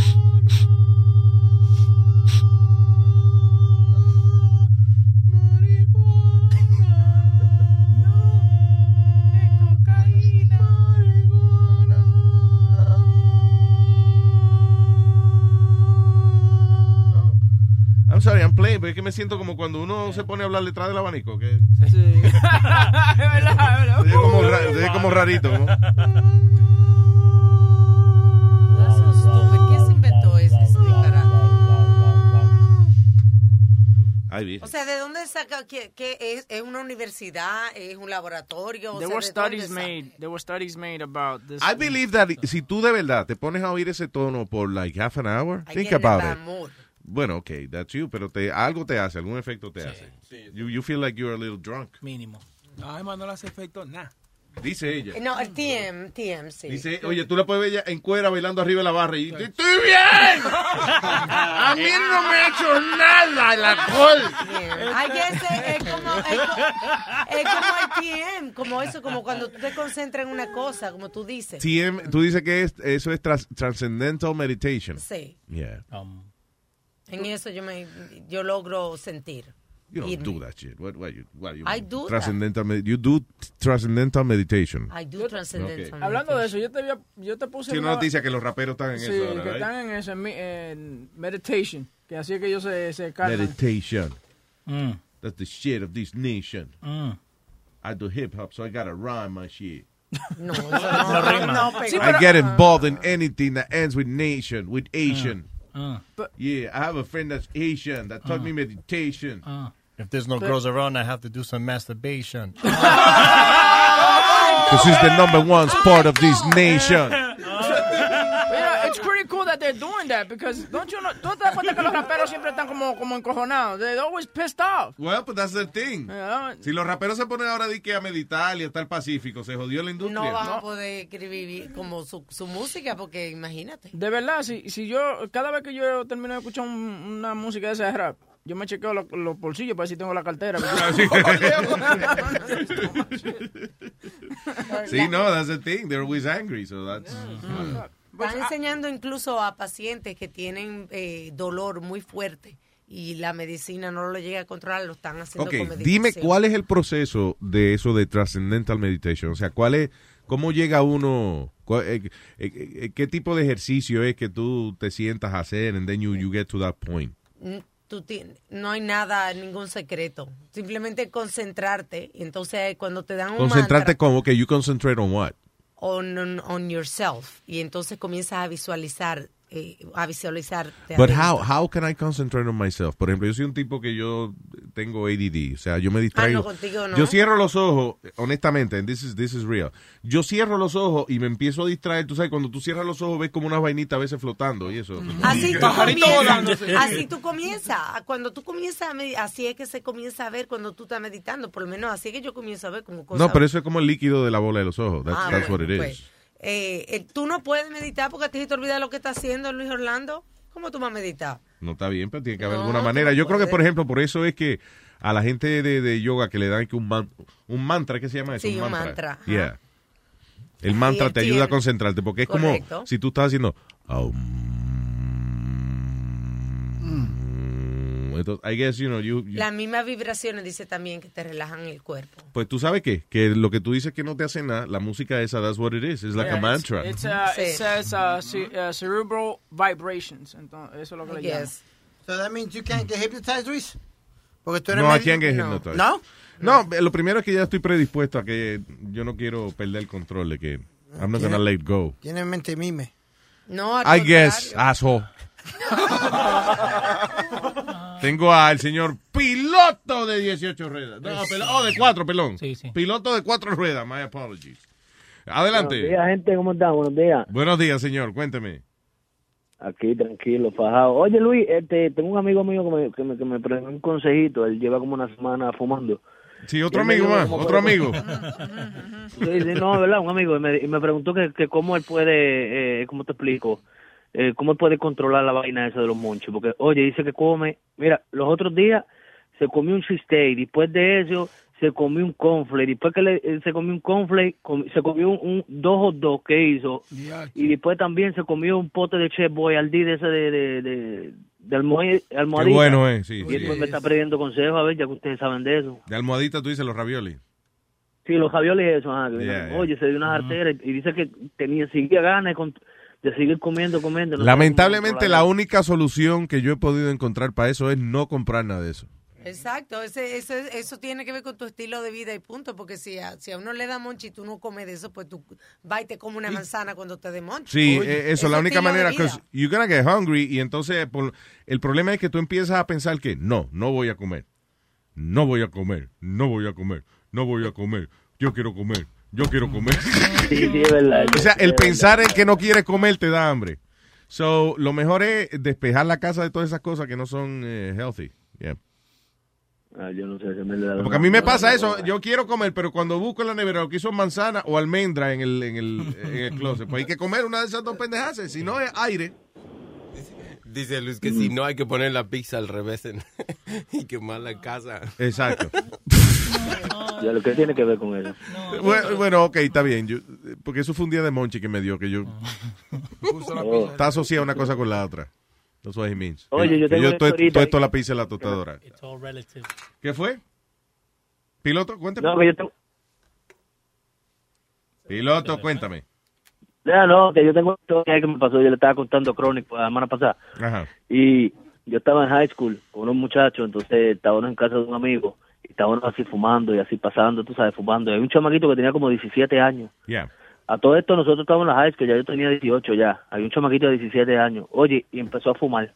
S10: I'm playing, pero es que me siento como cuando uno se pone a hablar detrás del abanico. Que
S7: Sí. es verdad, es
S10: como, ra- oye como rarito. ¿no?
S8: That's so stupid. ¿Quién se inventó ese ese disparate?
S10: Ay, vi.
S8: O sea, ¿de dónde saca que, que es, es una universidad, es un laboratorio? O
S7: There
S8: sea,
S7: were
S8: ¿de dónde
S7: studies made. There were studies made about this.
S10: I believe that si tú de verdad te pones a oír ese tono por like half an hour,
S8: I
S10: think about it.
S8: mood.
S10: Bueno, okay, that's you, pero te, algo te hace, algún efecto te hace. You, you feel like you're a little drunk.
S11: Mínimo.
S9: Además no le hace efecto nada.
S10: Dice ella.
S8: No, el TM, TM, sí.
S10: Dice, oye, tú la puedes ver ella en cuera bailando arriba de la barra y ¡Estoy bien! A mí no me ha hecho nada el alcohol.
S8: Ay, ese es como, es, co- es como el TM, como eso, como cuando tú te concentras en una cosa, como tú dices.
S10: TM, tú dices que es, eso es tras- Transcendental Meditation.
S8: Sí.
S10: Yeah.
S8: En eso yo me, yo logro sentir.
S10: You don't do that shit. What, what you, what you
S8: I do that.
S10: transcendental med- You do transcendental meditation.
S8: I do transcendental.
S10: Ok.
S7: Hablando de eso, yo te, había- yo te puse
S10: Sí, una noticia que los raperos están en
S7: sí,
S10: eso ahora,
S7: que
S10: right?
S7: están en eso, en, meditation, que así es que ellos se, se calman.
S10: Meditation.
S7: Mm.
S10: That's the shit of this nation. I do hip hop, so I gotta rhyme my shit.
S8: No, eso no, no, no pegó.
S10: I get involved in anything that ends with nation, with Asian.
S12: Uh.
S10: Yeah, I have a friend that's Asian that taught me meditation.
S12: If there's no girls around, I have to do some masturbation.
S10: Because he's the number one part of this nation.
S7: That they're doing that because don't you know, ¿tú te das cuenta que los raperos siempre están como, como encojonados? They're always pissed off.
S10: Well, but that's the thing.
S7: Yeah.
S10: Si los raperos se ponen ahora de que a meditar y a estar pacífico, se jodió la industria.
S8: No vas a poder escribir como su, su música porque imagínate.
S7: De verdad, si, si yo, cada vez que yo termino de escuchar un- una música de esa de rap, yo me chequeo lo- los bolsillos para ver si tengo la cartera.
S10: Sí, no, that's the thing. They're always angry, so that's...
S8: Están enseñando incluso a pacientes que tienen eh, dolor muy fuerte y la medicina no lo llega a controlar, lo están haciendo
S10: Ok,
S8: con meditación.
S10: dime cuál es el proceso de eso de Transcendental Meditation. O sea, cuál es, cómo llega uno, cuál- eh, eh, eh, qué tipo de ejercicio es que tú te sientas a hacer and then you, you get to that point.
S8: Mm, Tú no hay nada, ningún secreto. Simplemente concentrarte. Entonces cuando te dan un
S10: Concentrarte
S8: mantra
S10: como que you concentrate on what?
S8: On, on, on yourself. Y entonces comienzas a visualizar, eh, a visualizarte.
S10: But how, how can I concentrate on myself? Por ejemplo, yo soy un tipo que yo tengo ADD, o sea, yo me distraigo.
S8: Ah, no, contigo no.
S10: Yo cierro los ojos, honestamente, and this is, this is real. Yo cierro los ojos y me empiezo a distraer. Tú sabes, cuando tú cierras los ojos ves como una vainita a veces flotando y eso.
S8: Así tú, comienzas, así tú comienzas. Cuando tú comienzas a medi- así es que se comienza a ver cuando tú estás meditando. Por lo menos así es que yo comienzo a ver como cosas.
S10: No, pero eso es como el líquido de la bola de los ojos. That's,
S8: Ah,
S10: that's what it
S8: pues,
S10: is.
S8: eh, eh, tú no puedes meditar porque a ti se te olvida lo que está haciendo Luis Orlando. ¿Cómo tú vas a meditar?
S10: No está bien, pero tiene que haber
S8: No,
S10: alguna manera. Yo creo que, por ejemplo, por eso es que a la gente de, de yoga que le dan que un, man- un mantra, ¿qué se llama eso?
S8: Sí, un mantra.
S10: Yeah. El mantra te ayuda a concentrarte porque es
S8: Correcto.
S10: como si tú estás haciendo... Entonces, I guess, you know, you, you-
S8: Las mismas vibraciones dice también que te relajan el cuerpo.
S10: pues tú sabes qué, que lo que tú dices que no te hace nada, la música esa, that's what it is. It's like a
S7: Yeah,
S10: mantra.
S7: It's, uh, It says uh, ce- uh, cerebral vibrations. Entonces, eso es lo que le llaman.
S14: So that means you can't get hypnotized, Luis? Porque tú eres
S10: No, I can't get
S14: No.
S10: hypnotized.
S14: ¿No?
S10: No, lo primero es que ya estoy predispuesto a que yo no quiero perder el control de que I'm not gonna let go.
S14: Tiene mente mime.
S8: No,
S10: I guess, asshole. Tengo al señor piloto de 18 ruedas. No, oh, de 4, pelón. Piloto de 4 ruedas, my apologies. Adelante.
S33: Buenos días, gente, ¿cómo están? Buenos días.
S10: Buenos días, señor, cuénteme.
S33: Aquí, tranquilo, fajado. Oye, Luis, este, tengo un amigo mío que me, que me, que me prestó un consejito. Él lleva como una semana fumando.
S10: Sí, otro amigo más, otro amigo.
S33: Sí, sí, no, ¿verdad? Un amigo. Y me, y me preguntó que, que cómo él puede, eh, ¿cómo te explico? Eh, ¿Cómo puede controlar la vaina esa de los monchos? Porque, oye, dice que come... Mira, los otros días se comió un cheesesteak. Después de eso se comió un cornflake. Después que le, eh, se comió un cornflake, com- se comió un, un dos hot dogs que hizo. Y después también se comió un pote de Chef Boyardee de ese de, de, de, de almohad- almohadita.
S10: bueno es, sí,
S33: Y
S10: sí.
S33: después me está pidiendo consejos, a ver, ya que ustedes saben de eso.
S10: De almohadita tú dices los raviolis.
S33: Sí, los raviolis eso, ah, que
S10: Yeah,
S33: vino-
S10: yeah.
S33: oye, se dio una arteria y dice que tenía, seguía ganas con- de seguir comiendo, comiendo. no sabe
S10: Lamentablemente la única solución que yo he podido encontrar para eso es no comprar nada de eso.
S8: Exacto, ese, ese- eso tiene que ver con tu estilo de vida y punto, porque si a, si a uno le da monchi y tú no comes de eso, pues tú vas y te comes una manzana cuando te dé monchi.
S10: Sí,
S8: Oye,
S10: eh, eso,
S8: es
S10: la única manera, because you're gonna get hungry y entonces por- el problema es que tú empiezas a pensar que no, no voy a comer, no voy a comer, no voy a comer, no voy a comer, yo quiero comer, yo quiero comer.
S33: Sí, sí, es verdad.
S10: o sea, el pensar en que no quieres comer te da hambre. So, lo mejor es despejar la casa de todas esas cosas que no son eh, healthy. Yeah.
S33: Ah, yo no sé, se me le da
S10: Porque a mí me pasa eso, yo quiero comer, pero cuando busco en la nevera lo que hizo manzana o almendra en el, en el, en el closet, pues hay que comer una de esas dos pendejas, si no es aire.
S13: Dice Luis que si no hay que poner la pizza al revés en- y quemarla en casa.
S10: Exacto.
S33: Ya lo que tiene que ver con eso.
S10: Bueno, bueno, ok, está bien. Yo- porque eso fue un día de Monchi que me dio, que yo...
S33: Oh.
S10: Está asociada una cosa con la otra. That's what he means.
S33: Oye,
S10: Que-
S33: yo
S10: que yo
S33: una
S10: estoy, estoy la pizza en la tostadora.
S11: It's all relative.
S10: ¿Qué fue? ¿Piloto? Cuéntame.
S33: No, que yo tengo...
S10: Piloto, cuéntame.
S33: Ya, no, que yo tengo una historia que me pasó, yo le estaba contando Chronic la semana pasada.
S10: Ajá.
S33: Y yo estaba en high school con unos muchachos, entonces estábamos en casa de un amigo, y estábamos así fumando y así pasando, tú sabes, fumando. Y hay un chamaquito que tenía como 17 años.
S10: Yeah.
S33: A todo esto nosotros estábamos en la high school, ya yo tenía 18 ya. Hay un chamaquito de 17 años. Oye, y empezó a fumar.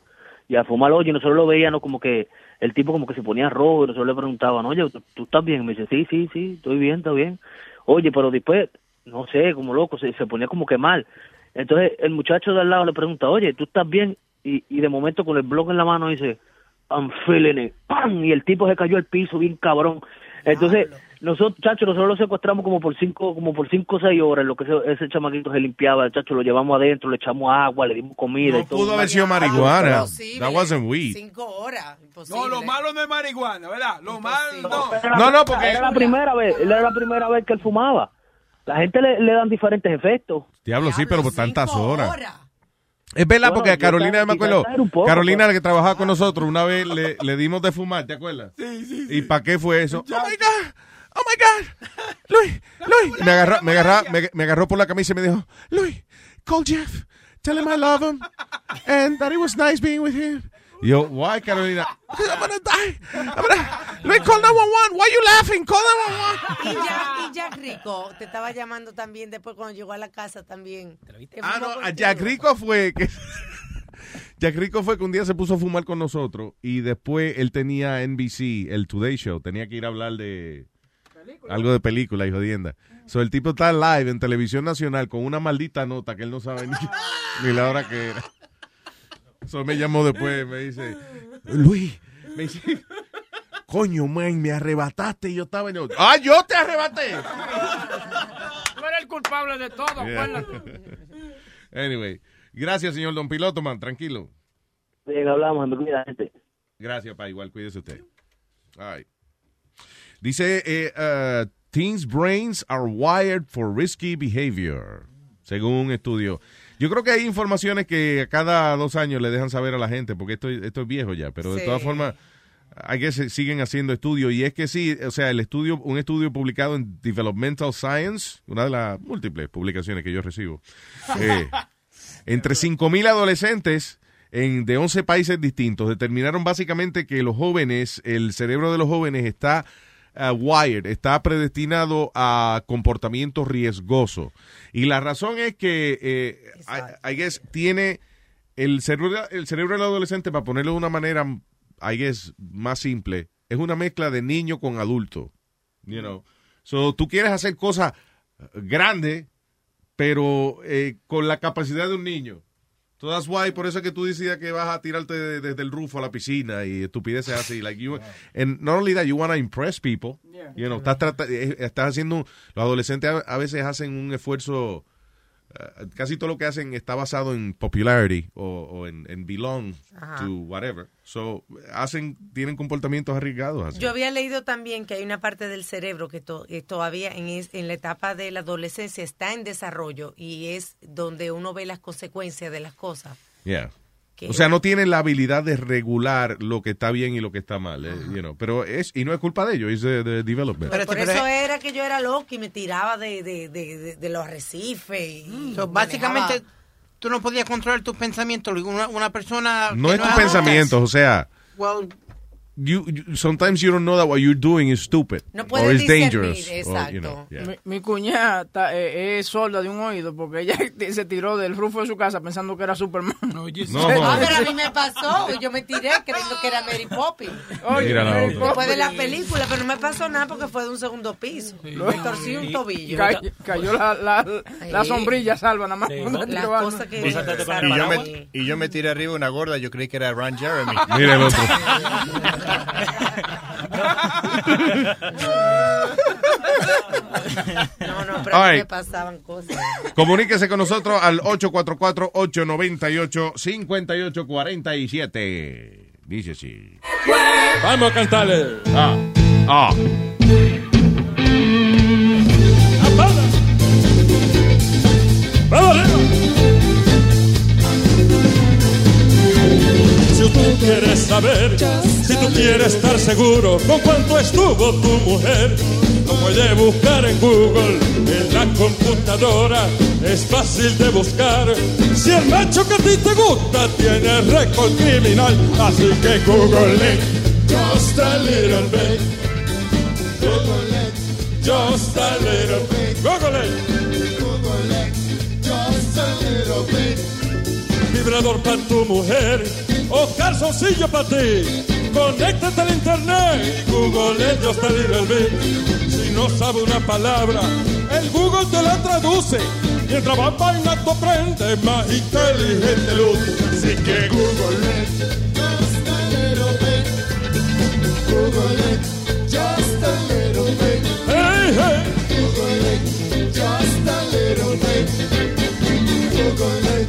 S33: Y a fumar, oye, nosotros lo veíamos como que el tipo como que se ponía rojo y nosotros le preguntaban, oye, ¿tú, tú estás bien? Y me dice, sí, sí, sí, estoy bien, está bien. Oye, pero después, no sé, como loco, se, se ponía como que mal. Entonces el muchacho de al lado le pregunta, oye, ¿tú estás bien? Y, y de momento con el blog en la mano dice, I'm feeling it. ¡Pam! Y el tipo se cayó al piso bien cabrón. Entonces, nosotros, chacho, nosotros lo secuestramos como por cinco, como por cinco o seis horas, en lo que ese, ese chamaquito se limpiaba, el chacho, lo llevamos adentro, le echamos agua, le dimos comida y todo.
S10: Pudo haber sido marihuana. That wasn't weed.
S8: Cinco horas. Imposible.
S9: No, lo malo no es marihuana, ¿verdad? Lo malo no.
S10: No, no, porque-
S33: Era la primera vez, era la primera vez que él fumaba. La gente le, le dan diferentes efectos.
S10: Diablo, sí, pero por tantas horas. Es verdad,
S33: Bueno,
S10: porque a Carolina, me acuerdo,
S33: poco,
S10: Carolina, la que trabajaba con nosotros, una vez le, le dimos de fumar, ¿te acuerdas?
S9: Sí, sí,
S10: ¿Y para qué fue eso? Oh my God, oh my God, Luis, Luis. Y me agarró, me agarró, me, me agarró por la camisa y me dijo, Luis, call Jeff, tell him I love him, and that it was nice being with him. Y yo, why, Carolina? Because I'm gonna die. I'm gonna, Luis, call 911. Why you laughing? Call 911.
S8: Y Jack, y Jack Rico te estaba llamando también después cuando llegó a la casa también. Te
S10: Ah, no, a. Jack Rico fue que... Jack Rico fue que un día se puso a fumar con nosotros y después él tenía NBC, el Today Show, tenía que ir a hablar de algo de película y jodienda. So, el tipo está live en televisión nacional con una maldita nota que él no sabe ni, ni la hora que era. So, me llamó después, me dice, Luis, me dice, coño, man, me arrebataste y yo estaba en... ¡Ah, yo te arrebaté!
S7: Tú eres el culpable de todo,
S10: Yeah.
S7: acuérdate.
S10: Anyway, gracias, señor Don Piloto, man, tranquilo.
S33: Bien, hablamos, gente.
S10: Gracias, pa, igual, cuídese usted. All right. Dice, eh, uh, teens' brains are wired for risky behavior, según un estudio. Yo creo que hay informaciones que cada dos años le dejan saber a la gente, porque esto, esto es viejo ya, pero de todas formas, hay que se- siguen haciendo estudios. Y es que sí, o sea, el estudio, un estudio publicado en Developmental Science, una de las múltiples publicaciones que yo recibo, eh, entre 5.000 adolescentes en, de 11 países distintos determinaron básicamente que los jóvenes, el cerebro de los jóvenes está uh, wired, está predestinado a comportamientos riesgosos. Y la razón es que, eh, I, I guess, tiene el cerebro, el cerebro del adolescente, para ponerlo de una manera, I guess, más simple, es una mezcla de niño con adulto. You know? So, tú quieres hacer cosas grandes, pero eh, con la capacidad de un niño. So that's why, por eso es que tú decías que vas a tirarte de- desde el roof a la piscina y estupideces así. Like you, and not only that, you want to impress people. You know, estás, eh, estás haciendo, los adolescentes a, a veces hacen un esfuerzo, eh, casi todo lo que hacen está basado en popularity o, o en, en belong
S8: Ajá.
S10: to whatever. So, hacen, tienen comportamientos arriesgados. así.
S8: Yo había leído también que hay una parte del cerebro que, to- que todavía en, es- en la etapa de la adolescencia está en desarrollo y es donde uno ve las consecuencias de las cosas.
S10: Yeah. O sea, no tienen la habilidad de regular lo que está bien y lo que está mal, eh, you know. pero es y no es culpa de ellos, es de, de development.
S8: Por eso era que yo era loca y me tiraba de, de, de, de- de los arrecifes. Y
S14: So, básicamente, tú no podías controlar tus pensamientos. Una, una persona.
S10: no
S14: que
S10: es tus
S14: adulta-
S10: pensamientos, o sea,
S14: Well,
S10: you, you- sometimes you don't know that what you're doing is stupid
S7: No
S10: or is dangerous. or,
S7: exacto.
S10: you know, yeah.
S7: Mi, mi cuñada está- eh, es sorda de un oído porque ella se tiró del rufo de su casa pensando que era Superman.
S10: No.
S8: Ah, pero a mí me pasó, yo me tiré creyendo que era Mary Poppins.
S7: Oye,
S10: Mira la
S7: Mary
S10: otra.
S8: Después de la película, pero no me pasó nada porque fue de un segundo piso. Me torcí un tobillo.
S7: Ca- cayó la, la, la sombrilla salva nada más. tiró algo.
S8: cosas que
S12: Y yo, me, y yo me tiré arriba una gorda, yo creí que era Ron Jeremy.
S10: Mira el otro.
S8: No, no, pero
S10: All
S8: a mí
S10: right.
S8: me pasaban cosas.
S10: Comuníquese con nosotros al 844-898-5847. Dice así.
S16: Vamos a cantarle.
S10: Ah, ah.
S16: ¡Vamos Si tú quieres saber, si tú quieres estar seguro con cuánto estuvo tu mujer, lo puedes buscar en Google, en la computadora, es fácil de buscar. Si el macho que a ti te gusta tiene récord criminal, así que Google it, just a little bit. Google it, just a little bit. Google it. Vibrador para tu mujer o calzoncillo para ti. Conéctate al internet Google ellos te el. Si no sabe una palabra, el Google te la traduce. Mientras va vaina tu aprende más inteligente luz. Así que Google it, just a little bit. Google it, just a little bit. Hey, hey. Google it, just a little bit. Google it,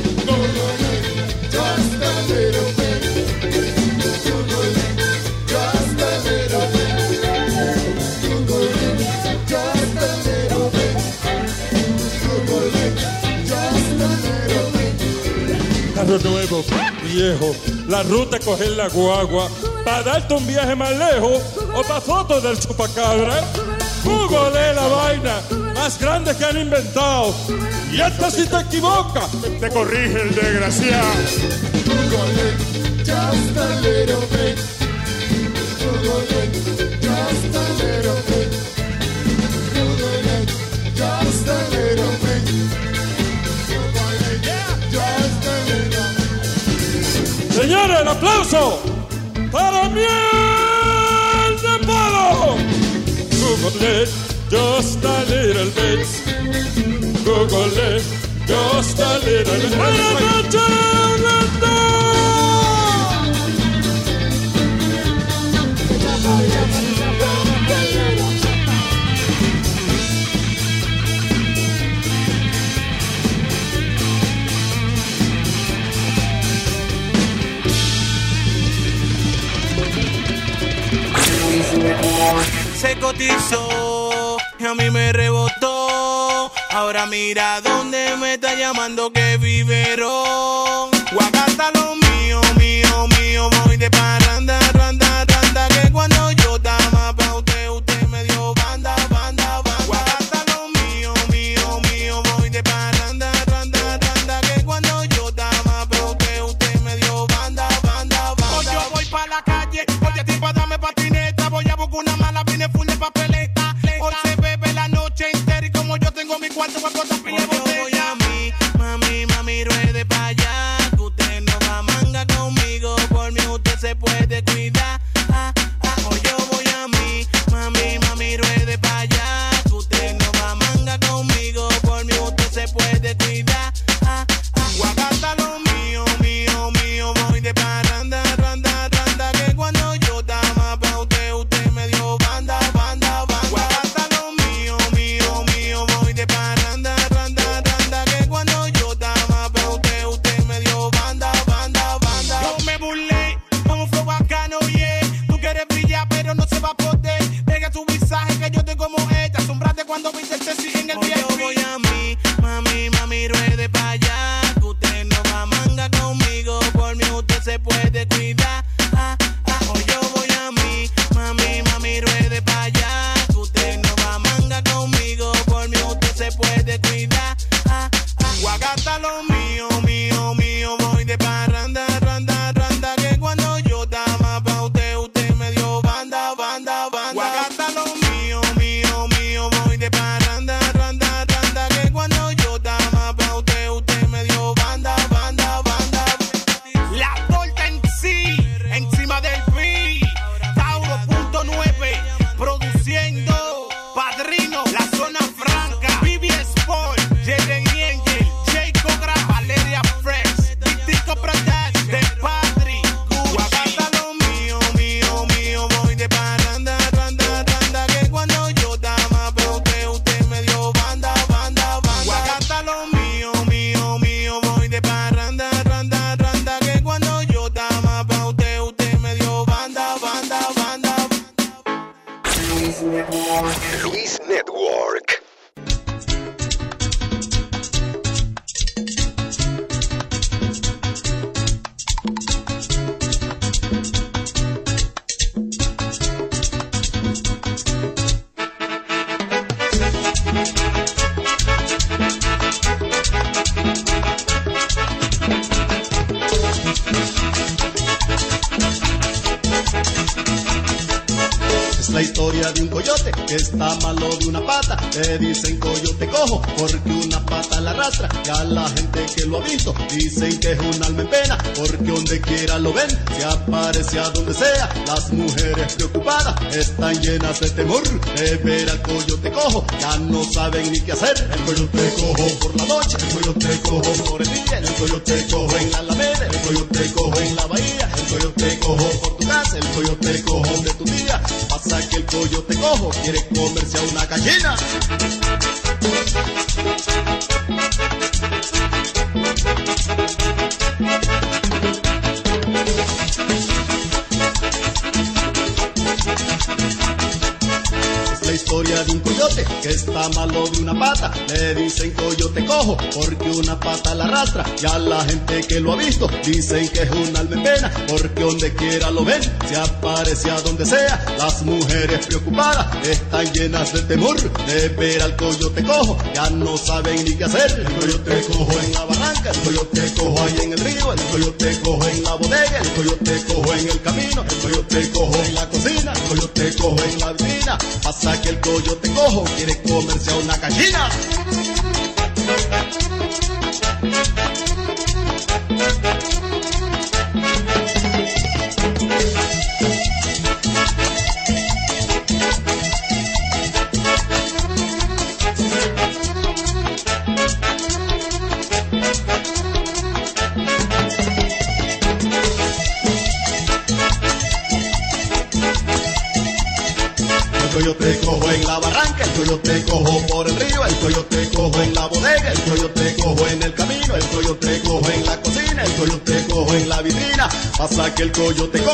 S16: nuevo, viejo, la ruta es coger la guagua para darte un viaje más lejos o para fotos del chupacabra. Google es la vaina más grande que han inventado. Y esta si te equivocas, te corrige el desgraciado. Google just a little bit. Google just a little aplauso para miel de palo. Google it, just a little bit. Google it, just a little bit.
S34: Se cotizó y a mí me rebotó. Ahora mira dónde me está llamando que vivero.
S35: Llenas de temor de ver al coyote cojo. Ya no saben ni qué hacer. El coyote cojo por la noche, malo de una pata. Le dicen coyote cojo porque una pata la arrastra. Ya la gente que lo ha visto dicen que es un alma porque donde quiera lo ven se aparece a donde sea. Las mujeres preocupadas están llenas de temor de ver al coyote cojo. Ya no saben ni qué hacer. El coyote cojo en la barranca, el coyote cojo ahí en el río, el coyote cojo en la bodega, el coyote cojo en el camino, el coyote cojo en la cocina, el coyote cojo en la vitrina. Pasa que el coyote cojo quiere comerse a una gallina.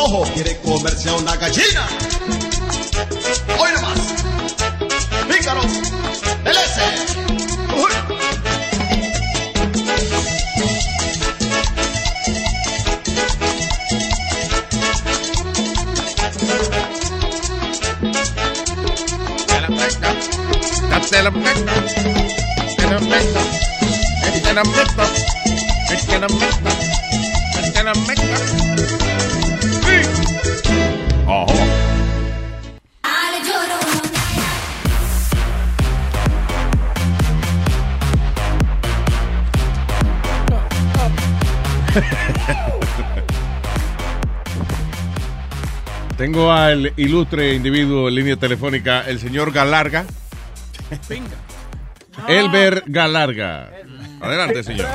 S35: Cojo quiere comerse a una gallina. Hoy nomás. Pícaros. El ese. Uy.
S10: Tengo al ilustre individuo en línea telefónica, el señor Galarga. Elber Galarga. Adelante, señor.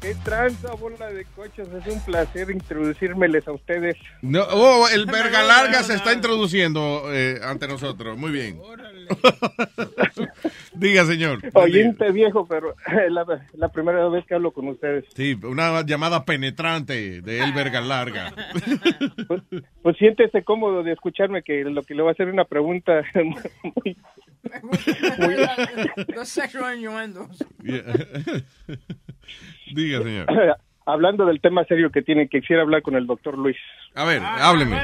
S36: Qué tranza, bola de coches. Es un placer introducírmeles a ustedes.
S10: No, oh, el verga larga se está introduciendo eh, ante nosotros. Muy bien. Diga, señor.
S36: Oyente viejo, pero es la, la primera vez que hablo con ustedes.
S10: Sí, una llamada penetrante de el verga larga.
S36: Pues siéntese cómodo de escucharme que lo que le voy a hacer una pregunta muy...
S7: Los sexual innuendos.
S10: Diga, señor.
S36: Hablando del tema serio que tiene, que quisiera hablar con el doctor Luis.
S10: A ver, hábleme.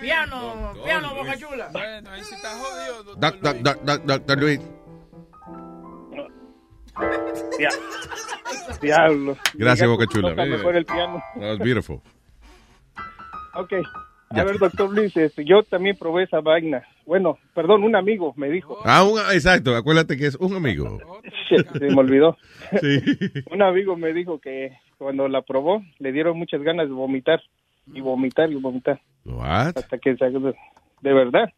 S7: Piano, piano, boca chula.
S9: Bueno, ahí sí está jodido.
S10: Doc- doc- doc- doc- Doctor Luis.
S36: Dia- Diablo.
S10: Gracias, Boca Chula.
S36: mejor el piano.
S10: That was beautiful.
S36: Ok. A ver, doctor Luis, este, yo también probé esa vaina. Bueno, perdón, un amigo me dijo.
S10: Ah, un- exacto. Acuérdate que es un amigo.
S36: Se me olvidó.
S10: Sí.
S36: un amigo me dijo que cuando la probó le dieron muchas ganas de vomitar y vomitar y vomitar
S10: What?
S36: hasta que de, verdad.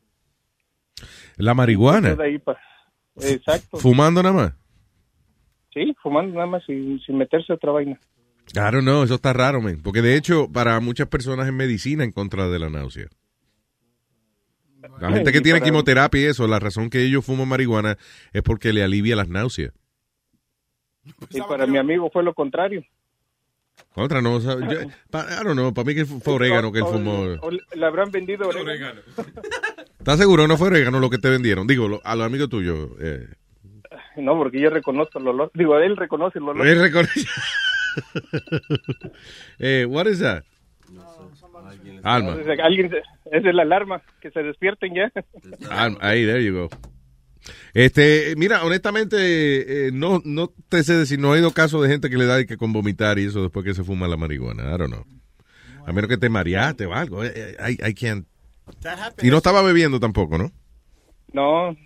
S10: La marihuana.
S36: Exacto.
S10: ¿Fumando nada más?
S36: Sí, fumando nada más sin, sin meterse otra vaina.
S10: Don't know, eso está raro, man. Porque de hecho, para muchas personas es medicina en contra de la náusea. La gente que tiene quimioterapia y eso, la razón que ellos fuman marihuana es porque le alivia las náuseas.
S36: Y para mi amigo fue lo contrario.
S10: Otra no, o sea, yo- pa- I don't know, para mí que fue orégano que él fumó.
S36: o le habrán vendido orégano.
S10: ¿Estás seguro no fue orégano lo que te vendieron? Digo, lo- a los amigos tuyos. Eh,
S36: No, porque yo reconozco el olor. Digo, él reconoce el olor.
S10: él reconoce- eh, what is that? Alma.
S36: Entonces, alguien, es la alarma, que se despierten ya.
S10: Alma, Ahí, there you go. Este, mira, honestamente, eh, no, no te sé decir, no he oído caso de gente que le da y que con vomitar y eso después que se fuma la marihuana. I don't know. A menos que te mareaste o algo. eh, eh, I, I can't. Y no estaba bebiendo tampoco, ¿no?
S36: No.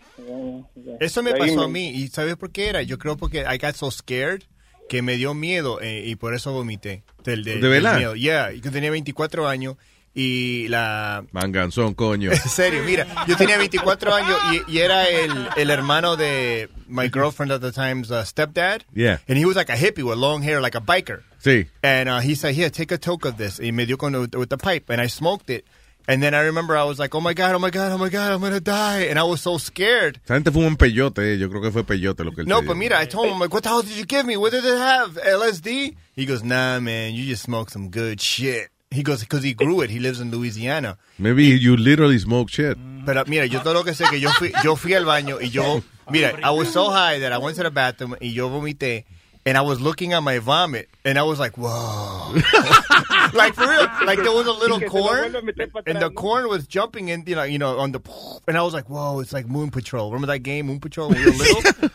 S12: Eso me pasó a mí. ¿Y sabes por qué era? Yo creo porque I got so scared que me dio miedo eh, y por eso vomité. Del,
S10: ¿De verdad?
S12: miedo. Yeah, yo tenía 24 años y la...
S10: Manganzón, coño.
S12: En serio, mira, yo tenía 24 años y, y era el, el hermano de my girlfriend at the time's uh, stepdad.
S10: Yeah.
S12: And he was like a hippie with long hair, like a biker.
S10: Sí.
S12: And uh, he said, here, take a toke of this. Y me dio con with the pipe, and I smoked it. And then I remember I was like, oh my God, oh my God, oh my God, I'm going to die. And I was so scared.
S10: Esa gente fuma un peyote, yo creo que fue peyote lo que él
S12: No, but mira, I told him, like, what the hell did you give me? What did it have? LSD? He goes, nah, man, you just smoked some good shit. He goes, because he grew it. He lives in Louisiana.
S10: Maybe you literally smoke shit.
S12: Pero mira, yo todo lo que sé que yo fui, yo fui al baño y yo, mira, I was so high that I went to the bathroom y yo vomité. And I was looking at my vomit, and I was like, whoa. like, for real. Like, there was a little
S36: Que se lo
S12: corn,
S36: vuelva a meter pa'
S12: and the corn was jumping in, you know, you know, on the, and I was like, whoa, it's like Moon Patrol. Remember that game, Moon Patrol, when we were little?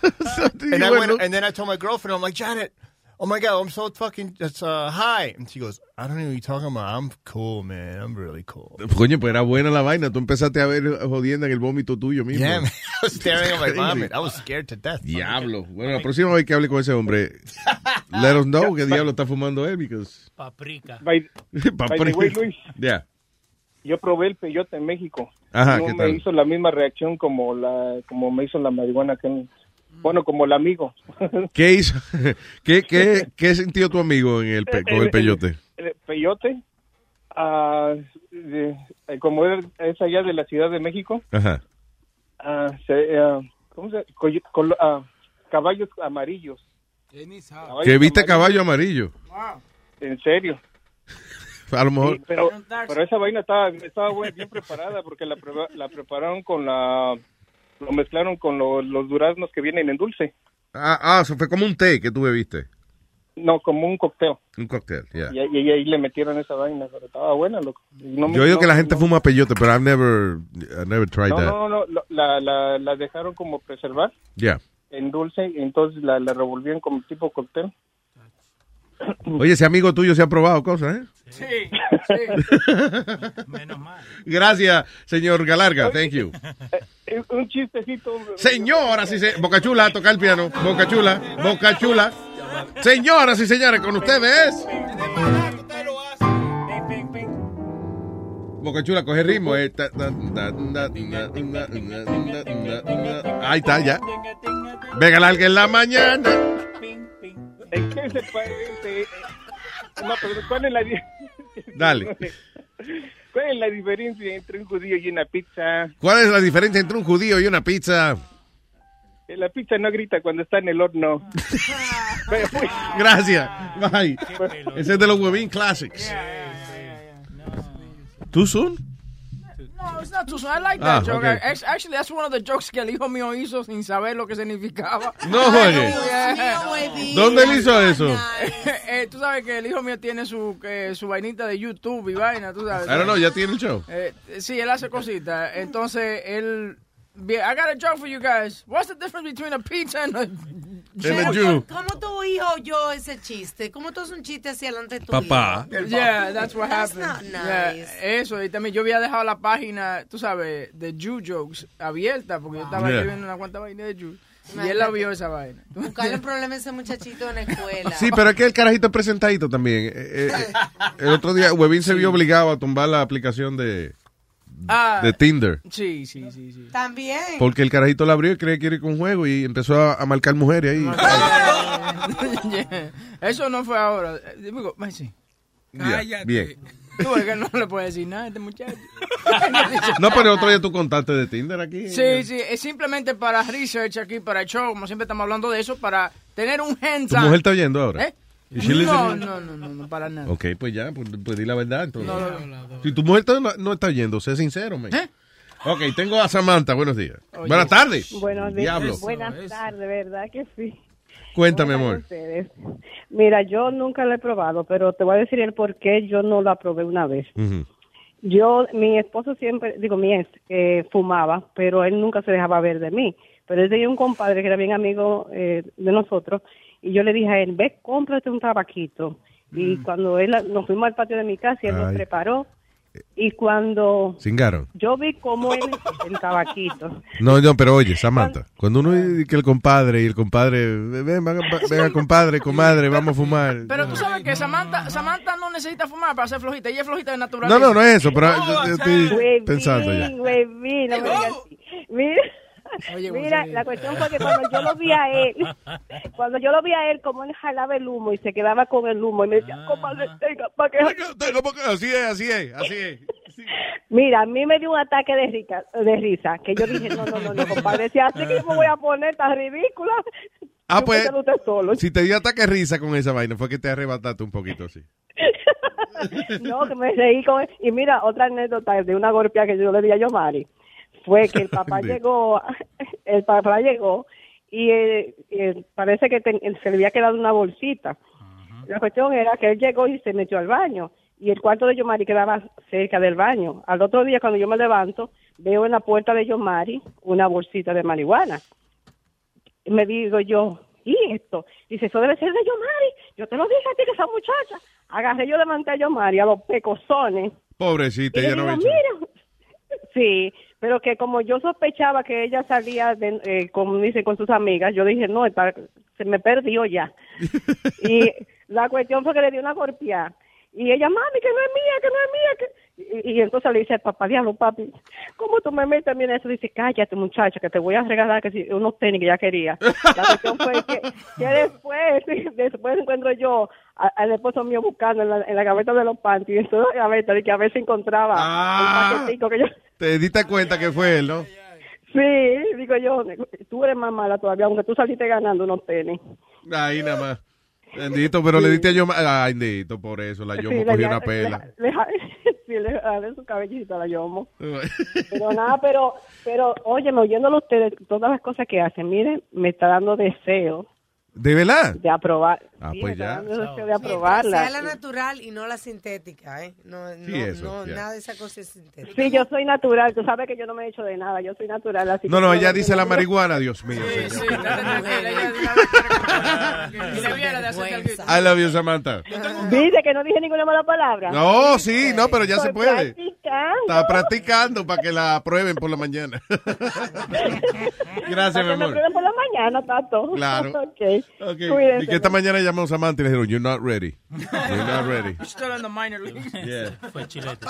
S12: and I went, and then I told my girlfriend, I'm like, Janet, oh my God, I'm so fucking, it's, uh, high. And she goes, I don't know what you're talking about. I'm cool, man. I'm really cool.
S10: Coño, pues era buena la vaina. Tú empezaste a ver jodienda en el vómito tuyo mismo.
S12: Yeah, man. I was staring at my vomit. I was scared to death.
S10: Diablo. Bueno, la próxima vez que hable con ese hombre, let us know qué diablo está fumando él, because...
S11: Paprika.
S36: By, by the way, Luis,
S10: Yeah.
S36: yo probé el peyote en México.
S10: Ajá,
S36: no
S10: ¿qué
S36: me
S10: tal?
S36: hizo la misma reacción como la como me hizo la marihuana acá en- bueno, como el amigo.
S10: ¿Qué hizo? ¿Qué, qué, qué sintió tu amigo en el pe- con el peyote?
S36: El peyote, ah, de- eh, como es, allá de la Ciudad de México,
S10: Ajá.
S36: ah, se, ah, ¿cómo se coy- colo- ah, caballos amarillos. Caballos
S10: Que viste
S36: amarillos.
S10: caballo amarillo.
S36: En serio.
S10: A lo mejor...
S36: Sí, pero, pero esa vaina estaba, estaba bien preparada porque la, la prepararon con la... Lo mezclaron con lo- los duraznos que vienen en dulce.
S10: Ah, ah, eso fue como un té que tú bebiste.
S36: No, como un cóctel.
S10: Un cóctel, yeah.
S36: Y, y- y ahí le metieron esa vaina, pero estaba buena, loco. No me-
S10: Yo digo
S36: no-
S10: que la gente
S36: no-
S10: fuma peyote, pero I've never, I've never tried
S36: No,
S10: that.
S36: no, no, lo- la, la, la dejaron como preservar
S10: Yeah.
S36: en dulce y entonces la, la revolvían como tipo cóctel.
S10: Oye, ese amigo tuyo se ha probado cosas, ¿eh?
S7: Sí, sí.
S11: Menos mal.
S10: Gracias, señor Galarga. Thank you.
S36: Un chistecito.
S10: Señoras y señores. Bocachula, toca el piano. Bocachula, Bocachula. Señoras y señores, con ustedes. Bocachula, coge ritmo. Ahí está, ya. Venga, larga en la mañana.
S36: ¿En qué se parece? No, pero ¿cuál es la
S10: Dale.
S36: ¿Cuál es la diferencia entre un judío y una pizza?
S10: ¿Cuál es la diferencia entre un judío y una pizza?
S36: Eh, La pizza no grita cuando está en el horno.
S10: Gracias. Bye. Ese es de los Webin Classics. ¿Tú son?
S7: No, it's not too soon. I like
S10: Ah,
S7: that joke.
S10: okay.
S7: Act- Actually, that's one of the jokes que el hijo mío hizo sin saber lo que significaba.
S10: No, oye. ¿Dónde él hizo eso?
S7: Eh, tú sabes que el hijo mío tiene su, eh, su vainita de YouTube y vaina, tú sabes.
S10: I don't know, ya tiene el show.
S7: Eh, sí, él hace cositas. Entonces, él... I got a joke for you guys. What's the difference between a pizza and a...
S8: ¿Cómo tu hijo oyó ese chiste? ¿Cómo tú haces un chiste así delante de tu
S10: Papá.
S8: hijo?
S7: Yeah, that's what
S8: That's
S7: happened.
S8: not
S7: Yeah,
S8: nice.
S7: eso, y también yo había dejado la página, tú sabes, de Jew Jokes abierta, porque yo estaba
S10: Yeah.
S7: escribiendo una cuanta vaina de Jew. Y él la vio esa vaina.
S8: Buscarle un problema a ese muchachito en la escuela.
S10: Sí, pero es que el carajito es presentadito también. Eh, eh, eh, el otro día Webin se vio obligado a tumbar la aplicación de,
S7: Ah,
S10: de Tinder.
S7: Sí, sí, sí, sí.
S8: También.
S10: Porque el carajito la abrió y cree que quiere ir con un juego y empezó a, a marcar mujeres ahí.
S7: Eso no fue ahora. Digo, sí.
S10: Ya, bien.
S7: Tú ves que no le puedes decir nada a este muchacho.
S10: No, pero otro día tú contaste de Tinder aquí.
S7: Sí, sí, es simplemente para research aquí, para el show, como siempre estamos hablando de eso, para tener un hands
S10: ¿Tu mujer está oyendo ahora?
S7: ¿Eh?
S10: ¿Y she
S7: No, no, no, no, no, para nada.
S10: Ok, pues ya, pues, pues di la verdad entonces.
S7: No, no,
S10: Si tu mujer está- no, no está oyendo, sé sincero, man.
S7: ¿Eh?
S10: Ok, tengo a Samantha, buenos días. Buenas tardes.
S37: Buenos días.
S10: Diablo.
S37: Buenas tardes, ¿verdad que sí?
S10: Cuéntame,
S37: ¿Cómo
S10: amor.
S37: Mira, yo nunca lo he probado, pero te voy a decir el por qué yo no la probé una vez. Yo, mi esposo siempre, digo, mi ex, eh, fumaba, pero él nunca se dejaba ver de mí. Pero él tenía un compadre que era bien amigo eh, de nosotros, y yo le dije a él, ve, cómprate un tabaquito. Y cuando él, nos fuimos al patio de mi casa y él nos preparó, y cuando
S10: Cingaron.
S37: yo vi cómo él, el tabaquito,
S10: No, no, pero oye, Samantha, cuando uno dice que el compadre y el compadre, ven, venga, compadre, comadre, vamos a fumar.
S7: Pero tú sabes que Samantha, Samantha no necesita fumar para ser flojita. Ella es flojita de natural.
S10: No, no, no es eso, pero yo- yo estoy pensando ya.
S37: no me digas así. Mira, mira, la cuestión fue que cuando yo lo vi a él, cuando yo lo vi a él, como él jalaba el humo y se quedaba con el humo y me decía, compadre, tenga, para que...
S10: Así es, así es, así es.
S37: Mira, a mí me dio un ataque de, rica- de risa, que yo dije, no, no, no, no, compadre, si así que yo me voy a poner tan ridícula.
S10: Ah,
S37: Yo
S10: pues,
S37: solo.
S10: si te dio ataque de risa con esa vaina, fue que te arrebataste un poquito así.
S37: No, que me reí con él. Y mira, otra anécdota de una golpea que yo le di a Yomari fue que el papá llegó, el papá llegó y eh, eh, parece que ten- se le había quedado una bolsita. La cuestión era que él llegó y se metió al baño y el cuarto de Yomari quedaba cerca del baño. Al otro día cuando yo me levanto, veo en la puerta de Yomari una bolsita de marihuana. Y me digo yo, ¿y esto? Dice, eso debe ser de Yomari. Yo te lo dije a ti que esa muchacha. Agarré yo levanté a Yomari a los pecosones.
S10: Pobrecita,
S37: Y
S10: ella no
S37: digo,
S10: había hecho-
S37: mira. Sí, pero que como yo sospechaba que ella salía, de, eh, como dice, con sus amigas, yo dije, no, está- se me perdió ya. y la cuestión fue que le dio una golpeada. Y ella, mami, que no es mía, que no es mía. Que... Y, y entonces le dice papá, diablo, papi, ¿cómo tú me metes en eso? Dice, cállate, muchacha, que te voy a regalar que si, unos tenis que ya quería. La cuestión fue que, que después, después encuentro yo al esposo mío buscando en la, en la gaveta de los panties, en toda la gaveta, de que a si encontraba
S10: Ah.
S37: el paquetico que yo...
S10: Te diste cuenta que fue él, ¿no?
S37: Sí, digo yo, tú eres más mala todavía, aunque tú saliste ganando unos tenis.
S10: Ahí nada más. Bendito, pero le diste a Yomo. Ay, bendito, por eso. La Yomo
S37: Sí,
S10: cogió
S37: le-
S10: una
S37: le-
S10: pela.
S37: le- sí, le jalé su cabellito a la yomo. Pero nada, pero, pero, óyeme, oyéndolo ustedes, todas las cosas que hacen, miren, me está dando deseo
S10: ¿De verdad?
S37: de aprobar.
S10: Ah,
S37: Sí,
S10: pues ya.
S37: de
S8: Sí,
S37: aprobarla.
S8: sea la natural y no la sintética, ¿eh? No, no,
S10: eso,
S8: no,
S10: ya.
S8: nada de esa cosa es sintética.
S37: Sí, yo soy natural, tú sabes que yo no me he hecho de nada, yo soy natural. Así
S10: No,
S37: que
S10: no, ella
S37: no
S10: dice la marihuana, Dios mío. señor.
S7: Sí, hacer algo.
S10: I love you, Samantha.
S37: Dice que no dije ninguna mala palabra.
S10: No, sí, no, pero ya se puede.
S37: practicando.
S10: Está practicando para que la aprueben por la mañana. Gracias, mi
S37: Para que me
S10: amor.
S37: prueben por la mañana, Tato.
S10: Claro.
S37: ok.
S10: Ok.
S37: Cuídense.
S10: Y que esta mañana llamó a Samantha y le dijeron, you're not ready. You're not ready.
S7: She's still in the minor leagues.
S10: Yeah.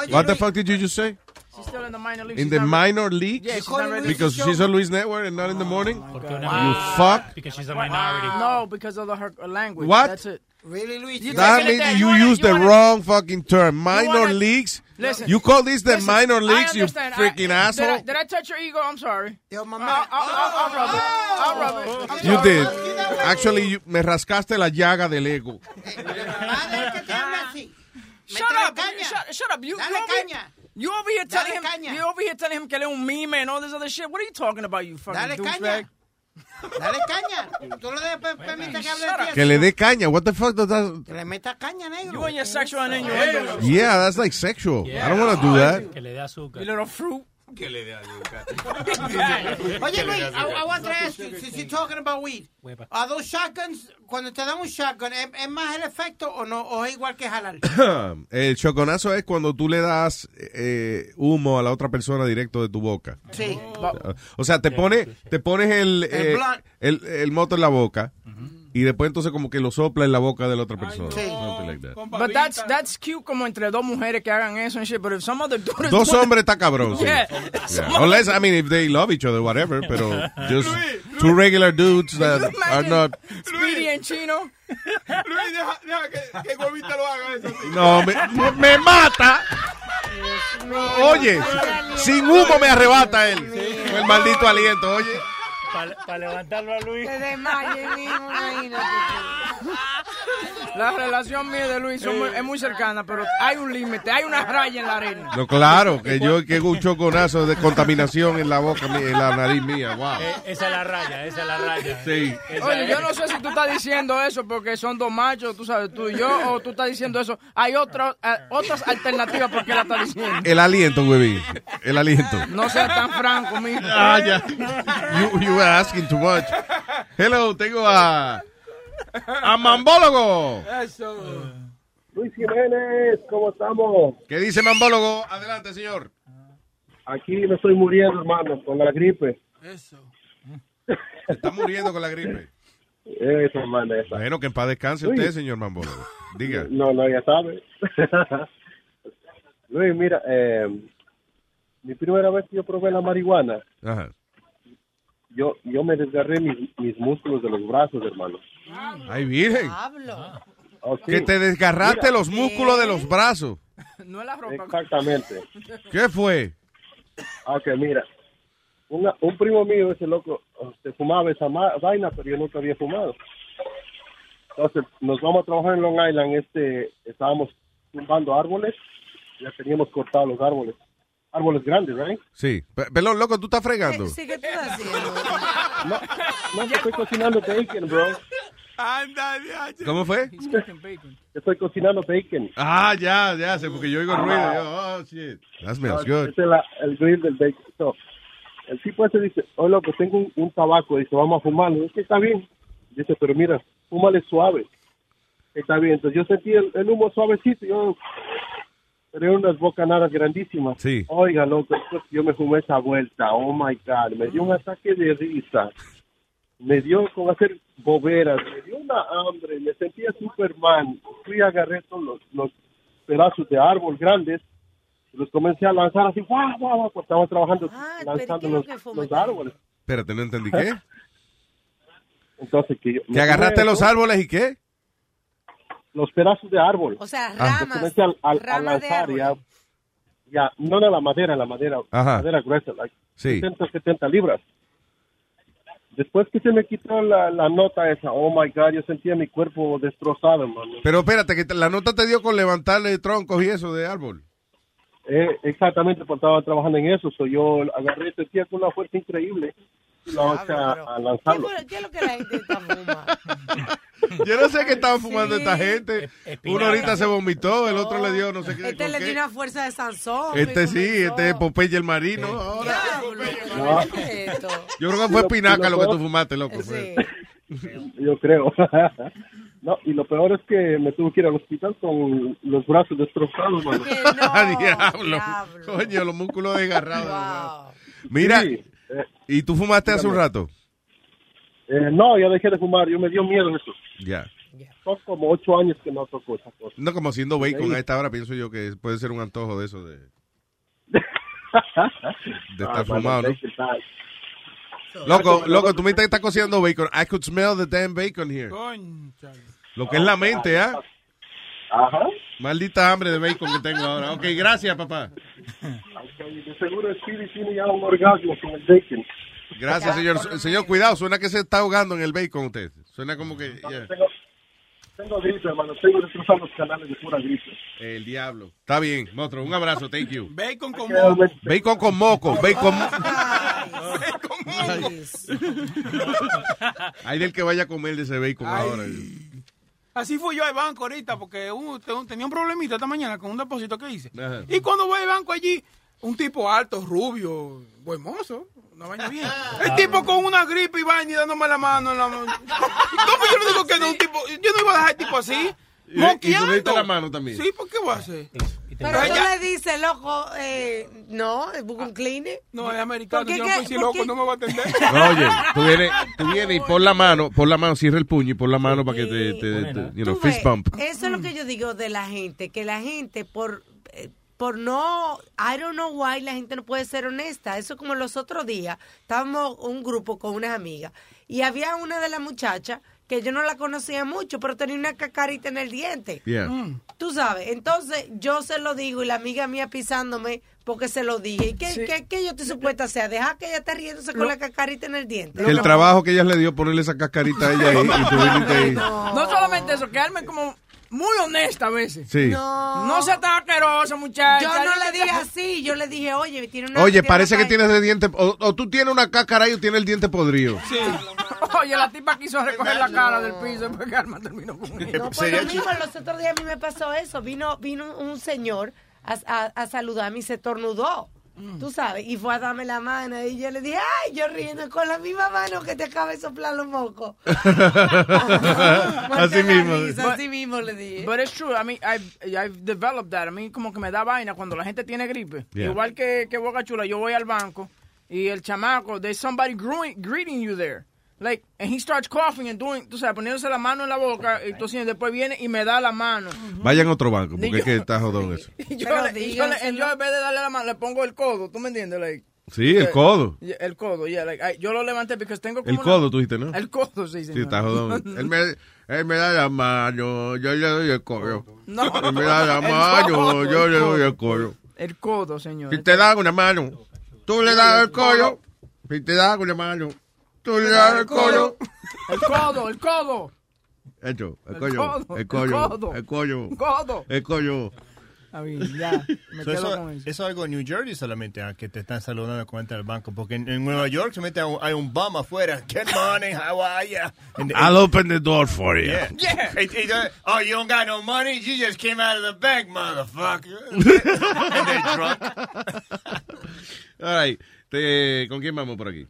S10: What the fuck did you just say?
S7: She's still in the minor leagues.
S10: In
S7: She's
S10: the
S7: not ready.
S10: minor league?
S7: Yeah, she's not ready.
S10: Because she's on Luis Network and not in the oh morning?
S11: Porque
S10: You fuck.
S11: Because she's a minority.
S7: No, because of the, her language.
S10: What?
S7: That's it.
S14: Really, Luis?
S7: You
S10: That
S7: it
S10: means
S7: there.
S10: you
S7: wanna-
S10: use the
S7: wanna-
S10: wrong fucking term. Minor
S7: wanna-
S10: leagues?
S7: Listen.
S10: You call this the
S7: Listen,
S10: minor leagues, you
S7: understand. I-
S10: freaking
S7: did
S10: asshole?
S7: I, did I touch your ego? I'm sorry.
S14: Yo, mamá.
S7: I'll, I'll, I'll, I'll rub it. I'll oh! rub it. I'm
S10: You
S7: sorry.
S10: did. Actually, you, me rascaste la llaga del ego.
S14: Padre, que te habla así.
S7: Shut up. Shut, shut up. You,
S14: Dale
S7: you over,
S14: caña.
S7: you over here telling
S14: Dale
S7: him.
S14: caña.
S7: You over here telling him que él es un meme and all this other shit. What are you talking about, you fucking douchebag?
S14: Dale caña. Tú le de- per- permites que hable de ti
S10: Que
S14: así.
S10: le dé caña. What the fuck does that?
S14: Que le caña, negro.
S7: You and your sexual innuendo.
S10: Yeah, that's like sexual. I don't want to do that.
S11: Que le dé azúcar.
S7: You little fruit.
S13: Que le azúcar.
S14: Oye, Luis, I, I want to ask you, since you're talking about weed, are those shotguns, cuando te dan un shotgun, ¿es, es más el efecto o no? ¿O es igual que jalar?
S10: El choconazo es cuando tú le das eh, humo a la otra persona directo de tu boca.
S14: Sí.
S10: O sea, te pone, te pones el,
S14: El
S10: eh, el, el moto en la boca y después entonces como que lo sopla en la boca de la otra persona. Something like that.
S7: But that's, that's cute como entre dos mujeres que hagan eso and shit, but if some other dude is
S10: Dos
S7: doing-
S10: hombres está cabrón, sí.
S7: Yeah.
S10: Yeah. Unless, I mean, if they love each other, whatever, pero just two regular dudes that are not...
S7: Speedy en chino.
S9: Luis, deja, deja que, que Huevita lo haga eso.
S10: No, me, me- me mata. Oye, sin humo me arrebata él. Con el maldito aliento, oye.
S38: Para levantarlo a Luis.
S8: Se desmaye, mijo, imagínate.
S7: La relación mía de Luis son muy- es muy cercana, pero hay un límite, hay una raya en la arena.
S10: No, claro, que yo que un choconazo de contaminación en la boca, en la nariz mía, wow.
S38: Eh, esa es la raya, esa es la raya.
S10: Sí.
S38: Esa
S7: Oye,
S38: es.
S7: yo no sé si tú estás diciendo eso porque son dos machos, tú sabes, tú y yo, o tú estás diciendo eso. Hay otra- eh, otras alternativas porque la estás diciendo.
S10: El aliento, huevín. El aliento.
S7: No seas tan franco, mijo.
S10: Ah, ya. You, you were asking too much. Hello, tengo a... A Mambólogo.
S9: Eso.
S39: Luis Jiménez, ¿cómo estamos?
S10: ¿Qué dice Mambólogo? Adelante, señor.
S39: Aquí me estoy muriendo, hermano, con la gripe.
S9: Eso.
S10: Está muriendo con la gripe.
S39: Eso, hermano, esa.
S10: Bueno, que en paz descanse
S39: Luis.
S10: usted, señor Mambólogo. Diga.
S39: No, no, ya sabe. Luis, mira, eh, mi primera vez que yo probé la marihuana,
S10: Ajá.
S39: yo, yo me desgarré mis, mis músculos de los brazos, hermano.
S10: Ay, virgen.
S39: Oh, sí.
S10: Que te desgarraste
S39: Mira,
S10: los músculos de los brazos.
S7: No la ropa.
S39: Exactamente.
S10: ¿Qué fue?
S39: Ok, mira. Una- un primo mío, ese loco, se fumaba esa vaina, pero yo nunca había fumado. Entonces, nos vamos a trabajar en Long Island. Este, estábamos tumbando árboles. Ya teníamos cortados los árboles. Árboles grandes, ¿right?
S10: Sí. Pe- Pero, loco, tú estás fregando.
S8: Sí, ¿qué estás haciendo?
S39: No, estoy cocinando bacon, bro.
S9: Anda, diache.
S10: ¿Cómo fue?
S39: Estoy cocinando bacon.
S10: Ah, ya, ya sé, porque yo oigo el ruido. Yo, oh, shit. That smells good.
S39: Ese es la- el grill del bacon. So, el tipo ese dice, oh, loco, tengo un, un tabaco. Dice, vamos a fumarlo. Es que está bien. Dice, pero mira, fúmale suave. Está bien. Entonces yo sentí el, el humo suavecito. Yo tenía unas bocanadas grandísimas.
S10: Sí.
S39: Oiga, loco, yo me fumé esa vuelta. Oh, my God. Me dio un ataque de risa. Me dio con hacer boberas. Me dio una hambre. Me sentía Superman. Fui a agarré todos los, los pedazos de árbol grandes los comencé a lanzar así, guau, guau, guau, porque estaba trabajando lanzando los, los árboles.
S10: Espérate, no entendí qué.
S39: Entonces, que yo...
S10: ¿Que agarraste los árboles y qué?
S39: Los pedazos de árbol.
S8: O sea,
S10: Ah.
S39: Los comencé a, a- a
S8: ramas
S39: lanzar ya. Ya, no de la madera, la madera,
S10: Ajá.
S39: madera gruesa, like
S10: Sí.
S39: 60, 70 libras. Después que se me quitó la, la nota esa, oh my God, yo sentía mi cuerpo destrozado, hermano.
S10: Pero espérate, que la nota te dio con levantarle troncos y eso de árbol.
S39: Eh, exactamente, porque estaba trabajando en eso. So yo agarré, sentía con una fuerza increíble a, a lanzarlo.
S8: ¿Qué es lo que la gente está fumando?
S10: Yo no sé qué estaban fumando esta gente. Uno ahorita se vomitó, el otro le dio no sé qué.
S8: Este le dio una fuerza de Sansón.
S10: Este sí, este es Popeye el marino. ahora.
S39: No.
S8: Esto.
S10: Yo creo que fue
S39: lo-
S10: espinaca
S39: lo
S10: lo que tú fumaste, loco.
S39: Yo creo. no, y lo peor es que me tuve que ir al hospital con los brazos destrozados, mano.
S10: Ah, diablo. Coño, los músculos desgarrados. Mira,
S39: Sí,
S10: ¿y tú fumaste hace un rato?
S39: eh, no, ya dejé de fumar, yo me dio miedo eso.
S10: Ya.
S39: Son como ocho años que no toco esa cosa.
S10: No, como haciendo bacon a esta hora, pienso yo que puede ser un antojo de eso de, de estar
S39: Ah,
S10: fumado, ¿no? Loco, loco, tú me estás estás cocinando bacon. I could smell the damn bacon here. Lo que es la mente, ¿ah?
S39: Ajá.
S10: Maldita hambre de bacon que tengo ahora. Ok, gracias, papá.
S39: De seguro Speedy tiene ya un orgasmo con el bacon.
S10: Gracias, señor. Señor, cuidado, suena que se está ahogando en el bacon usted. Suena como que... yeah.
S39: Tengo, tengo gripe, hermano. Tengo destrozando los canales de pura gripe.
S10: El diablo. Está bien, monstruo. Un abrazo, thank you.
S9: Bacon con moco.
S10: Bacon con moco, bacon... Hay del que vaya a comer de ese bacon
S9: Ay.
S10: ahora.
S9: Así fui yo al banco ahorita porque tenía un problemita esta mañana con un depósito que hice.
S10: Ajá.
S9: Y cuando voy al banco allí, un tipo alto, rubio, buen mozo, una vaina bien. El tipo con una gripe y vaina y dándome la mano en la mano. ¿Cómo yo le digo que no? Un tipo, yo no iba a dejar el tipo así.
S10: Y- y tú le diste
S9: Moqueando.
S10: la mano también.
S9: Sí, ¿por qué voy a hacer?
S8: Pero tú le dices, loco, eh, no, busca un cleaner.
S9: No, es americano.
S8: ¿Por qué
S9: Yo no soy si
S8: ¿Por
S9: loco,
S8: qué?
S9: no me va a atender.
S10: Oye, tú vienes, tú vienes y pon la mano, pon la mano, cierra el puño y pon la mano para que te, te, te- you know,
S8: Tú
S10: fist bump.
S8: Eso es lo que yo digo de la gente, que la gente por eh, por no, I don't know why la gente no puede ser honesta. Eso como los otros días, estábamos un grupo con unas amigas y había una de las muchachas que yo no la conocía mucho, pero tenía una cacarita en el diente.
S10: Yeah.
S8: Tú sabes, entonces yo se lo digo y la amiga mía pisándome porque se lo dije. ¿Y qué, qué, qué yo estoy supuesta a hacer? Dejar que ella esté riéndose con la cacarita en el diente.
S10: El trabajo que ella le dio ponerle esa cascarita a ella ahí y tú viniste ahí.
S7: No solamente eso, quedarme como muy honesta a veces.
S10: Sí.
S8: No.
S7: No sea tan asquerosa, muchacha.
S8: Yo no le dije así, yo le dije, oye, tiene una...
S10: Oye, parece que tienes el diente, o, o tú tienes una cáscara ahí o tienes el diente podrido.
S7: Sí. Oye, la tipa quiso recoger la cara del piso y Karma terminó con ella.
S8: No, pues lo mismo, los otros días a mí me pasó eso. Vino, vino un señor a, a, a saludarme y se tornudó. Tú sabes, y fue a darme la mano y yo le dije, ay, yo riendo con la misma mano que te acaba de soplar los mocos.
S10: Así mismo.
S8: Así mismo le dije.
S7: But it's true. I mean, I've, I've developed that. A mí como que me da vaina cuando la gente tiene gripe.
S10: Yeah.
S7: Igual que, que Boca Chula, yo voy al banco y el chamaco, there's somebody greeting you there. Like, and he starts coughing and doing, tú sabes, poniéndose la mano en la boca y tosiendo, después viene y me da la mano.
S10: Vayan a otro banco, porque
S7: Ni
S10: es que
S7: yo-
S10: está jodón eso.
S7: Y yo,
S8: Pero
S7: le- y yo, le-
S8: díganselo.
S7: yo en vez de darle la mano, le pongo el codo, ¿tú me entiendes? Like,
S10: Sí, el
S7: eh,
S10: codo.
S7: El codo, yeah. Like, I- yo lo levanté porque tengo como
S10: El
S7: una-
S10: codo, tú dijiste, ¿no?
S7: El codo, sí,
S10: Sí,
S7: señor.
S10: está jodón. él, me, él me da la mano, yo le doy el codo.
S7: No.
S10: Él me da la
S7: El
S10: mano,
S7: codo,
S10: yo
S7: el
S10: le doy
S7: codo.
S10: el codo.
S7: El codo, señor.
S10: Si te dan una mano, tú le das el codo. Si te dan una mano, el codo.
S7: El codo, el codo.
S10: Eso, el
S7: El
S10: coño,
S7: codo,
S10: el
S7: el codo.
S10: el
S7: Codo.
S10: el coño.
S7: A mí, ya, me
S12: So,
S7: quedo
S12: eso,
S7: con eso.
S12: eso es algo en New Jersey solamente, ah, que te están saludando cuando entras al banco. Porque en, en Nueva York solamente hay un, hay un bum afuera. Good morning, how are you? And-
S10: I'll open the door for you.
S12: Yeah. It- it, uh, oh, you don't got no money? You just came out of the bank, motherfucker. and they're drunk.
S10: All right. Te- ¿Con quién vamos por aquí?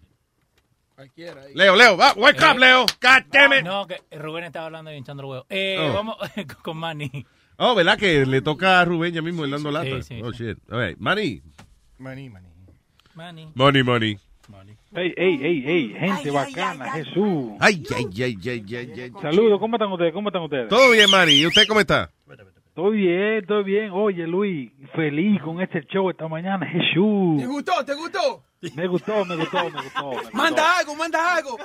S9: Cualquiera. ahí.
S10: Leo, Leo, va, wake up,
S38: Eh,
S10: Leo. God damn it.
S38: No, que Rubén estaba hablando y hinchando el huevo. Eh,
S10: Oh.
S38: Vamos con Manny.
S10: Oh, ¿verdad que le toca a Rubén ya mismo el dando lata?
S38: sí,
S10: oh, shit. All right. Money.
S12: Money, money.
S38: Manny.
S10: Money, money.
S40: Ey, ey, ey, ey, gente bacana, Jesús.
S10: Ay, ay, ay, ay, ay, ay.
S40: Saludos, ¿cómo están ustedes? ¿Cómo están ustedes?
S10: Todo bien, Manny. ¿Y usted cómo está?
S40: Todo bien, todo bien. Oye, Luis, feliz con este show esta mañana, Jesús.
S9: ¿Te gustó? ¿Te gustó?
S40: Me gustó, me gustó, me gustó. me gustó.
S9: Manda algo, manda algo.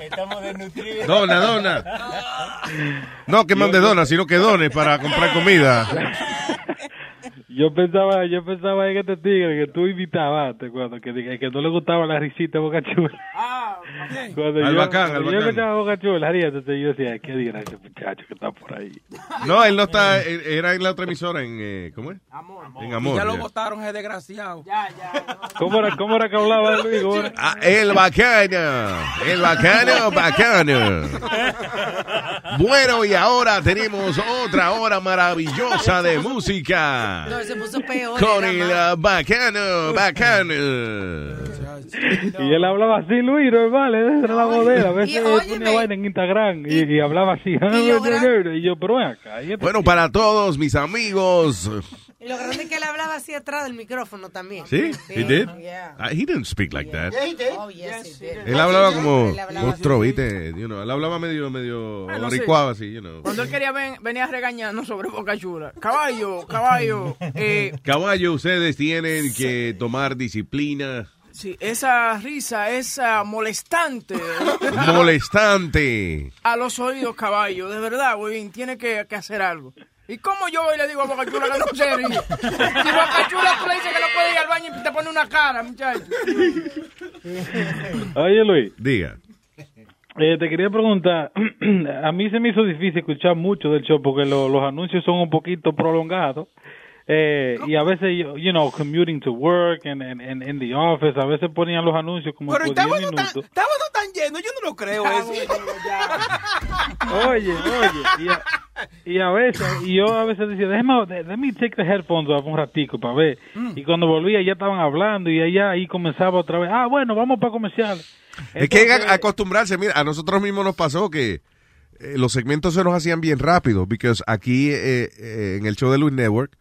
S38: Estamos desnutridos.
S10: Dona, dona. No que mande dona, sino que done para comprar comida.
S40: Yo pensaba, yo pensaba en este tigre que tú invitabas antes, cuando que, dije que no le gustaba la risita de Boca Chula. Cuando
S10: Al
S40: yo,
S10: bacán,
S40: cuando
S10: al
S40: yo
S10: bacán.
S40: escuchaba Boca Chula, entonces yo decía, qué ese muchacho que está por ahí.
S10: No, él no está, era en la otra emisora en, eh, ¿cómo es? En
S9: Y
S10: Amor.
S9: ya lo
S10: ya.
S9: votaron, ese desgraciado.
S40: ¿Cómo era, cómo era que hablaba Luis?
S10: Ah, el bacano, el bacano, bacano. Bueno, y ahora tenemos otra hora maravillosa de música.
S8: No, se puso peor.
S10: Con
S8: era
S10: el
S8: más.
S10: uh, bacano, bacano.
S40: Y él hablaba así, Luis, normal, esa era la modelo. A veces ponía vaina en Instagram y, y hablaba así.
S8: y yo
S40: Y yo, pero acá. este-
S10: Bueno, para todos mis amigos.
S8: Y lo grande es que él hablaba así atrás del micrófono también.
S10: ¿Sí? He did?
S8: Yeah.
S10: Uh, he didn't speak like that.
S8: Oh, yes, he did.
S10: Él hablaba como
S8: Él hablaba.
S10: ¿viste? You know, él hablaba medio, medio
S7: Bueno, sí.
S10: boricuaba así, you know.
S7: Cuando él quería ven, venía regañando sobre Boca Chula. Caballo, caballo. Eh,
S10: Caballo, ustedes tienen que tomar disciplina
S7: sí, esa risa es ah, molestante
S10: molestante.
S7: a los oídos, caballo. De verdad, güey, tiene que, que hacer algo. ¿Y cómo yo voy y le digo a Boca Chula que no se ríe? Si Boca Chula tú le dices que no puede ir al baño y te pone una cara, muchacho.
S40: Oye, Luis.
S10: Diga.
S40: Eh, te quería preguntar, a mí se me hizo difícil escuchar mucho del show porque lo- los anuncios son un poquito prolongados. Eh, y a veces, yo- you know, commuting to work and, and, and in the office, a veces ponían los anuncios como
S9: Pero
S40: por 10
S9: estaba no, tan,
S40: minutos.
S9: estaba no tan lleno, yo no lo creo eso.
S40: Oye, oye, y a, y a veces, y yo a veces decía, déjame, déjame take the headphones off un ratico para ver. Y cuando volvía ya estaban hablando y allá ahí comenzaba otra vez, ah, bueno, vamos para comercial.
S10: es que hay que acostumbrarse, mira, a nosotros mismos nos pasó que eh, los segmentos se nos hacían bien rápido, porque aquí eh, eh, en el show de Luis Network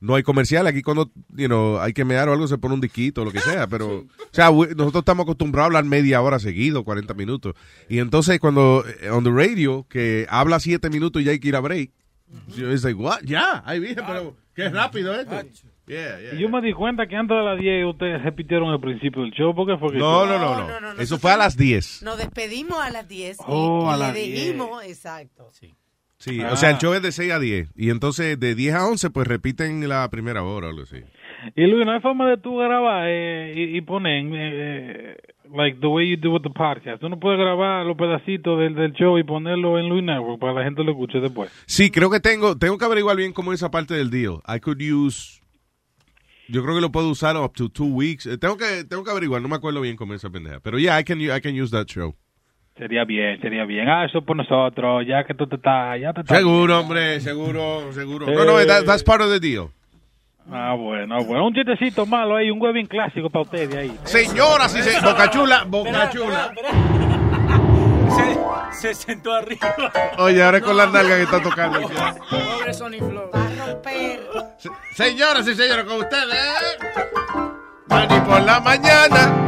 S10: no hay comercial. Aquí cuando you know, hay que mear o algo se pone un disquito o lo que sea. Pero, o sea, we- nosotros estamos acostumbrados a hablar media hora seguido, 40 minutos. Y entonces cuando eh, on the radio, que habla 7 minutos y ya hay que ir a break. Yo like, what? Ya, ahí viene, pero qué rápido esto. Yeah, yeah.
S40: Y yo me di cuenta que antes de las 10 ustedes repitieron el principio del show. ¿Por qué fue que
S10: No, no, no, no. Eso fue a las 10.
S8: Nos despedimos a las 10 y-
S40: Oh,
S8: y,
S40: a
S8: le
S40: las 10.
S8: dijimos, exacto.
S10: Sí,
S40: Ah.
S10: o sea, el show es de 6 a 10. Y entonces de 10 a 11, pues repiten la primera hora o algo así.
S40: Y Luis, no hay forma de tú grabar eh, y, y poner, eh, like the way you do with the podcast. Tú no puedes grabar los pedacitos del, del show y ponerlo en Luis Network para que la gente lo escuche después.
S10: Sí, creo que tengo, tengo que averiguar bien cómo es esa parte del deal. I could use, yo creo que lo puedo usar up to two weeks. Eh, Tengo que, tengo que averiguar, no me acuerdo bien cómo es esa pendeja. Pero yeah, I can, I can use that show.
S40: Sería bien, sería bien. Ah, eso por nosotros, ya que tú te estás, ya te estás.
S10: Seguro, hombre, seguro, seguro.
S40: Sí.
S10: No, no, that's part of the deal.
S40: Ah, bueno, bueno. Un chistecito malo ahí, un huevín clásico para ustedes ahí.
S10: Señoras y señores, Boca Chula, Boca Chula.
S38: Se, se sentó arriba.
S10: Oye, ahora es con las nalgas que está tocando.
S7: Pobre Sony Flow.
S10: Señoras y señores, con ustedes. Mani por la mañana.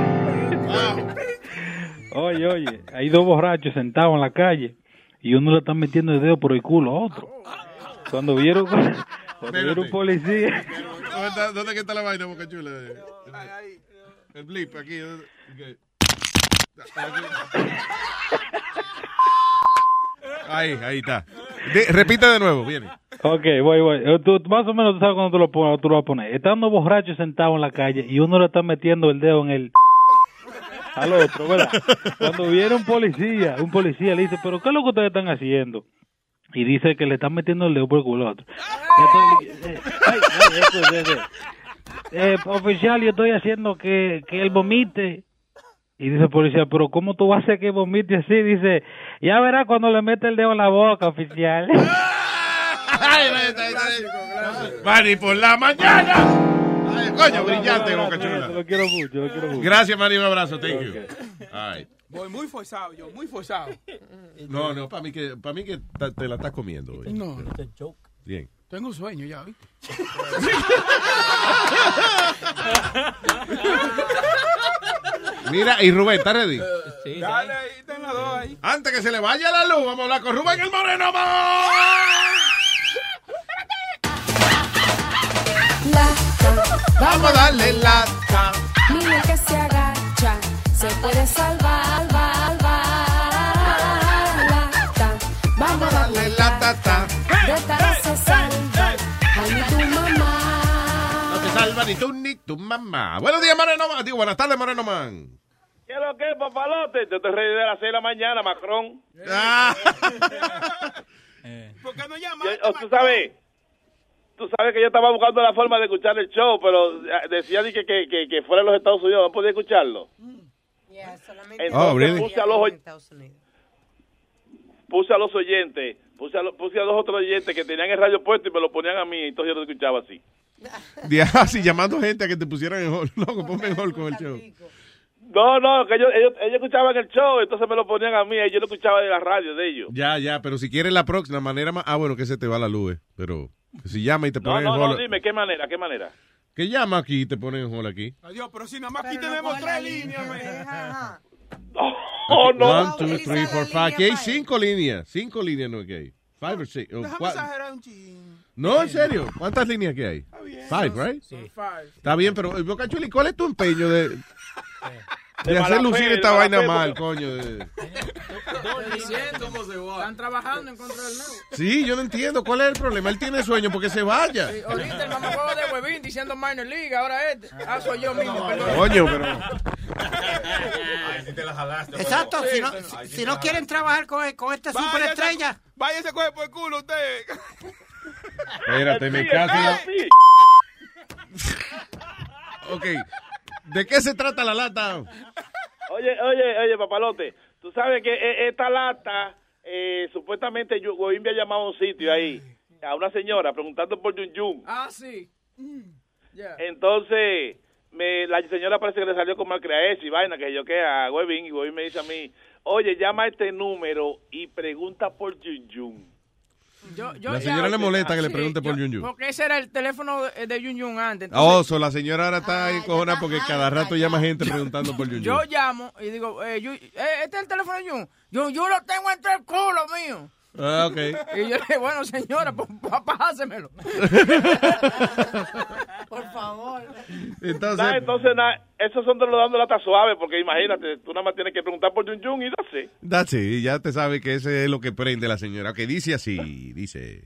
S40: Oye, oye, hay dos borrachos sentados en la calle y uno le está metiendo el dedo por el culo a otro. Cuando vieron, cuando vieron un policía,
S10: ¿Dónde está, dónde está la vaina, Boca Chula? El blip, aquí. Ahí, ahí está. De- repite de nuevo, viene.
S40: Ok, voy, voy. Eh, Tú, más o menos tú sabes cuando tú lo, pones, tú lo vas a poner. Estando borrachos sentados en la calle y uno le está metiendo el dedo en el al otro, ¿verdad? Cuando viene un policía, un policía le dice, pero ¿qué es lo que ustedes están haciendo? Y dice que le están metiendo el dedo por el culo al otro. Eh, ay, ay. Eh, oficial, yo estoy haciendo que, que él vomite. Y dice el policía, pero ¿cómo tú vas a hacer que vomite así? Dice, ya verá cuando le mete el dedo en la boca, oficial.
S10: Mani por la mañana. Ay, coño, brillante, Boca Chula.
S40: Lo quiero mucho, lo quiero mucho.
S10: Gracias, Mani, un abrazo. Thank you.
S9: Voy muy forzado, yo, muy forzado.
S10: No, no, para mí que, para mí que ta- te la estás comiendo. hoy.
S9: No,
S10: Bien.
S9: tengo un sueño ya, ¿viste?
S10: Mira, y Rubén, ¿está ready?
S9: Dale ahí, ten las dos ahí.
S10: Antes que se le vaya la luz, vamos a hablar con Rubén el Moreno. ¡Vamos! Vamos a darle lata.
S41: Mira que se agacha, se puede salvar, salvar, lata. Vamos a darle
S10: la tata.
S41: De esta se salva, ay, ni tu mamá.
S10: No te salva ni tú ni tu mamá. Buenos días, Moreno Man. Digo, buenas tardes, Moreno Man.
S42: ¿Qué es lo que es, papalote? Te estoy ready de las 6 de la mañana, Macron.
S10: Ah.
S9: ¿Por qué no llama?
S42: Yo- o tú sabes, tú sabes que yo estaba buscando la forma de escuchar el show, pero eh, decía que, que, que, que fuera en los Estados Unidos, no podía escucharlo. Entonces
S10: Oh, really?
S42: puse, a los, puse a los oyentes, puse a, lo- puse a dos otros oyentes que tenían el radio puesto y me lo ponían a mí, entonces yo lo escuchaba así.
S10: Así llamando gente a que te pusieran en. Loco, ponme en hold con el show.
S42: No, no, que ellos, ellos, ellos escuchaban el show, entonces me lo ponían a mí, y yo lo escuchaba de la radio de ellos.
S10: Ya, ya, pero si quieres la próxima manera más. Ah, bueno, que se te va la luz, eh. Pero si llama y te
S42: No,
S10: ponen
S42: no,
S10: en
S42: no,
S10: hold.
S42: dime, ¿qué manera, qué manera?
S10: Que llama aquí y te ponen en hold aquí.
S9: Adiós, pero si nada más aquí tenemos tres líneas, man.
S42: Oh, no.
S10: One, two, three, four, five. Aquí hay cinco líneas. Cinco líneas no que hay. Five or six. oh,
S9: Déjame exagerar un ching.
S10: No, en serio. ¿Cuántas líneas que hay? Five, right?
S9: Five.
S10: Está bien, pero eh, Boca Chula, ¿y ¿cuál es tu empeño de, de,
S42: De
S10: hacer lucir
S42: fe,
S10: esta vaina
S42: fe,
S10: mal,
S42: porque-
S10: coño? de-
S7: Están trabajando en contra del nuevo.
S10: Sí, yo no entiendo cuál es el problema. Él tiene sueño porque se vaya.
S7: Sí, ahorita el mamajuego de Huevín diciendo minor league, ahora este. Ah, soy yo mismo, perdón.
S10: Coño, pero.
S14: Exacto, si no, si no quieren trabajar con, con esta
S9: Váyase-
S14: superestrella.
S9: Váyase a coger por el culo usted.
S10: Espérate, me caso. Ok. ¿De qué se trata la lata?
S42: Oye, oye, oye, papalote, tú sabes que eh, esta lata, eh, supuestamente yo, Goim me ha llamado a un sitio ahí, a una señora preguntando por Yun Yun.
S7: Ah, sí. Ya.
S42: Entonces, me, la señora parece que le salió con malcreaes y vaina, que yo que a Webin, y Webin me dice a mí, oye, llama a este número y pregunta por Yun Yun.
S7: Yo, yo
S10: La
S7: ya-
S10: señora le molesta que le
S7: Sí,
S10: pregunte por Yun Yun.
S7: Porque ese era el teléfono de, de Yun Yun antes.
S10: Oh,
S7: Entonces,
S10: so la señora ahora está ahí cojona porque cada rato llama gente preguntando por Yun
S7: yo llamo y digo, eh, eh, este es el teléfono de Yun. Yo, yo lo tengo entre el culo mío.
S10: Ah, ok.
S7: Y yo le dije, bueno, señora, pues pásemelo.
S8: Por favor.
S10: Entonces,
S42: Nah, entonces, nah, esos son de los dando lata suave, porque imagínate, tú nada más tienes que preguntar por Yun Yun y
S10: that's it, ya te sabe que ese es lo que prende la señora. Que dice así, dice...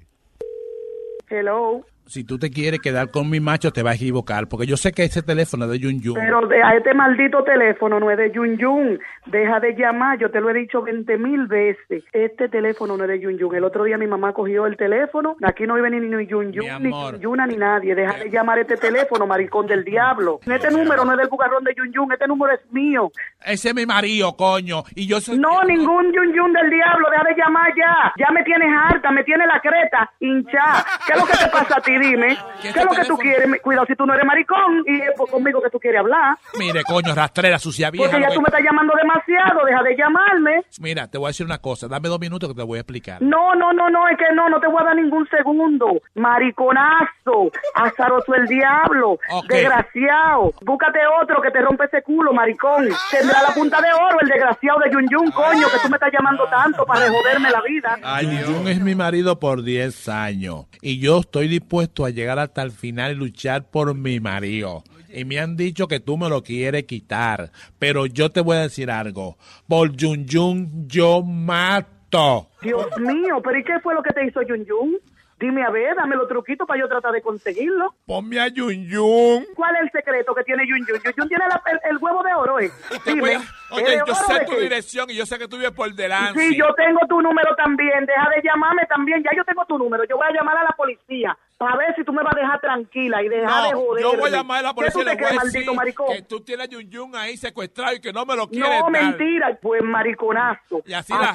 S43: Hello.
S44: Si tú te quieres quedar con mi macho, te vas a equivocar, porque yo sé que ese teléfono es de Yun Yun.
S43: Pero de, a este maldito teléfono no es de Yun Yun. Deja de llamar, yo te lo he dicho 20 mil veces. Este teléfono no es de Yun Yun. El otro día mi mamá cogió el teléfono. Aquí no vive ni, ni Yun Yun, ni Yuna, ni nadie. Deja de llamar este teléfono, maricón del diablo. Este número no es del bugarrón de Yun Yun. Este número es mío.
S44: Ese es mi marido, coño. Y yo soy...
S43: No, ningún Yun Yun del diablo. Deja de llamar ya. Ya me tienes harta, me tiene la creta hinchada. ¿Qué es lo que te pasa a ti? Dime. ¿Qué es lo que tú quieres? Cuidado si tú no eres maricón y es conmigo que tú quieres hablar.
S44: Mire, coño, rastrera, sucia vieja.
S43: Porque ya
S44: lo
S43: tú me estás llamando demasiado. Deja de llamarme.
S44: Mira, te voy a decir una cosa. Dame dos minutos que te voy a explicar.
S43: No, no, no, no, es que no, no te voy a dar ningún segundo. Mariconazo, azaroso el diablo, desgraciado. Búscate otro que te rompe ese culo, maricón. Tendrá la punta de oro el desgraciado de Yun Yun, coño, que tú me estás llamando tanto para joderme la vida.
S44: Yun Yun es mi marido por 10 años y yo estoy dispuesto a llegar hasta el final y luchar por mi marido. Y me han dicho que tú me lo quieres quitar, pero yo te voy a decir algo. Por Yun Yun yo mato.
S43: Dios mío, pero ¿y qué fue lo que te hizo Yun Yun? Dime a ver, dame los truquitos para yo tratar de conseguirlo.
S44: Ponme a Yun Yun.
S43: ¿Cuál es el secreto que tiene Yun Yun? Yun Yun tiene la- el, el huevo de oro, ¿eh? Dime.
S44: A-
S43: ¿es
S44: Oye, yo sé tu dirección y yo sé que tú vives por delante.
S43: Sí, yo tengo tu número también. Deja de llamarme también. Ya yo tengo tu número. Yo voy a llamar a la policía para ver si tú me vas a dejar tranquila y dejar de joder.
S44: yo voy a llamar a la policía y
S43: ¿Qué
S44: le voy a decir que tú tienes a Yun Yun ahí secuestrado y que no me lo quieres
S43: No,
S44: dar.
S43: mentira. Pues mariconazo.
S44: Y así la-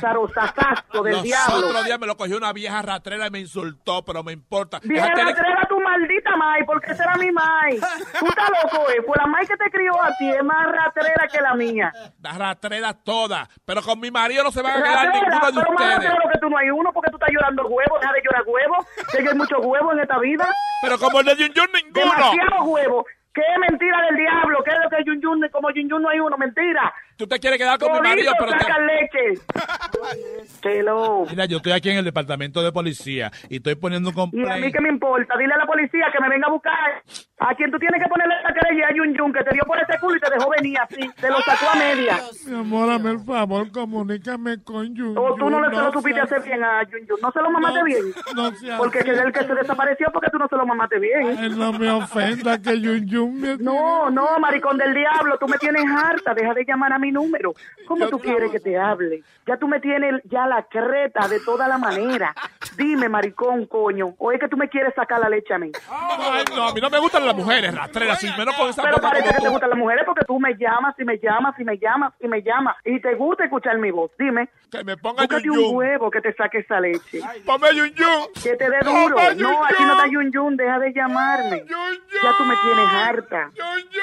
S43: del
S44: Los
S43: diablo.
S44: otros días me lo cogió una vieja ratrera y me insultó, pero me importa.
S43: Vieja ratrera tu maldita Mai, porque esa era mi Mai. Tú estás loco, eh. Pues la Mai que te crió a ti es más ratrera que la mía.
S44: Las ratreras todas. Pero con mi marido no se van a quedar
S43: Ratera,
S44: ninguno de
S43: pero más
S44: ustedes.
S43: ratero que tú no hay uno porque tú estás llorando huevo. Deja de llorar huevo. Que hay muchos huevos en esta vida.
S44: Pero como el de Yun Yun, ninguno.
S43: Demasiado huevo. ¿Qué mentira del diablo? ¿Qué es lo que es Yun Yun? Como Yun Yun no hay uno, mentira.
S44: Tú te quieres quedar con mi marido, pero te-
S43: sacan leche. Hello.
S44: Mira, yo estoy aquí en el departamento de policía y estoy poniendo un
S43: Y a mí
S44: complaint.
S43: qué me importa, dile a la policía que me venga a buscar. A quien tú tienes que ponerle la querella a Yun Yun, que te dio por ese culo y te dejó venir así. Te lo sacó a media.
S16: Mi amor, hazme el favor, comunícame con Yun
S43: O tú no le se lo supiste hacer bien a Yun Yun. No se lo mamaste
S16: No,
S43: bien.
S16: no
S43: Porque es el que se desapareció porque tú no se lo mamaste bien.
S16: Ay, no me ofenda que Yun Yun me...
S43: No, no, maricón del diablo, tú me tienes harta, deja de llamar a mi número. ¿Cómo tú quieres que te hable? Ya tú me tienes ya la creta de toda la manera. Dime, maricón, coño, o es que tú me quieres sacar la leche a mí.
S44: Ay, no, a mí no me gustan las mujeres rastreras, y menos con esa
S43: Pero
S44: cosa
S43: parece
S44: como
S43: que te gustan las mujeres porque tú me llamas y me llamas y me llamas y me llamas y te gusta escuchar mi voz. Dime.
S44: Que me ponga
S43: Búscate
S44: Yun
S43: un huevo que te saque esa leche.
S44: Ponme Yun Yun.
S43: Que te dé duro. No, aquí no está Yun Yun, deja de llamarme. Ya tú me tienes harta.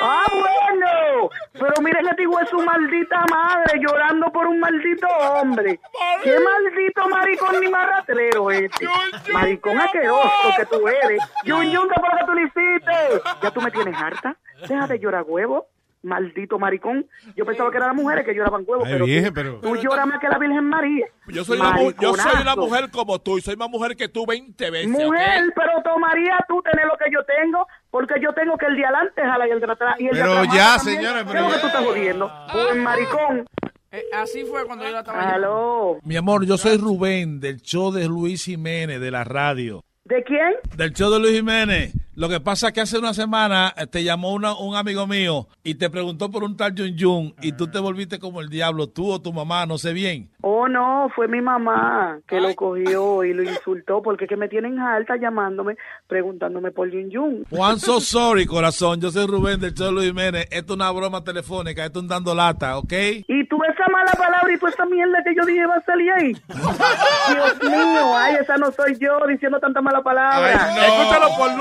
S43: Ah, bueno. Pero miren que digo es su maldita madre llorando por un maldito hombre. Qué maldito maricón ni marratrero este. Maricón asqueroso que tú eres. Yun Yun, ¿qué lo que tú le hiciste? Ya tú me tienes harta. Deja de llorar huevo. Maldito maricón. Yo pensaba que eran las mujeres que lloraban huevos,
S10: Ay,
S43: pero,
S10: vieja,
S43: tú,
S10: pero-
S43: tú lloras más que la Virgen María.
S44: Yo soy, una, yo soy una mujer como tú y soy más mujer que tú 20 veces.
S43: Mujer,
S44: ¿ok?
S43: pero tomaría tú tener lo que yo tengo, porque yo tengo que el de adelante jala y el de atrás. Y el de
S10: Pero
S43: atrás
S10: ya,
S43: también.
S10: señora,
S43: ¿Qué
S10: pero
S43: es lo que
S10: ya.
S43: tú estás jodiendo? Pues maricón.
S7: Eh, así fue cuando yo la estaba
S43: Aló.
S44: Mi amor, yo soy Rubén del show de Luis Jiménez de la radio.
S43: ¿De quién?
S44: Del show de Luis Jiménez. Lo que pasa es que hace una semana eh, te llamó una- un amigo mío y te preguntó por un tal Jun Jun y tú te volviste como el diablo, tú o tu mamá, no sé bien.
S43: Oh, no, fue mi mamá que lo cogió y lo insultó porque que me tienen alta llamándome, preguntándome por Yun Yun.
S44: Juan, so sorry, corazón. Yo soy Rubén del Cholo Jiménez. Esto es una broma telefónica, esto es un dando lata, ¿ok?
S43: Y tú esa mala palabra y tú esa mierda que yo dije va a salir ahí. Dios mío, ay, esa no soy yo diciendo tanta mala palabra.
S44: Escúchalo por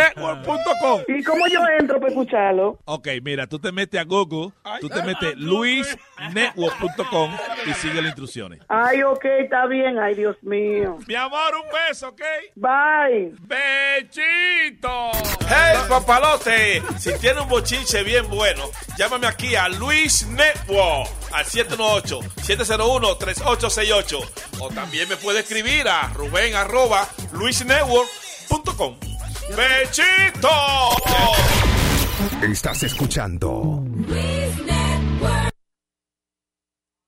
S44: luisnetwork.com.
S43: ¿Y cómo yo entro para escucharlo?
S44: Ok, mira, tú te metes a Google, tú te metes luisnetwork.com y sigue las instrucciones.
S43: Ay, ok, está bien, ay, Dios mío.
S44: Mi amor, un beso, ¿ok?
S43: Bye.
S44: ¡Bechito!
S45: ¡Hey, papalote! Si tiene un bochinche bien bueno, llámame aquí a Luis Network al 718-701-3868. O también me puede escribir a Rubén arroba luisnetwork.com. ¡Bechito!
S46: Estás escuchando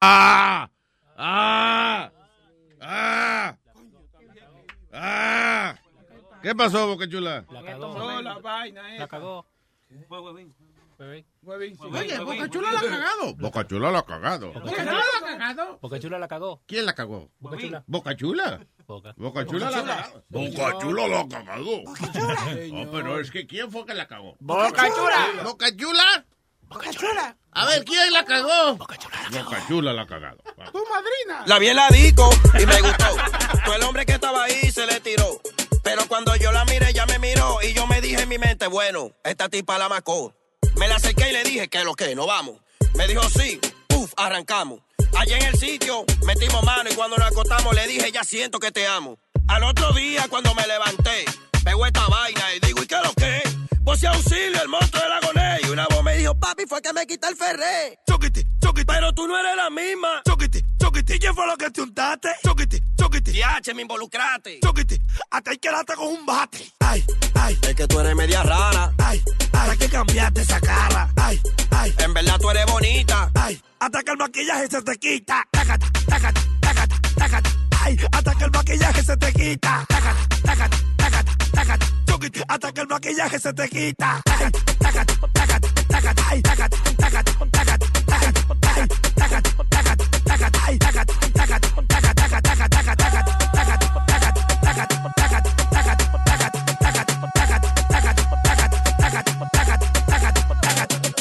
S44: ¡Ah! ¡Ah! ¡Ah! ¡Ah! ¿Qué pasó, Boca Chula?
S38: La cagó.
S9: No, la vaina
S38: La cagó. Huevín.
S9: Huevín.
S10: Oye, Boca Chula la ha cagado. Boca Chula la ha cagado.
S38: Boca
S9: ¿Qué
S38: Chula.
S9: la ha cagado?
S38: Boca Chula la cagó.
S10: ¿Quién la cagó?
S38: Boca Chula.
S10: Boca Chula.
S38: Boca.
S10: Boca Chula la ha cagado. Boca Chula la ha cagado. No, pero es que ¿quién fue que la cagó?
S9: Boca Chula.
S10: ¿Boca Chula?
S9: Boca Chula.
S10: A ver, ¿quién la cagó? Boca Chula la ha cagado.
S9: Tu madrina.
S47: La vi en la disco y me gustó. Todo el hombre que estaba ahí se le tiró. Pero cuando yo la miré, ella me miró y yo me dije en mi mente, bueno, esta tipa la macó. Me la acerqué y le dije que lo que, no vamos. Me dijo sí, puf, arrancamos. Allí en el sitio metimos mano y cuando nos acostamos le dije, ya siento que te amo. Al otro día cuando me levanté, pegó esta vaina y digo, ¿y qué lo que? Si auxilio, el monstruo del agoné. Y una voz me dijo, papi, fue que me quita el ferré. Choquiti, choquiti. Pero tú no eres la misma. Choquiti, choquiti. ¿Y qué fue lo que te untaste? Choquiti, choquiti. Diache, me involucraste. Choquiti. Hasta ahí quedaste con un bate. Ay, ay. Es que tú eres media rara. Ay, ay. Hay que cambiarte esa cara. Ay, ay. En verdad tú eres bonita. Ay. Hasta que el maquillaje se te quita. Tácata, tácata, tácata, tácata. Ay, hasta que el maquillaje se te quita. Tácata, tácata, tácata, tácata hasta que el maquillaje se te quita.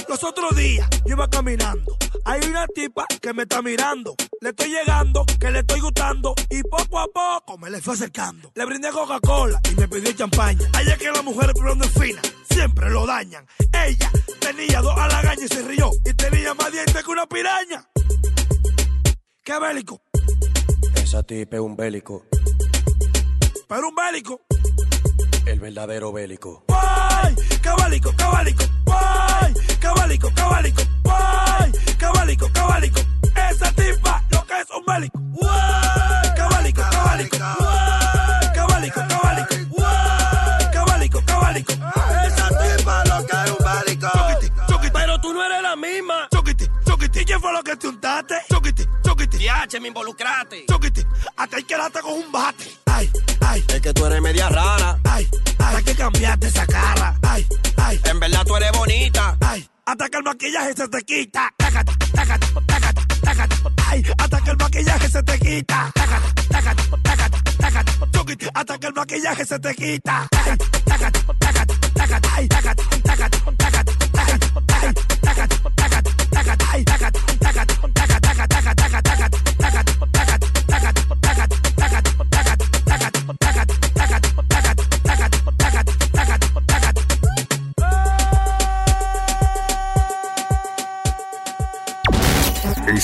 S47: Los otros días yo iba caminando hay una tipa que me está mirando. Le estoy llegando, que le estoy gustando. Y poco a poco me le fue acercando. Le brindé Coca-Cola y me pidió champaña. Allá que las mujeres por donde fina siempre lo dañan. Ella tenía dos halagañas y se rió. Y tenía más dientes que una piraña. ¿Qué bélico? Esa tipa es un bélico. Pero un bélico. El verdadero bélico.
S45: ¡Ay! ¡Cabálico, cabálico! ¡Ay! ¡Cabálico, cabálico! ¡Ay! ¡Cabálico, cabálico! Esa tipa lo que es un bélico. ¡Ay! ¡Cabálico, cabálico! ¡Ay! ¡Cabálico, cabálico! Esa tipa lo que es un bélico. Choquiti, choquiti. Pero tú no eres la misma. Choquiti, choquiti. ¿Y qué fue lo que te untaste? Choquiti, choquiti.
S47: Diache, me involucraste.
S45: Choquiti. Hasta ahí quedaste con un bate. Ay, ay.
S47: Es que tú eres media rara.
S45: Ay, ay. Hay que cambiarte esa cara. Ay, ay.
S47: En verdad tú eres bonita.
S45: Ay, hasta que el maquillaje se te quita. Tácata, tácata, tácata, tácata. Ay, hasta que el maquillaje se te quita. Tácata, tácata, tácata, tácata. Hasta que el maquillaje se te quita. Tácata, tácata, tácata, tácata. Ay, tácata,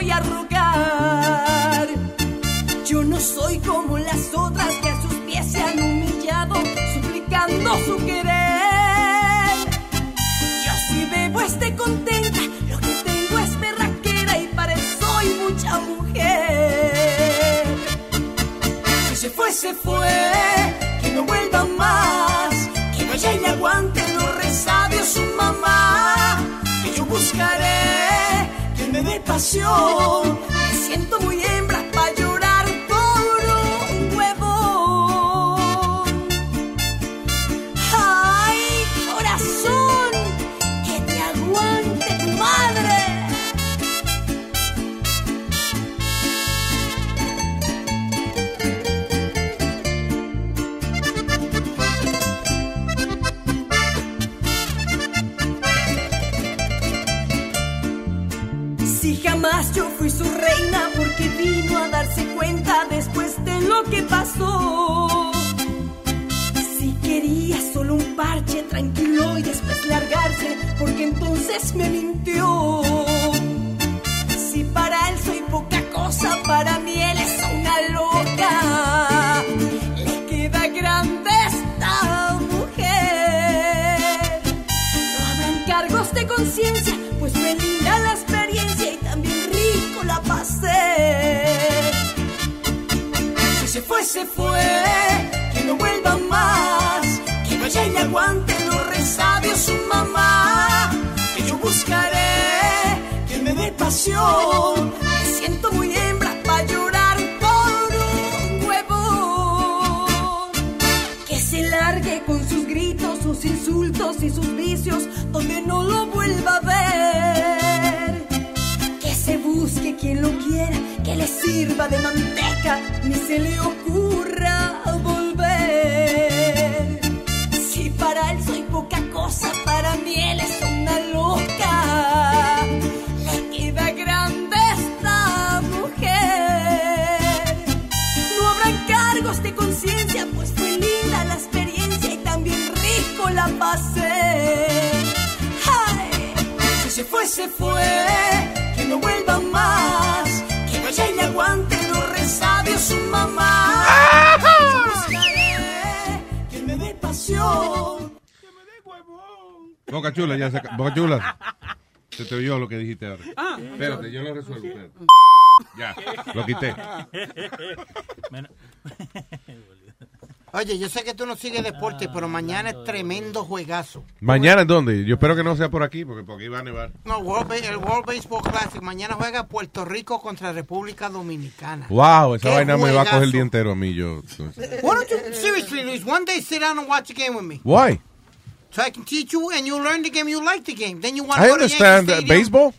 S2: Voy a rogar. Yo no soy como las otras que a sus pies se han humillado, suplicando su querer. Yo si bebo esté contenta, lo que tengo es berraquera y para él soy mucha mujer. Si se fue, se fue, me siento muy hembra para llorar su reina porque vino a darse cuenta después de lo que pasó. Si quería solo un parche tranquilo y después largarse porque entonces me mintió. Si para él soy poca cosa, para mí él es una se fue, se fue, que no vuelva más, que vaya y aguante los resabios su mamá, que yo buscaré que me dé pasión, me siento muy hembra para llorar por un huevo. Que se largue con sus gritos, sus insultos y sus vicios, donde no lo vuelva a ver. Que se busque quien lo quiera, que le sirva de manteca, ni se le ocurra volver. Si para él soy poca cosa, para mí él es una loca. Le queda grande esta mujer. No habrán cargos de conciencia, pues fue linda la experiencia y también rico la pasé. Ay, si se fue, se fue, su mamá. Yo buscaré que me dé pasión.
S10: Boca chula, ya se... ca- Boca chula. Se te oyó lo que dijiste ahora.
S14: Ah.
S10: Espérate, yo lo resuelvo. espérate. Ya, lo quité.
S14: Oye, yo sé que tú no sigues deporte, pero mañana es tremendo juegazo.
S10: ¿Mañana en dónde? Yo espero que no sea por aquí, porque por aquí va a nevar.
S14: No, World Ba- el World Baseball Classic. Mañana juega Puerto Rico contra República Dominicana.
S10: Wow, esa vaina me va a coger el día entero a mí. Yo.
S14: Why don't you, seriously, Luis, one day sit down and watch a game with me.
S10: Why?
S14: So I can teach you and you'll learn the game, you like the game. Then you want to
S10: I
S14: go to
S10: understand
S14: Yankee Stadium.
S10: baseball.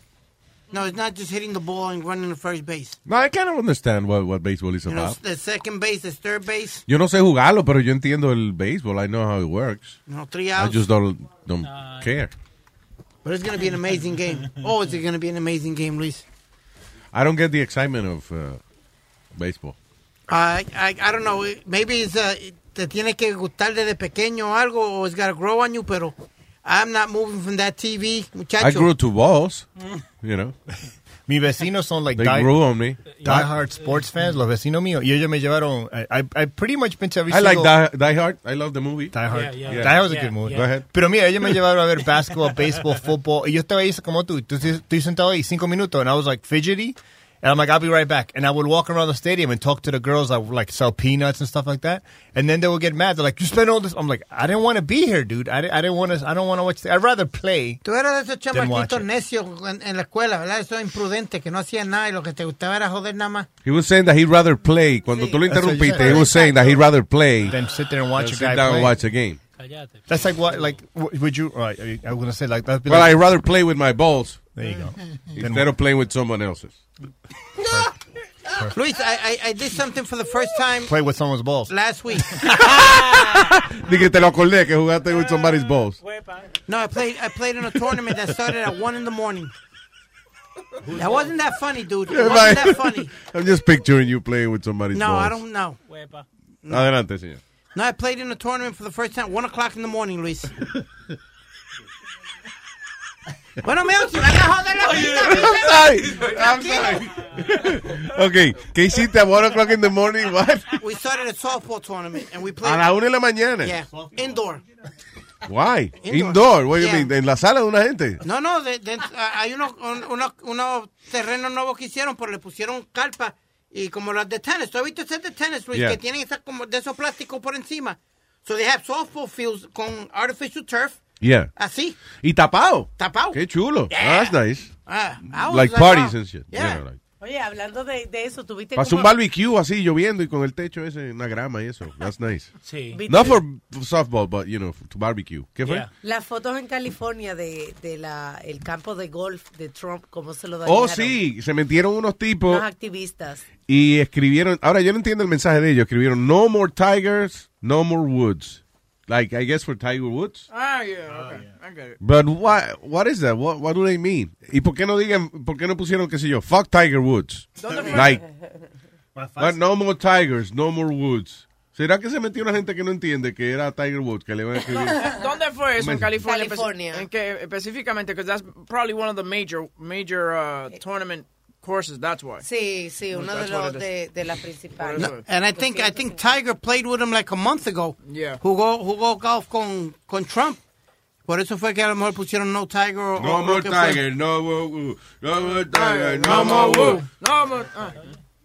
S14: No, it's not just hitting the ball and running to first base.
S10: No, I kind of understand what, what baseball is
S14: You know,
S10: about.
S14: the second base, the third base.
S10: Yo no sé jugarlo, pero yo entiendo el béisbol. I know how it works.
S14: No, three
S10: I just don't, don't care.
S14: But it's going to be an amazing game. Oh, it's going to be an amazing game, Luis.
S10: I don't get the excitement of uh, baseball.
S14: I, I, I don't know. Maybe it's, uh, te tiene que gustar desde pequeño o algo, or it's got to grow on you, pero I'm not moving from that TV, muchacho.
S10: I grew two balls, you know.
S12: Mi vecinos son like
S10: They
S12: die,
S10: grew on me.
S12: diehard sports fans, los vecinos míos. Y ellos me llevaron. I, I, I pretty much been to every
S10: I like Die, Die Hard. I love the movie.
S12: Die Hard.
S10: Yeah, yeah.
S12: Die Hard was a good movie.
S10: yeah. Go ahead.
S12: Pero mira, ellos me llevaron a ver basketball, baseball, football. Y yo estaba ahí como tú. Tú estoy sentado ahí cinco minutos. And I was like fidgety. And I'm like, I'll be right back. And I would walk around the stadium and talk to the girls that would like sell peanuts and stuff like that. And then they would get mad. They're like, you spent all this. I'm like, I didn't want to be here, dude. I, I didn't want to. I don't want to watch. The, I'd rather play.
S14: Tú eras de esos
S12: Then watch
S14: chamaquitos necios en, en la escuela, ¿verdad? Esos imprudentes que no hacían nada y lo que te gustaba era joder nada más.
S10: He was saying that he'd rather play. Cuando tú lo
S12: you
S10: interrumpiste,
S12: said.
S10: he was saying that he'd rather play
S12: Then sit there and watch
S10: than
S12: a
S10: sit
S12: guy
S10: down
S12: play.
S10: and watch a game.
S12: That's like what? Like, would you? Right, I was gonna say like that.
S10: Well, I'd rather play with my balls.
S12: There you go.
S10: Instead of playing with someone else's.
S14: Luis, I, I, I did something for the first time
S12: Play with someone's balls.
S14: last week.
S10: Dije, te lo acordé que jugaste with somebody's balls.
S14: No, I played I played in a tournament that started at one in the morning. That wasn't that funny, dude. It wasn't that funny.
S10: I'm just picturing you playing with somebody's
S14: No,
S10: balls.
S14: I don't know.
S10: Adelante, señor.
S14: No, I played in a tournament for the first time, one o'clock in the morning, Luis. Bueno, Mel, si van a joder la vida,
S10: I'm sorry. I'm sorry. okay, ¿qué hiciste a 1 o'clock in the morning? What?
S14: We started a softball tournament and we played.
S10: A la una de la mañana.
S14: Yeah, indoor.
S10: Why?
S14: Indoor.
S10: Indoor. What do you
S14: Yeah.
S10: mean? En la sala de una gente.
S14: No, no, de- de- hay unos, un- unos, unos terrenos nuevos que hicieron, pero le pusieron carpa y como las de tenis. ¿Tú has visto esas de tenis, Luis?
S10: Yeah.
S14: Que tienen esas como de esos plásticos por encima. So they have softball fields con artificial turf.
S10: Yeah.
S14: Así.
S10: Y tapado.
S14: Tapado.
S10: Qué chulo.
S14: Yeah.
S10: That's nice.
S14: Ah, was
S10: Like
S14: like,
S10: parties
S14: wow.
S10: and shit.
S14: Yeah.
S10: Yeah, like-
S8: Oye, hablando de, de eso, tuviste
S10: Pasó un barbecue así lloviendo y con el techo ese, una grama y eso. That's nice.
S7: Sí.
S10: Not for softball, but, you know, to barbecue. ¿Qué fue?
S8: Las fotos en California de, de la, el campo de golf de Trump, cómo se lo dañaron.
S10: Oh, sí. Se metieron unos tipos
S8: Unos activistas.
S10: y escribieron. Ahora, yo no entiendo el mensaje de ellos. Escribieron, no more tigers, no more woods. Like, I guess for Tiger Woods.
S7: Ah, yeah, okay. I get it.
S10: But what, what is that? What, what do they mean? ¿Y por qué no digan, por qué no pusieron, qué sé yo, fuck Tiger Woods? Like, but no more tigers, no more woods. ¿Será que se metió una gente que no entiende que era Tiger Woods que le van a escribir?
S7: ¿Dónde fue eso? En
S10: Mexico.
S7: California.
S8: California.
S7: En que específicamente, because that's probably one of the major, major uh, tournament courses. That's why.
S8: Sí, sí, uno de
S7: That's
S8: los de, de las principales.
S14: No, and I think I think Tiger played with him like a month ago.
S7: Yeah.
S14: Jugó jugó golf con con Trump. Por eso fue que a lo mejor pusieron no Tiger o
S10: No
S14: o
S10: more tiger, no more woo. No more tiger, no more woo.
S7: No, ah.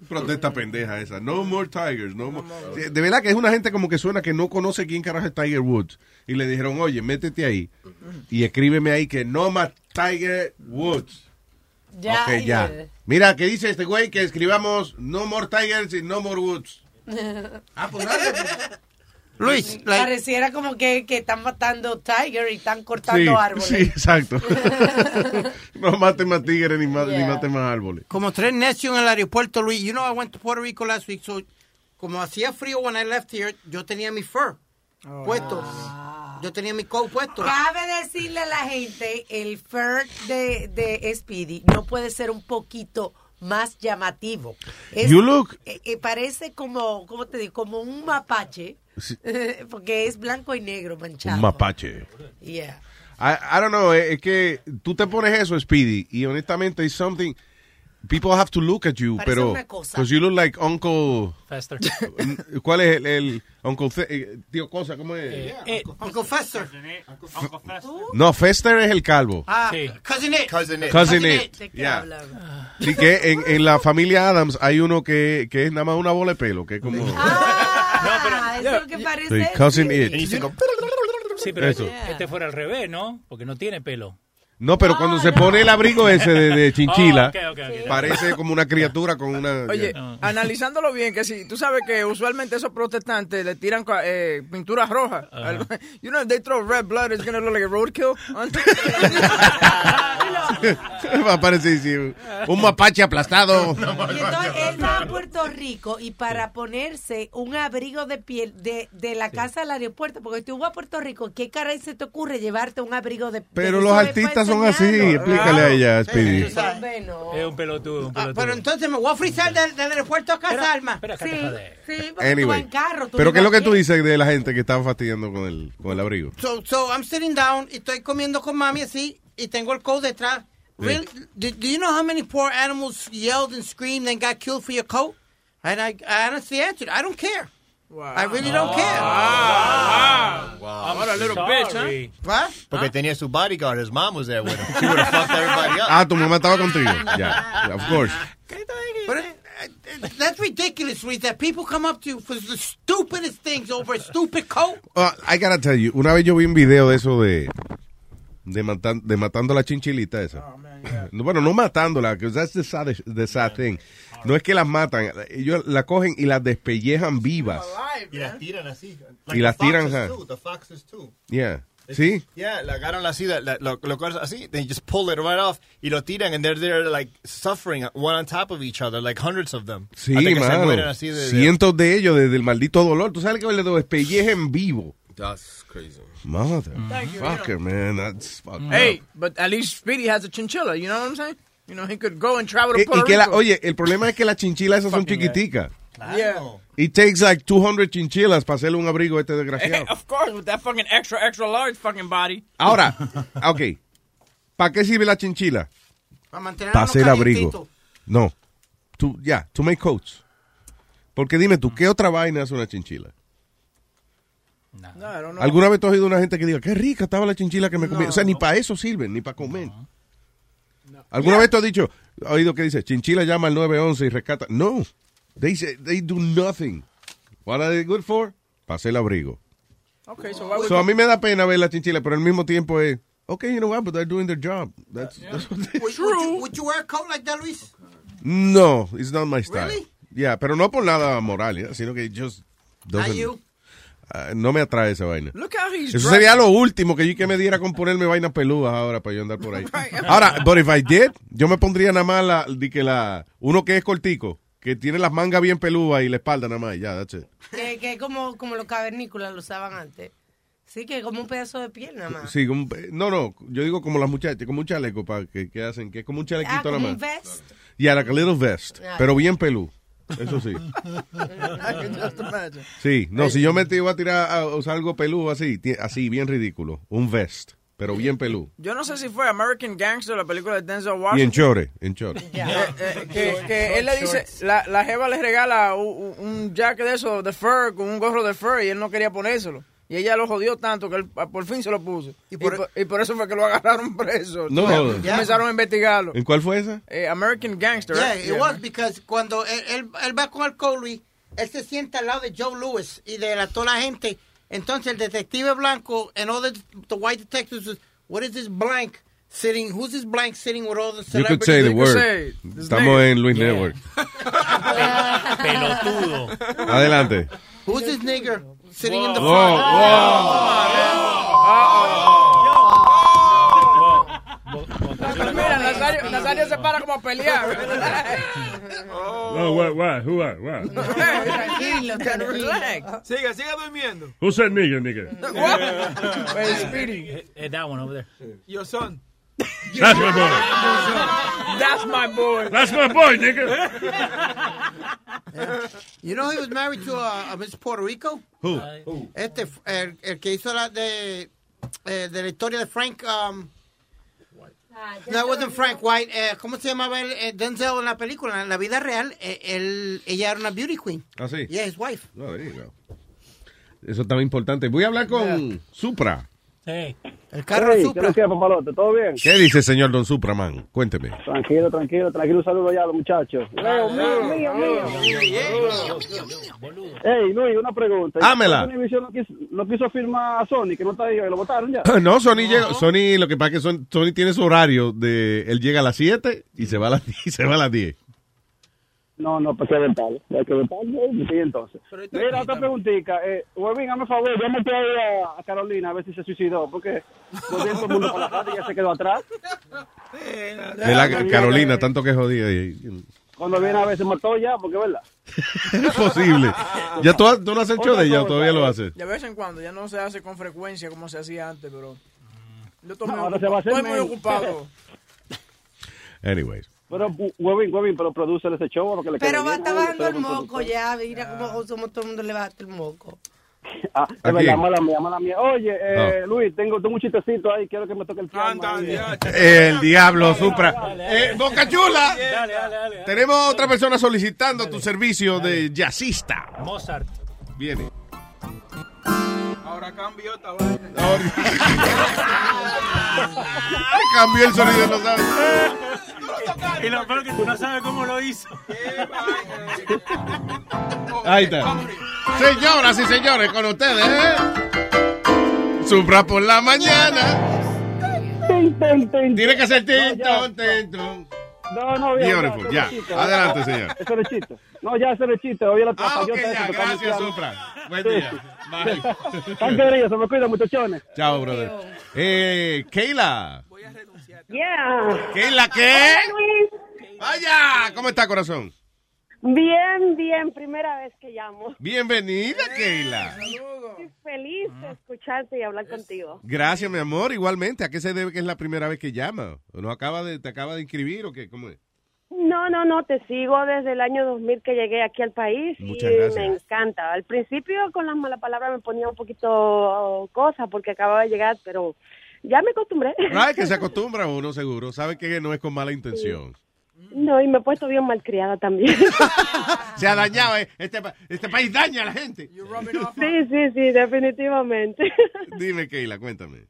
S10: Protesta pendeja esa. No more tigers, no more. Sí, De verdad que es una gente como que suena que no conoce quién carajo es Tiger Woods. Y le dijeron, oye, métete ahí y escríbeme ahí que no más Tiger Woods.
S8: Ya,
S10: ok, ya. Mira, ¿qué dice este güey? Que escribamos no more tigers y no more woods. Ah, pues
S14: Luis,
S8: Pareciera como que, que están matando Tiger y están cortando
S10: Sí,
S8: árboles.
S10: sí, exacto. no maten más tigres ni,
S14: Yeah.
S10: maten más árboles.
S14: Como tres necios en el aeropuerto, Luis. You know, I went to Puerto Rico last week, so como hacía frío when I left here, yo tenía mi fur puesto. Yo tenía mi coat puesto.
S8: Cabe decirle a la gente, el fur de, de Speedy no puede ser un poquito más llamativo. Es-
S10: You look-
S8: eh, eh, parece como, ¿cómo te digo? Como un mapache,
S10: Sí.
S8: porque es blanco y negro manchado.
S10: Un mapache.
S8: Yeah.
S10: I, I don't know, es que tú te pones eso, Speedy, y honestamente it's something people have to look at you,
S8: Parece
S10: pero
S8: una cosa.
S10: because you look like Uncle
S11: Fester.
S10: ¿Cuál es el, el Uncle Fe- eh, tío cosa cómo es?
S14: Eh, Uncle Fester.
S10: No, Fester es el calvo.
S14: Ah, Cousin It.
S12: Cousin It.
S10: Cousin It. Yeah. Sí que en, en la familia Adams hay uno que, que es nada más una bola de pelo, que es como
S8: Ah, eso es lo que parece.
S10: Sí, Cousin It.
S11: Sí, pero
S10: Eso.
S11: este fuera al revés, ¿no? Porque no tiene pelo.
S10: No, pero cuando se pone el abrigo ese de, de chinchila,
S11: Oh,
S10: parece como una criatura con una...
S7: Oye, analizándolo bien, que si tú sabes que usualmente esos protestantes le tiran eh, pinturas rojas. Algo- You know, if they throw red blood, it's gonna look like a roadkill.
S10: Va a parecer sí, un mapache aplastado.
S8: Y entonces él va a Puerto Rico y para ponerse un abrigo de piel de, de la casa al aeropuerto, porque tú vas a Puerto Rico, ¿qué caray se te ocurre llevarte un abrigo de
S10: Pero
S8: de
S10: los artistas son así, explícale a ella, Speedy.
S8: Hombre, no.
S11: Es un pelotudo, un pelotudo.
S14: Pero entonces me voy a frizar del, del aeropuerto a Casa Alma.
S8: Sí, sí, porque tú vas
S10: Anyway,
S8: en carro. tú
S10: pero ¿qué es lo que tú dices de la gente que estaba fastidiando con el, con el abrigo?
S14: So, so I'm sitting down y estoy comiendo con mami así y tengo el coat detrás. Really? Do, do you know how many poor animals yelled and screamed and got killed for your coat? And I, I honestly answered, I don't care. I really don't care.
S12: Wow.
S7: What a little bitch, huh?
S14: What?
S12: Porque tenía su bodyguard. His mom was there with him. She would have fucked everybody up.
S10: Ah, tu mamá estaba contigo. Ya, yeah, of course.
S14: But it, it, that's ridiculous, Luis, that people come up to you for the stupidest things over a stupid coat.
S10: Uh, I gotta tell you, una vez yo vi un video de eso de de, matan- de matando la chinchilita esa. No, Bueno, no matándola, because that's the sad, the sad thing. No es que las matan, ellos la cogen y las despellejan vivas.
S12: Y las tiran así.
S10: Y las
S12: the
S10: tiran,
S12: too, The foxes too.
S10: Yeah. ¿Sí?
S12: Yeah, la agarran así, la- la- lo, lo así, they just pull it right off y lo tiran and they're there like suffering one on top of each other, like hundreds of them.
S10: Sí,
S12: Hasta que se
S10: mano.
S12: así de-
S10: Cientos de ellos desde el maldito dolor. ¿Tú sabes que le despellejen vivo?
S13: That's crazy.
S10: Mother.
S7: You.
S10: Fucker, man. That's fucked
S7: Hey,
S10: up.
S7: but at least Speedy has a chinchilla, you know what I'm saying? You know, he could go and travel to
S10: Y, y
S7: Puerto
S10: que la,
S7: Rico.
S10: oye, el problema es que las chinchilas esas son chiquiticas.
S7: Yeah.
S10: It takes like 200 chinchilas para hacerle un abrigo a este desgraciado.
S7: of course, with that fucking extra, extra large fucking body.
S10: Ahora, ok. ¿Para qué sirve la chinchila?
S14: Para mantener
S10: Para hacer abrigo. No. To, yeah, to make coats. Porque dime tú, ¿qué otra vaina hace una chinchila?
S7: No, I don't know.
S10: ¿Alguna vez tú has oído una gente que diga, qué rica estaba la chinchila que me comí? O sea, ni para eso sirven, ni para comer. ¿Alguna vez tú has dicho, has oído que dice, chinchila llama al 911 y rescata? No. They, say, they do nothing. What are they good for? Para hacer el abrigo.
S7: Okay, so why would
S10: So a mí me da pena ver la chinchila, pero al mismo tiempo es, okay, you know what, but they're doing their job. That's, that's what they-
S14: Would, would, you, would you wear a coat like that, Luis?
S10: No, it's not my style.
S14: Really?
S10: Yeah, pero no por nada moral, yeah, sino que just doesn't, Ah, no me atrae esa vaina.
S7: Look how he's
S10: Eso sería lo último que yo que me diera con ponerme vainas peludas ahora para yo andar por ahí. Ahora, but if I did, yo me pondría nada más la, di que la, uno que es cortico, que tiene las mangas bien peludas y la espalda nada más, ya, that's it.
S8: Que, que como, como los cavernícolas lo usaban antes. Sí, que como un pedazo de piel nada más.
S10: Sí, como- no, no, yo digo como las muchachas, como un chaleco para que, que hacen, que es como un chalequito
S8: Ah,
S10: nada
S8: un
S10: más.
S8: vest.
S10: Yeah, like a little vest,
S8: Ah.
S10: pero bien pelú. Eso sí. Sí, no, si yo me te iba a tirar a usar algo peludo así, así, bien ridículo. Un vest, pero bien pelú.
S7: Yo no sé si fue American Gangster, la película de Denzel
S10: Y en
S7: Washington.
S10: chore, en chore.
S7: Eh, eh, que, que él le dice, la, la jeva le regala un, un jacket de eso, de fur, con un gorro de fur, y él no quería ponérselo. Y ella lo jodió tanto que él ah, por fin se lo puso. Y por, y por eso fue que lo agarraron preso.
S10: No
S7: Y
S10: jodas.
S7: Comenzaron a investigarlo.
S10: ¿En cuál fue esa?
S7: Eh, American Gangster.
S14: Yeah,
S7: right?
S14: it was because cuando él, él, él va con el Luis, él se sienta al lado de Joe Lewis y de la, toda la gente. Entonces el detective blanco and all the, the white detectives was, what is this blank sitting, who's this blank sitting with all the
S10: You could
S14: celebrities?
S10: say the
S14: You
S10: word.
S14: say,
S10: Estamos
S14: nigga.
S10: en Luis
S14: Yeah.
S10: Network.
S14: Pelotudo.
S10: Adelante.
S14: Who's this nigger sitting in the
S10: Whoa,
S14: front?
S7: Mira, Nazario, Nazario se para como a pelear.
S16: Oh, what, what, who, what, what?
S7: Tranquilo, relax.
S9: Siga, siga durmiendo.
S16: Who said nigga, nigga?
S7: Where's Speedy?
S11: That one over there.
S9: Your son.
S16: That's my boy.
S7: That's my boy.
S16: That's my boy, nigga.
S14: You know he was married to a, a Miss Puerto Rico?
S10: Who?
S14: Este, el, el que hizo la de, eh, de la historia de Frank... Um, no, it wasn't Frank White. Eh, ¿Cómo se llamaba él? Eh, Denzel en la película. En la vida real, eh, él, ella era una beauty queen.
S10: ¿Ah, sí?
S14: Yeah, his wife.
S10: No, there you go. Eso estaba importante. Voy a hablar con Supra.
S14: El
S48: carro Hey, Supra. ¿qué papalote? ¿Todo bien?
S10: ¿Qué dice, señor Don Supraman? Cuénteme.
S48: Tranquilo, tranquilo, tranquilo. Un saludo ya a los muchachos. Leo, mío, mío, mío. Ey, Luis, una pregunta.
S10: Hámela.
S48: Univision no quiso, no quiso firmar a Sony, que no está ahí, y lo votaron ya.
S10: No, Sony llega, Sony, lo que pasa es que Son- Sony tiene su horario de, él llega a las 7 y se va a las, y se va a las 10.
S48: No, no, pues que vetarlo. Hay que vetarlo. Sí, entonces. Mira, otra preguntita. Eh, Huevín, hazme favor, llámate ahí a, a Carolina a ver si se suicidó, porque todo el mundo con la radio y ya se quedó atrás.
S10: De la Carolina, tanto que jodía. y-
S48: Cuando viene a ver se mató ya, porque verdad.
S10: Es posible. ¿Ya tú, tú no has hecho de ella o todavía lo haces?
S7: De vez en cuando, ya no se hace con frecuencia como se hacía antes, pero... Yo estoy,
S48: No,
S7: muy,
S48: ahora se va a hacer
S7: estoy muy ocupado.
S10: Anyways.
S48: Pero, Huevín, Huevín, pero produce ese show porque le
S8: Pero
S48: quede
S8: va está bajando el
S48: Pero
S8: moco ya. Mira cómo somos todo el mundo le baja el moco.
S48: Ah,
S10: ¿A
S48: es verdad,
S10: quién?
S48: mala mía, mala mía. Oye, eh, Luis, tengo, tengo un chistecito ahí, quiero que me toque el piano. ahí.
S10: El diablo, Supra. Eh, Boca Chula. Tenemos otra persona solicitando tu servicio de jazzista.
S11: Mozart.
S10: Viene.
S9: Ahora cambió esta vaina.
S10: Cambió el sonido, no sabes.
S11: Y lo peor que tú no sabes cómo lo hizo.
S10: Ahí está. Señoras y señores, con ustedes, ¿eh? Supra por la mañana. Tiene que ser tin, ton, tin, ton.
S48: No, no, ya,
S10: Beautiful,
S48: ya, chiste,
S10: Adelante, señor.
S48: Ese es el chiste. No, ya, ese es el chiste. Oye, la
S10: Ah, ok,
S48: papayota
S10: ya, gracias. Supra. Buen día. Bye.
S48: Tan querido, se me cuida, muchachones.
S10: Chao, brother. Eh, Keila.
S49: Yeah.
S10: ¿Keila qué? Vaya, ¿cómo está, corazón?
S49: Bien, bien, primera vez que llamo.
S10: Bienvenida, Keila.
S49: Sí,
S50: Muy feliz de escucharte y hablar contigo.
S10: Gracias, mi amor. Igualmente, ¿a qué se debe que es la primera vez que llama? ¿O no acaba de, te acaba de inscribir o qué? ¿Cómo es?
S50: No, no, no, te sigo desde el año 2000 que llegué aquí al país
S10: Muchas
S50: y
S10: gracias.
S50: me encanta. Al principio con las malas palabras me ponía un poquito oh, cosa porque acababa de llegar, pero ya me acostumbré.
S10: Right, que se acostumbra uno, seguro. Sabe que no es con mala intención.
S50: No, y me he puesto bien malcriada también.
S10: Se ha dañado. eh. Este, este país daña a la gente.
S50: sí, sí, sí, definitivamente.
S10: Dime, Keila, cuéntame.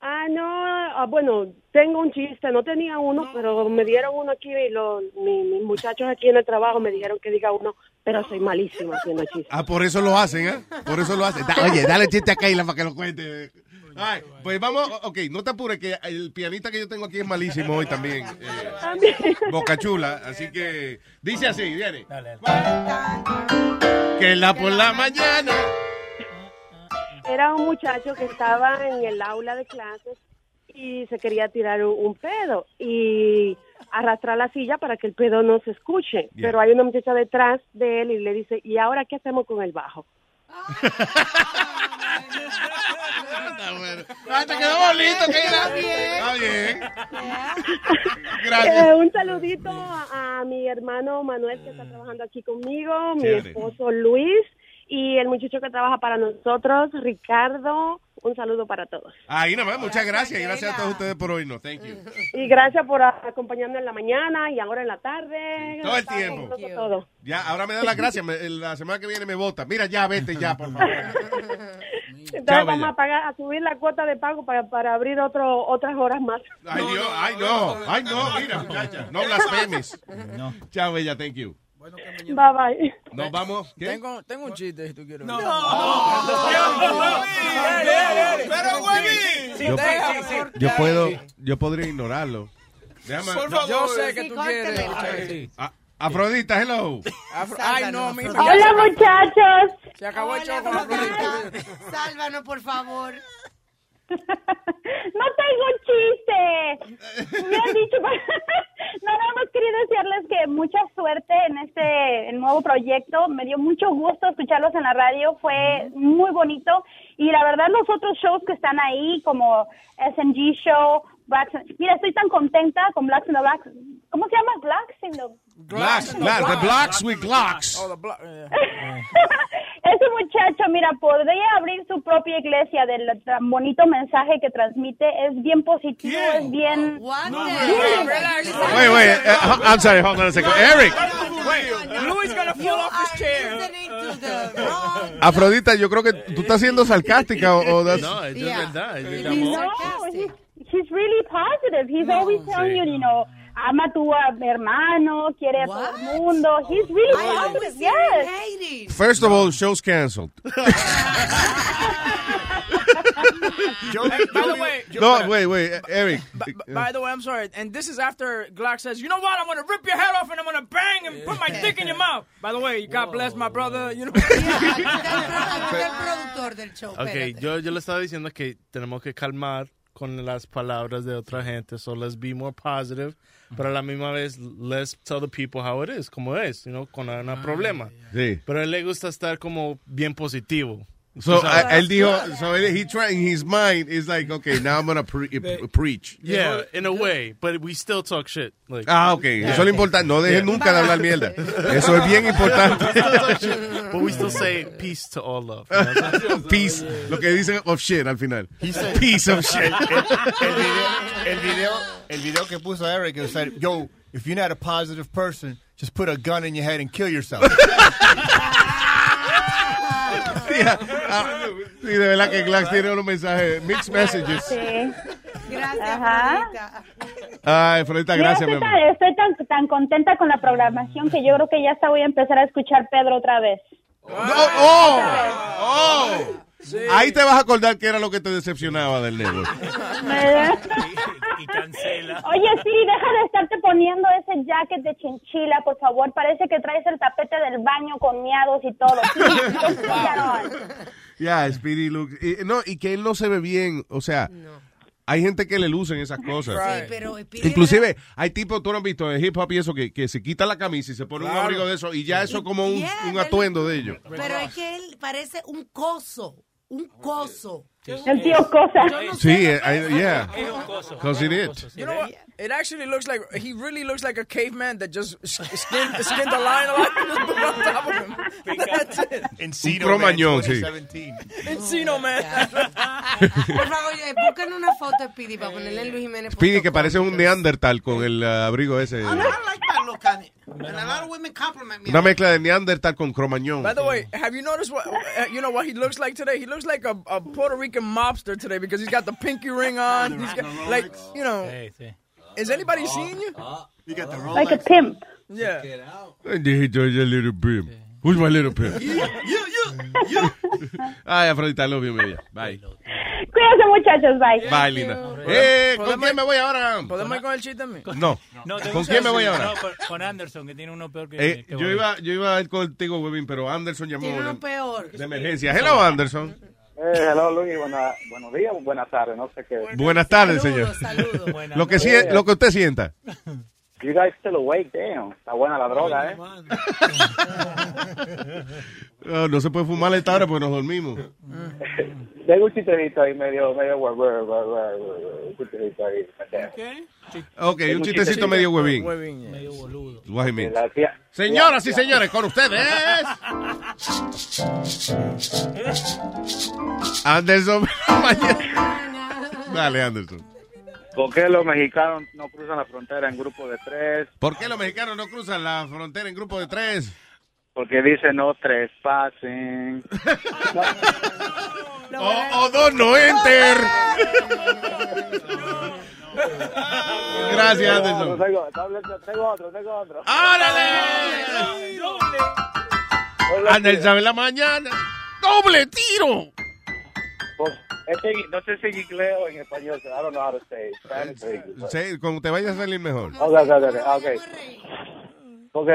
S50: Ah, no, ah, bueno, tengo un chiste, no tenía uno, pero me dieron uno aquí y los, mi- mis muchachos aquí en el trabajo me dijeron que diga uno, pero soy malísima haciendo chistes.
S10: Ah, por eso lo hacen, ¿eh? Por eso lo hacen. Da- oye, dale chiste a Keila para que lo cuente. Ay, pues vamos, ok, no te apures que el pianista que yo tengo aquí es malísimo hoy también. eh, Boca Chula, así que dice así, viene. Que la por la mañana.
S50: Era un muchacho que estaba en el aula de clases y se quería tirar un pedo y arrastrar la silla para que el pedo no se escuche.
S51: Yeah.
S50: Pero hay una muchacha detrás de él y le dice, ¿y ahora qué hacemos con el bajo?
S10: Ah, te quedó bonito, Keila. Está bien.
S50: Eh, un saludito a, a mi hermano Manuel que está trabajando aquí conmigo, mi esposo Luis y el muchacho que trabaja para nosotros, Ricardo. Un saludo para todos.
S10: Ahí nomás, muchas gracias. Y gracias a todos ustedes por hoy. No, thank you.
S50: Y gracias por acompañarnos en la mañana y ahora en la tarde.
S10: Todo el tiempo.
S50: todo.
S10: Ya, ahora me da las gracias. me- la semana que viene me vota. Mira, ya, vete ya, por favor.
S50: Entonces
S10: Chao,
S50: vamos
S10: bella.
S50: a pagar, a subir la cuota de pago para, para abrir otro, otras horas más.
S10: Ay, Dios, ay, no, ay, no, mira, muchacha, no blasfemes. Chao, bella, thank you.
S50: Bye bye.
S10: Nos vamos. ¿Qué?
S7: Tengo, tengo un chiste si tú quieres.
S9: No.
S7: Pero, Huevín.
S10: Yo,
S7: Sí, sí, sí.
S10: yo puedo, yo podría ignorarlo. Déjame.
S7: Por favor. Yo sé que tú quieres
S10: Afrodita, hello.
S7: Afro- Ay, no, mi
S50: Hola, muchachos.
S7: Se acabó el show con Afrodita.
S8: Sálvanos, por favor.
S49: No tengo chiste. Me han dicho, no, nada más quería desearles que mucha suerte en este nuevo proyecto. Me dio mucho gusto escucharlos en la radio, fue muy bonito. Y la verdad, los otros shows que están ahí, como SMG Show, Blacks, mira, estoy tan contenta con Blacks in the Blacks. ¿Cómo se llama? Blacks in the
S10: Glocks, Glocks, the blocks with Glocks.
S7: Oh, the block. yeah.
S49: Ese muchacho, mira, podría abrir su propia iglesia del tan bonito mensaje que transmite. Es bien positivo, es bien...
S10: Wait, wait, uh, I'm sorry, hold on a second. Eric,
S7: Louis gonna fall off his chair.
S10: Afrodita, yo creo que tú estás siendo sarcástica o, o that's-
S51: No, es de verdad, es amor.
S49: He's, really positive. He's always telling you, you know, ama a tu hermano, quiere a todo el mundo. He's really positive. Yes.
S10: First of all, show's canceled.
S7: By the way,
S10: No, wait, wait, Eric.
S7: By the way, I'm sorry. And this is after Glock says, you know what? I'm going to rip your head off and I'm going to bang and put my dick in your mouth. By the way, God bless my brother. You know.
S8: el productor del show.
S51: Ok, yo, yo le estaba diciendo que tenemos que calmar con las palabras de otra gente. So let's be more positive. Pero a la misma vez, let's tell the people how it is, como es, you know, con un problema.
S10: Sí.
S51: Pero a él le gusta estar como bien positivo.
S10: So,
S51: Tú sabes.
S10: a- él dijo, so he, he tried in his mind, is like, okay, now I'm gonna pre- preach.
S51: Yeah, in a way, but we still talk shit. Like,
S10: Ah, ok, eso es lo importante. No dejen nunca de hablar mierda. Eso es bien importante.
S51: but we still say peace to all love. you know?
S10: Peace, lo que dicen of shit al final.
S12: said-
S10: Piece of shit.
S12: El, el video, el video, el video que puso Eric, it said, "Yo, if you're not a positive person, just put a gun in your head and kill yourself."
S10: Ah, sí, de verdad que Glax tiene unos mensajes, mixed messages.
S49: Sí.
S8: Gracias,
S49: Ajá.
S8: Afrodita.
S10: Ay,
S49: Mira,
S10: gracias,
S49: tan, estoy tan, tan contenta con la programación que yo creo que ya hasta voy a empezar a escuchar Pedro otra vez.
S10: Oh, oh. Ahí te vas a acordar que era lo que te decepcionaba del network.
S16: Y cancela.
S49: Oye, Siri, deja de estarte poniendo ese jacket de chinchila, por favor. Parece que traes el tapete del baño con miados y todo.
S10: Ya, Speedy Luke. Y, no, y que él no se ve bien, o sea, hay gente que le lucen esas cosas.
S8: Sí, pero
S10: Inclusive, hay tipos, tú no has visto en hip hop y eso, que, que se quita la camisa y se pone un abrigo de eso y ya eso es como un,
S8: Yeah,
S10: un atuendo de ellos.
S8: Pero es que él parece un coso. Un coso.
S49: El tío Cosa.
S10: Sí, I- yeah. Because it is.
S7: You know what? It actually looks like he really looks like a caveman that just sk- skinned, skinned a lion and just put it on top of him. That's it.
S10: Un cromañón, sí.
S7: Encino man.
S8: Por favor, eh, busquen una foto de Speedy para ponerle en Luis Jiménez.
S10: Speedy que parece un neandertal con el uh, abrigo ese.
S14: I like And a lot of women compliment me.
S10: Una mezcla de neandertal con cromañón.
S7: By the way, have you noticed what uh, you know what he looks like today? He looks like a, a Puerto Rican mobster today because he's got the pinky ring on. He's got like you know. Is anybody seeing you?
S12: You got the
S49: Like a pimp.
S7: Yeah. Get out.
S10: And he does a little pimp. Who's my little pimp? Ay, Afrodita, love you, media. Bye.
S49: Cuídense, muchachos. Bye.
S10: Bye, linda. Eh, ¿con quién me voy ahora?
S7: ¿Podemos ir con el chiste a mí?
S10: No. ¿Con quién me voy ahora?
S11: No, con, Anderson, que tiene uno peor que.
S10: Eh,
S11: que
S10: yo, iba, yo iba a ir contigo, Webin, pero Anderson llamó
S8: Tiene uno
S10: de,
S8: peor.
S10: de emergencia. Hello, Anderson.
S48: Eh, hello, Luis. Buena- buenos días, buenas tardes, no sé qué.
S10: Buenas tardes, señor. Lo que, lo que usted sienta.
S48: You guys still awake, damn. Está buena la droga, ¿eh?
S10: No, no se puede fumar a esta hora porque nos dormimos.
S48: Tengo un chistecito ahí medio, medio, un chistecito ahí.
S10: Ok, un chistecito medio huevín. Means.
S48: La tía-
S10: Señoras y señores, con ustedes. Anderson. Dale, Anderson.
S48: ¿Por qué los mexicanos no cruzan la frontera en grupo de tres?
S10: ¿Por qué los mexicanos no cruzan la frontera en grupo de tres?
S48: Porque dice no trespasen.
S10: O, o dos no enter. Gracias, Anderson.
S48: Tengo, tengo otro, tengo otro.
S10: Anderson en la mañana. ¡Doble tiro!
S48: No sé si en inglés o en español. I don't know how to say it. Spanish or English, but-
S10: Sí, como te vaya a salir mejor.
S48: Ok, ok, ok,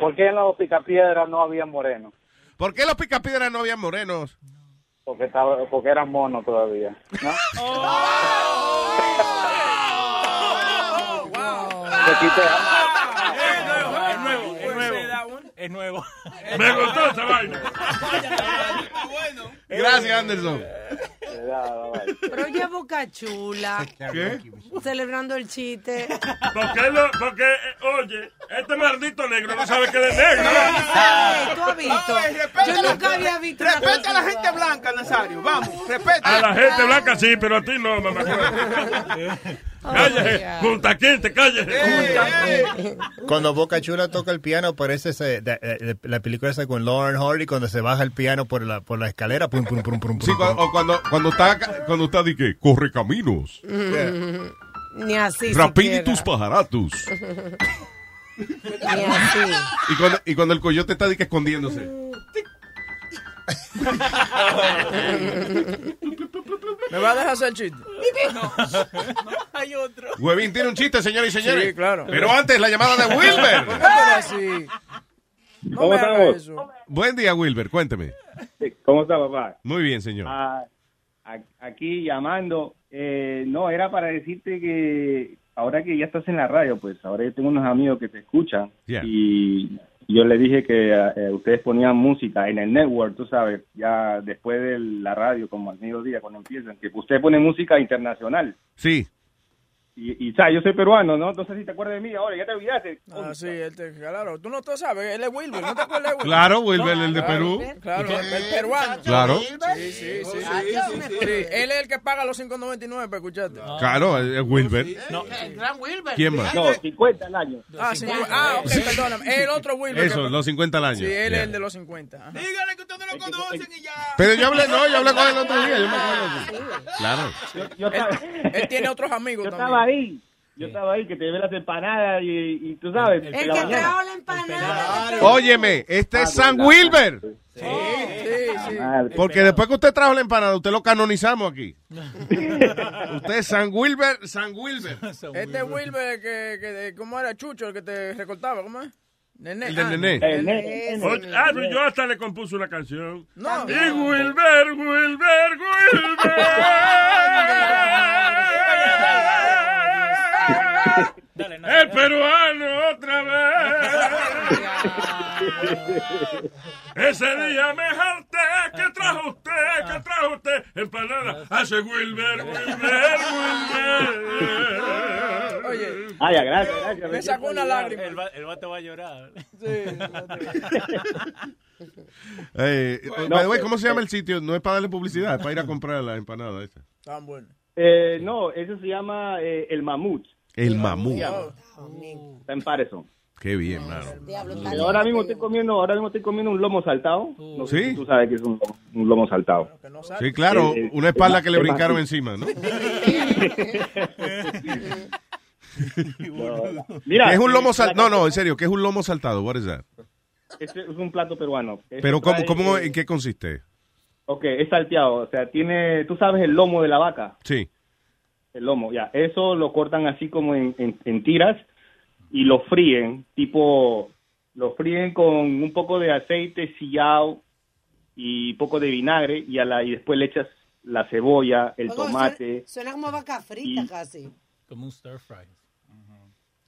S48: ¿Por qué en los picapiedras no había morenos?
S10: ¿Por qué los picapiedras no había morenos?
S48: Porque, estaba, porque eran monos todavía.
S11: nuevo, es nuevo.
S16: Me gustó esa vaina.
S10: Gracias, Anderson.
S8: Pero oye, Boca Chula.
S16: ¿Qué?
S8: Celebrando el chiste.
S16: ¿Por qué lo- porque, eh, oye, este maldito negro no sabe que es negro.
S8: Ey, ¿Tú has visto? Yo nunca había visto
S9: Respeta a la gente blanca, Nazario. Vamos, respeta.
S16: A la gente blanca sí, pero a ti no, mamá. Cállese, junta quinte, cállese.
S12: Cuando Boca Chula toca el piano, parece ese- de- de- la película esa con Lauren Hardy, cuando se baja el piano por la, por la escalera. Pum, pum, pum, pum,
S10: Sí,
S12: pum,
S10: o cuando, cuando está, cuando está de que corre caminos.
S8: Ni así.
S10: Rapiditus pajaratus.
S8: Ni así.
S10: Y cuando, y cuando el coyote está de que escondiéndose.
S7: ¿Me va a dejar hacer chiste?
S11: Hay otro.
S10: Huevín tiene un chiste, señores y señores.
S7: Sí, claro.
S10: Pero antes, la llamada de Wilber.
S7: ¿Por qué tú eres así? No
S48: ¿Cómo estamos?
S7: eso.
S10: Buen día, Wilber. Cuénteme.
S48: ¿Cómo está, papá?
S10: Muy bien, señor.
S48: Ah, aquí llamando. Eh, no, era para decirte que ahora que ya estás en la radio, pues ahora yo tengo unos amigos que te escuchan.
S10: Yeah.
S48: Y yo les dije que eh, ustedes ponían música en el network, tú sabes, ya después de la radio, como al mediodía, cuando empiezan, que ustedes ponen música internacional.
S10: Sí.
S48: Y, y sabes, yo soy peruano, ¿no? No sé si te acuerdas de mí ahora, ya te olvidaste.
S7: Ah, sí, él te, claro. Tú no te sabes, él es Wilber, ¿no te acuerdas de Wilber?
S10: Claro, Wilber, el de Perú.
S7: Claro, el peruano.
S10: Claro.
S7: Sí, sí, sí. sí, sí, sí. Sí, Él es el que paga los 5.99 para escucharte.
S10: Claro, es Wilber.
S14: El gran Wilber.
S10: ¿Quién más?
S48: No, 50 al año.
S7: Ah, sí, ah, ok, perdóname. El otro Wilber.
S10: Eso,
S7: que-
S10: los 50 al año.
S7: Sí, él
S10: Yeah.
S7: es el de los 50. ajá.
S9: Dígale que ustedes lo conocen y ya.
S10: Pero yo hablé, no, yo hablé con él el otro día, yo me acuerdo. Claro.
S48: Yo, estaba,
S7: Él tiene otros amigos
S48: yo
S7: también.
S48: Ahí. Yo estaba ahí, que te ve las empanadas y, y tú sabes.
S8: El que trajo la empanada.
S10: Óyeme, este es San Wilber.
S7: Sí, sí, sí.
S10: Porque después que usted trajo la empanada, usted lo canonizamos aquí. usted es San Wilber, San Wilber.
S7: Este Wilber que, que, ¿cómo era? Chucho, el que te recortaba, ¿cómo es? Nené.
S10: El de Nené.
S16: Ah, pero yo hasta le compuso una canción.
S7: No.
S16: Y Wilber, Wilber, Wilber. El peruano otra vez. Ese día me harté. ¿Qué trajo usted? ¿Qué trajo usted? Empanada. Hace Wilber, Wilber, Wilber.
S7: Oye,
S48: Ah, ya, gracias, gracias.
S7: me sacó una lágrima.
S11: El, va- el vato va a llorar.
S10: Eh,
S48: No,
S10: by the way,
S48: pero-
S10: ¿cómo se llama el sitio? No es para darle publicidad, es para ir a comprar la empanada esa.
S7: Tan bueno.
S48: Eh, no, eso se llama eh, el mamut.
S10: El mamú.
S48: Está en Patterson.
S10: Qué bien, mano.
S48: Ahora mismo estoy comiendo, ahora mismo estoy comiendo un lomo saltado. No sé
S10: ¿Sí?
S48: si tú sabes que es un, un lomo saltado.
S10: Sí, claro,
S48: Eh, eh,
S10: una espalda que le
S48: más-
S10: brincaron encima, ¿no?
S48: Mira,
S10: ¿Qué es un
S48: eh,
S10: lomo saltado? No, no, en serio, ¿qué es un lomo saltado? What is that?
S48: Este es un plato peruano. Este
S10: Pero ¿cómo,
S48: trae,
S10: cómo,
S48: eh,
S10: en qué consiste?
S48: Ok, es salteado. O sea, tiene, tú sabes el lomo de la vaca.
S10: Sí.
S48: El lomo, ya. Eso lo cortan así como en, en- en tiras y lo fríen, tipo, lo fríen con un poco de aceite sillao y poco de vinagre y, a la, y después le echas la cebolla, el tomate.
S8: Suena, suena como vaca frita casi.
S11: Como un stir fry.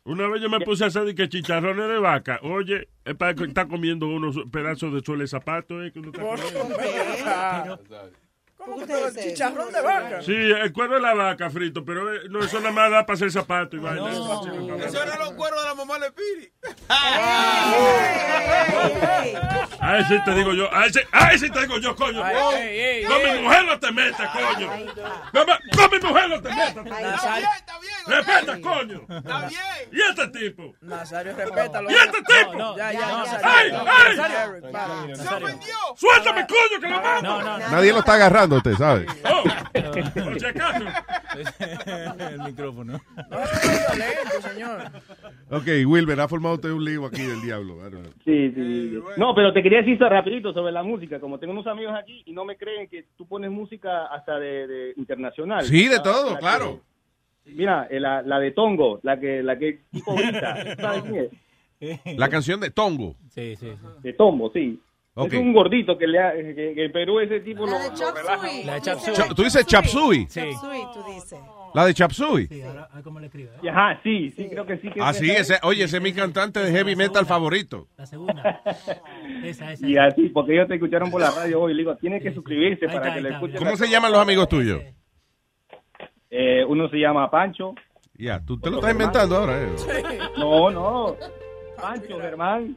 S16: Una vez yo me puse a hacer de que chicharrones de vaca. Oye, es para que está comiendo unos pedazos de suele zapato. ¿eh? que uno está comiendo.
S7: ¿Cómo que el chicharrón de vaca?
S16: Sí, el cuero de la vaca frito, pero eh, no, eso nada más da para hacer zapato y vaina.
S9: Eso era los cueros de la mamá de Piri.
S16: A ese te digo yo, a ese, a ese te digo yo, coño.
S7: Ay, ey.
S16: mi mujer no te metas, coño. No, ma- con mi mujer no te metas.
S7: Nazario,
S16: Respeta, coño.
S9: Está bien.
S16: ¿Y este tipo?
S7: Nazario, respétalo.
S16: ¿Y este tipo?
S7: No, ya,
S11: no.
S16: ¡Ay, ay!
S9: Se ofendió.
S16: ¡Suéltame, coño, que lo mato!
S11: No, no, no.
S10: Nadie lo está agarrando, usted sabe.
S16: Oh, por si acaso.
S11: el micrófono.
S7: No, violento, señor.
S10: Ok, Wilber, ha formado usted un lío aquí del diablo.
S48: Sí, sí. No, pero te quería decir rapidito sobre la música. Como tengo unos amigos aquí y no me creen que tú pones música hasta de, de internacional.
S10: Sí, de
S48: La-
S10: todo,
S48: la que-
S10: claro.
S48: mira, eh, la, la de Tongo, la que la que tipo grita. ¿Sabes quién es?
S10: La canción de Tongo.
S11: Sí, sí, sí.
S48: De Tombo, sí. Es un gordito que, le ha- que, que en Perú ese tipo lo,
S8: La de
S48: lo relaja.
S11: La de Chop Suey.
S10: Cha- ¿Tú dices?
S11: Sí.
S8: Tú dices.
S10: La de Chop Suey.
S11: Sí, ahora, cómo le escribe. ¿eh?
S48: Ajá, sí, sí, creo que sí. Que
S10: Ah, sí, ese, oye, ese es mi cantante de heavy metal favorito.
S11: La segunda. Esa, esa.
S48: Y así, porque ellos te escucharon por la radio hoy. Le digo, tiene que suscribirse para
S11: está,
S48: que le escuchen.
S10: ¿Cómo se llaman los amigos tuyos?
S48: Eh, uno se llama Pancho.
S10: Ya, tú te lo estás inventando ahora, eh.
S48: No, no. Pancho, Germán.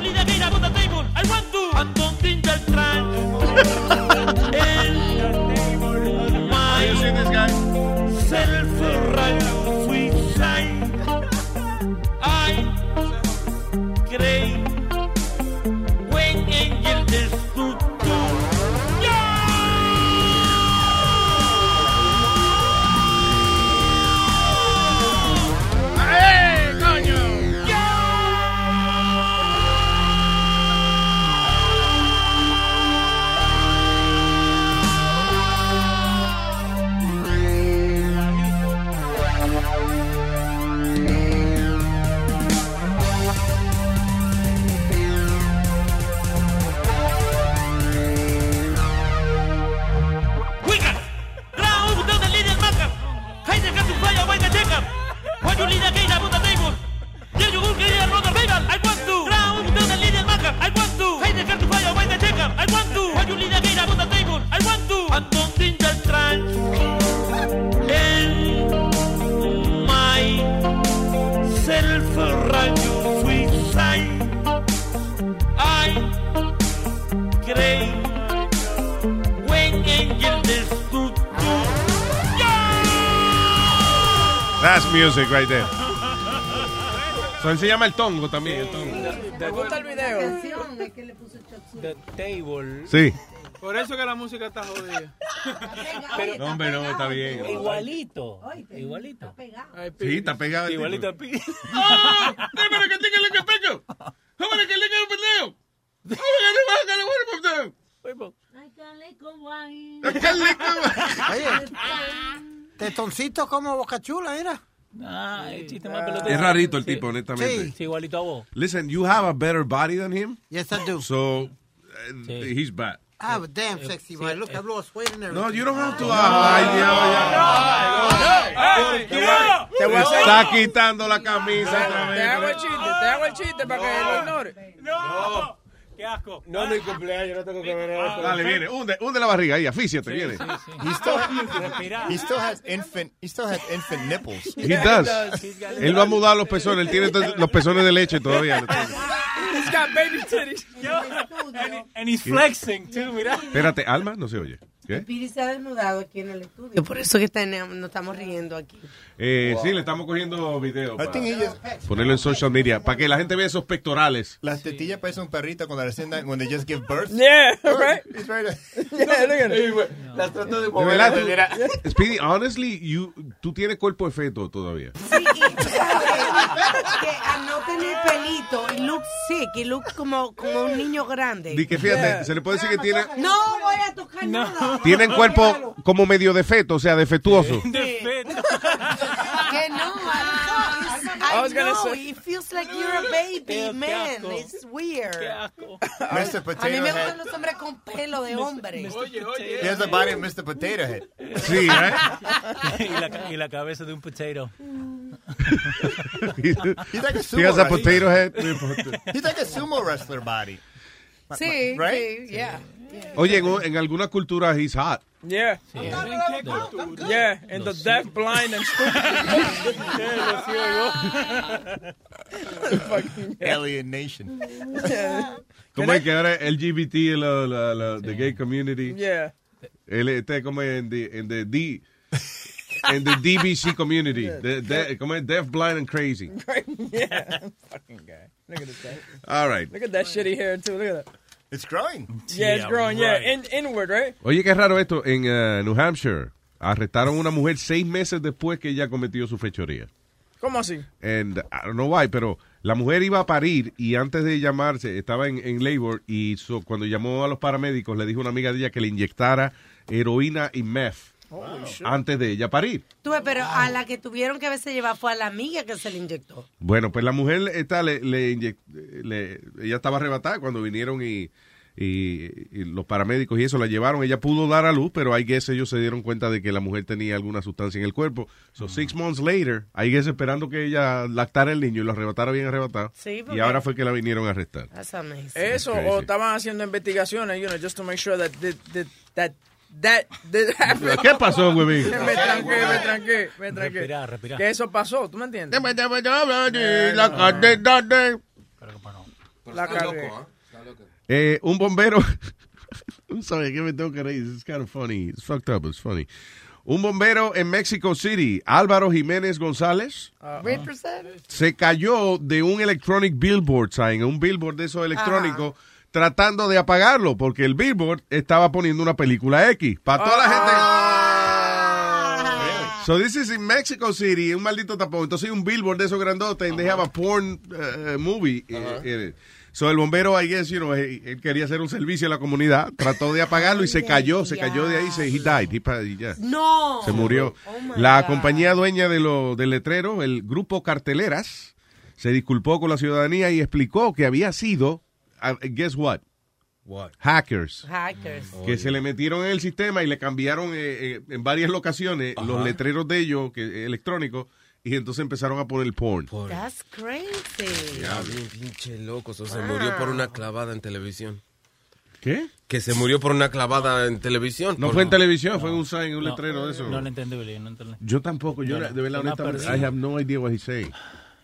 S45: I want to.
S10: That's music right there. So, él se llama el tongo también. El tongo.
S7: ¿Te gusta el video?
S52: The table.
S10: Sí.
S9: Por eso que la música está jodida.
S10: No, hombre, no, está bien.
S52: Igualito. Igualito.
S10: Sí, está pegado. el
S52: Igualito a
S10: tipo.
S52: Pi.
S10: ¡Ah! ¡Déjame que tenga el pecho! ¡Déjame que le quede un pendejo! ¡Déjame que le baje la buena
S14: Oye, tetoncito como boca chula, era.
S52: Ah, el chiste más pelotero.
S10: Es rarito el tipo, honestamente.
S52: Sí, igualito a vos.
S10: Listen, you have a better body than him.
S14: Yes, I do.
S10: So, uh, he's bad.
S14: Ah, but damn sexy, boy. Look, I've lost weight and everything.
S10: No, you don't have to. Ay, Dios, ya.
S7: Te voy a hacer-
S10: Está quitando la camisa otra
S7: Te hago el chiste, te hago el chiste para que lo ignore.
S52: No. Qué asco.
S16: No, mi cumpleaños, no tengo que ver eso.
S10: Dale, viene. Hunde, hunde la barriga ahí, afíciate, viene.
S12: He still, he still has infant. He still has infant nipples.
S10: He does. Él no ha mudado los pezones. Él tiene los pezones de leche todavía.
S7: He's got baby titties.
S52: And, and he's flexing, too, mira.
S10: Espérate, Alma, no se oye. ¿Qué?
S8: Piri se ha desnudado aquí en el estudio. Por eso que tenemos- nos estamos riendo aquí.
S10: Eh, Sí, le estamos cogiendo video. Para ponerlo en social media. Para que la gente vea esos pectorales.
S12: las tetillas parecen un perrito cuando recién dan- they just give birth.
S7: Yeah, right.
S12: He's right.
S7: Yeah, look at it.
S16: Las trato de mover. pues, mira.
S10: Speedy, honestly, you, tú tienes cuerpo de feto todavía.
S8: Sí, y que al no tener pelito, y look sick, y look como, como un niño grande.
S10: Di que fíjate, se le puede decir que tiene,
S8: No voy a tocar nada.
S10: Tienen cuerpo como medio de feto, o sea, defectuoso.
S8: Que no, I,
S7: I was gonna
S8: know,
S7: say-
S8: it feels like you're a baby, man. It's weird.
S12: Mr.
S8: A mí
S12: Potato
S8: me
S12: Head.
S8: gustan los hombres con pelo de hombre.
S12: He has the body of Mr. Potato Head.
S10: Sí, right?
S52: y, la, ca- y la cabeza de un potato.
S12: He's like a
S10: He
S12: sumo
S10: has a potato head.
S12: He's like a sumo wrestler body.
S8: Sí,
S12: Right?
S8: sí, yeah.
S10: Oye, en, en algunas culturas he's hot.
S7: Yeah. Yeah, and the deaf, blind, and stupid.
S12: Alien Nation.
S10: Como es que ahora LGBT, la, la, la, the gay community,
S7: Yeah.
S10: él está como en the, en the D, en the DBC community, the, the- como es deaf, blind and crazy.
S7: yeah. Fucking guy. Look at this guy.
S10: All right.
S7: Look at that shitty hair, too. Look at that.
S12: It's growing.
S7: Yeah, it's growing. Yeah,
S52: right.
S7: in, inward, right?
S10: Oye, qué raro esto. En uh, New Hampshire arrestaron a una mujer seis meses después que ella cometió su fechoría.
S7: ¿Cómo así?
S10: And I don't know why, pero la mujer iba a parir y antes de llamarse, estaba en, en labor y so- cuando llamó a los paramédicos le dijo a una amiga de ella que le inyectara heroína y meth antes de ella parir.
S8: Tú pero a la que tuvieron que haberse llevado fue a la amiga que se le inyectó.
S10: Bueno, pues la mujer esta le, le inyec- le- ella estaba arrebatada cuando vinieron y, y- y los paramédicos y eso la llevaron. Ella pudo dar a luz, pero hay guess ellos se dieron cuenta de que la mujer tenía alguna sustancia en el cuerpo. So six months later, hay guess esperando que ella lactara el niño y lo arrebatara bien arrebatado.
S7: Sí,
S10: y ahora fue que la vinieron a arrestar.
S8: That's amazing.
S7: Eso, o estaban haciendo investigaciones, you know, just to make sure that that that that, that.
S10: ¿Qué pasó, huevín?
S7: me tranqué, me tranqué, me tranqué.
S52: Respirar, respirar.
S7: Que eso pasó, ¿tú me entiendes? La cagué.
S10: Eh, un bombero. I'm sorry, que me tengo que reír. It's kind of funny. It's fucked up. It's funny. Un bombero en Mexico City, Álvaro Jiménez González,
S8: Represent?
S10: se cayó de un electronic billboard sign, un billboard de esos electrónicos, tratando de apagarlo, porque el billboard estaba poniendo una película X. Para toda la gente. So this is in Mexico City, un maldito tapón. Entonces hay un billboard de esos grandotes and they have a porn uh, movie uh, in it. So el bombero, I guess, you know, él, él quería hacer un servicio a la comunidad, trató de apagarlo y se cayó, se cayó de ahí, se, he died, he y ya.
S8: No.
S10: Se murió.
S8: Oh,
S10: La
S8: God.
S10: compañía dueña de lo, del letrero, el grupo Carteleras, se disculpó con la ciudadanía y explicó que había sido, uh, guess what?
S12: What?
S10: Hackers.
S8: Hackers.
S10: Que se le metieron en el sistema y le cambiaron eh, eh, en varias locaciones
S13: Ajá.
S10: los letreros de ellos, que electrónicos, y entonces empezaron a poner porn.
S8: That's crazy.
S13: Ya, bien pinche loco. o sea, se
S8: Wow.
S13: murió por una clavada en televisión.
S10: ¿Qué?
S13: Que se murió por una clavada en televisión.
S10: No
S13: Por-
S10: fue en televisión, fue un sign, un
S52: No,
S10: letrero de eso.
S52: No lo entendí, no entendí.
S10: Yo tampoco, yo
S52: No, no,
S10: de verdad, honestamente,
S52: persona.
S10: I have no idea what he's saying.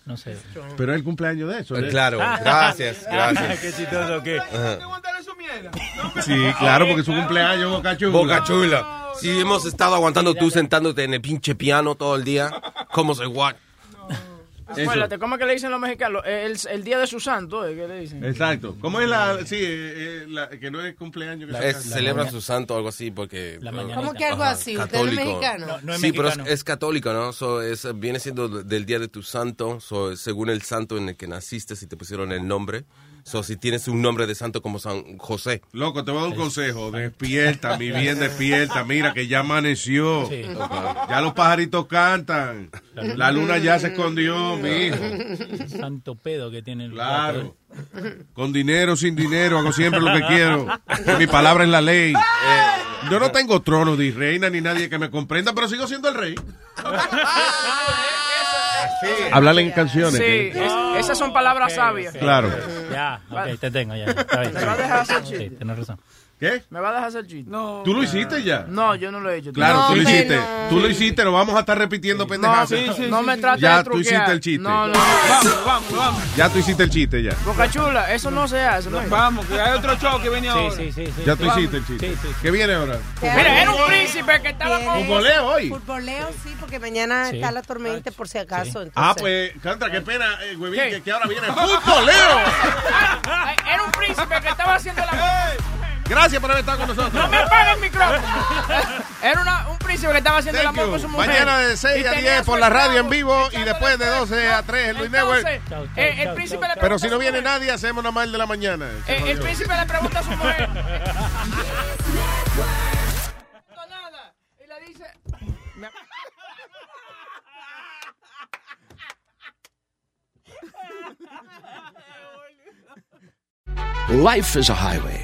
S52: No sé.
S10: Pero es el cumpleaños de eso.
S13: Eh. Claro, gracias, gracias.
S52: Qué chistoso, ¿qué?
S13: Ajá.
S10: Sí, claro, porque es su cumpleaños, Boca Chula.
S13: Boca chula. Si hemos estado aguantando tú sentándote en el pinche piano todo el día, ¿cómo se what?
S7: Acuérdate, ¿cómo es que le dicen los mexicanos? El, el día de su santo, ¿eh? ¿qué le dicen?
S10: Exacto. ¿Cómo es la, sí, eh, eh, la- que no es cumpleaños? Que
S13: Es, celebra su santo o algo así porque
S8: ¿Cómo que algo así? ¿Usted no es mexicano?
S13: sí, pero es, es católico, ¿no? So, es, viene siendo del día de tu santo, so, según el santo en el que naciste, si te pusieron el nombre. So, si tienes un nombre de santo como San José.
S10: Loco, te voy a dar un consejo. Despierta, mi bien, despierta. Mira que ya amaneció.
S13: Sí.
S10: Ya los pajaritos cantan. La luna ya se escondió, mijo.
S52: Santo pedo que tiene el
S10: Claro. Con dinero, sin dinero, hago siempre lo que quiero. Que mi palabra es la ley. Yo no tengo trono de reina ni nadie que me comprenda, pero sigo siendo el rey. Hablarle en canciones.
S7: Sí, es- esas son palabras sabias.
S10: Claro.
S52: Ya, ok, te tengo ya. Está bien.
S7: ¿Me va a dejar hacer
S52: Sí, tienes razón.
S10: ¿Qué?
S7: ¿Me va a dejar hacer chiste? No.
S10: ¿Tú lo hiciste ya?
S7: No, yo no lo he hecho.
S10: Claro, tú lo
S7: No,
S10: hiciste.
S7: no.
S10: Tú lo hiciste, lo vamos a estar repitiendo pendejadas.
S7: sí, sí, No sí, me sí. trates
S10: Ya
S7: de
S10: tú
S7: truquear.
S10: hiciste el chiste.
S7: No, no.
S9: Vamos, vamos, vamos.
S10: Ya tú hiciste el chiste ya.
S7: Boca Chula, eso no se hace. ¿no?
S9: Vamos, que hay otro show que viene
S52: Sí,
S9: ahora.
S52: sí, sí, sí.
S10: Ya tú
S9: Vamos.
S10: hiciste el chiste. ¿Qué viene ahora?
S7: Mira, era un príncipe que estaba con...
S10: Futboleo hoy.
S8: Futboleo, sí, porque mañana
S10: Sí.
S8: está la tormenta por si acaso. entonces-
S10: Ah, pues, Canta, qué pena, eh, huevín, que, que ahora viene futboleo.
S7: Ah, Era un príncipe que estaba haciendo la...
S10: Gracias por haber estado con nosotros.
S7: No me apaga el micrófono. Era una- un príncipe que estaba haciendo el amor con su mujer.
S10: Mañana de 6
S7: Y
S10: a
S7: tenía
S10: 10
S7: su
S10: por la radio en vivo y después de 12 a 3 en Luis Network.
S7: Eh, el príncipe le
S10: Pero si no viene nadie, hacemos una mal de la mañana.
S7: Eh, el príncipe le pregunta a su mujer. Y le dice. me-
S53: Life is a highway,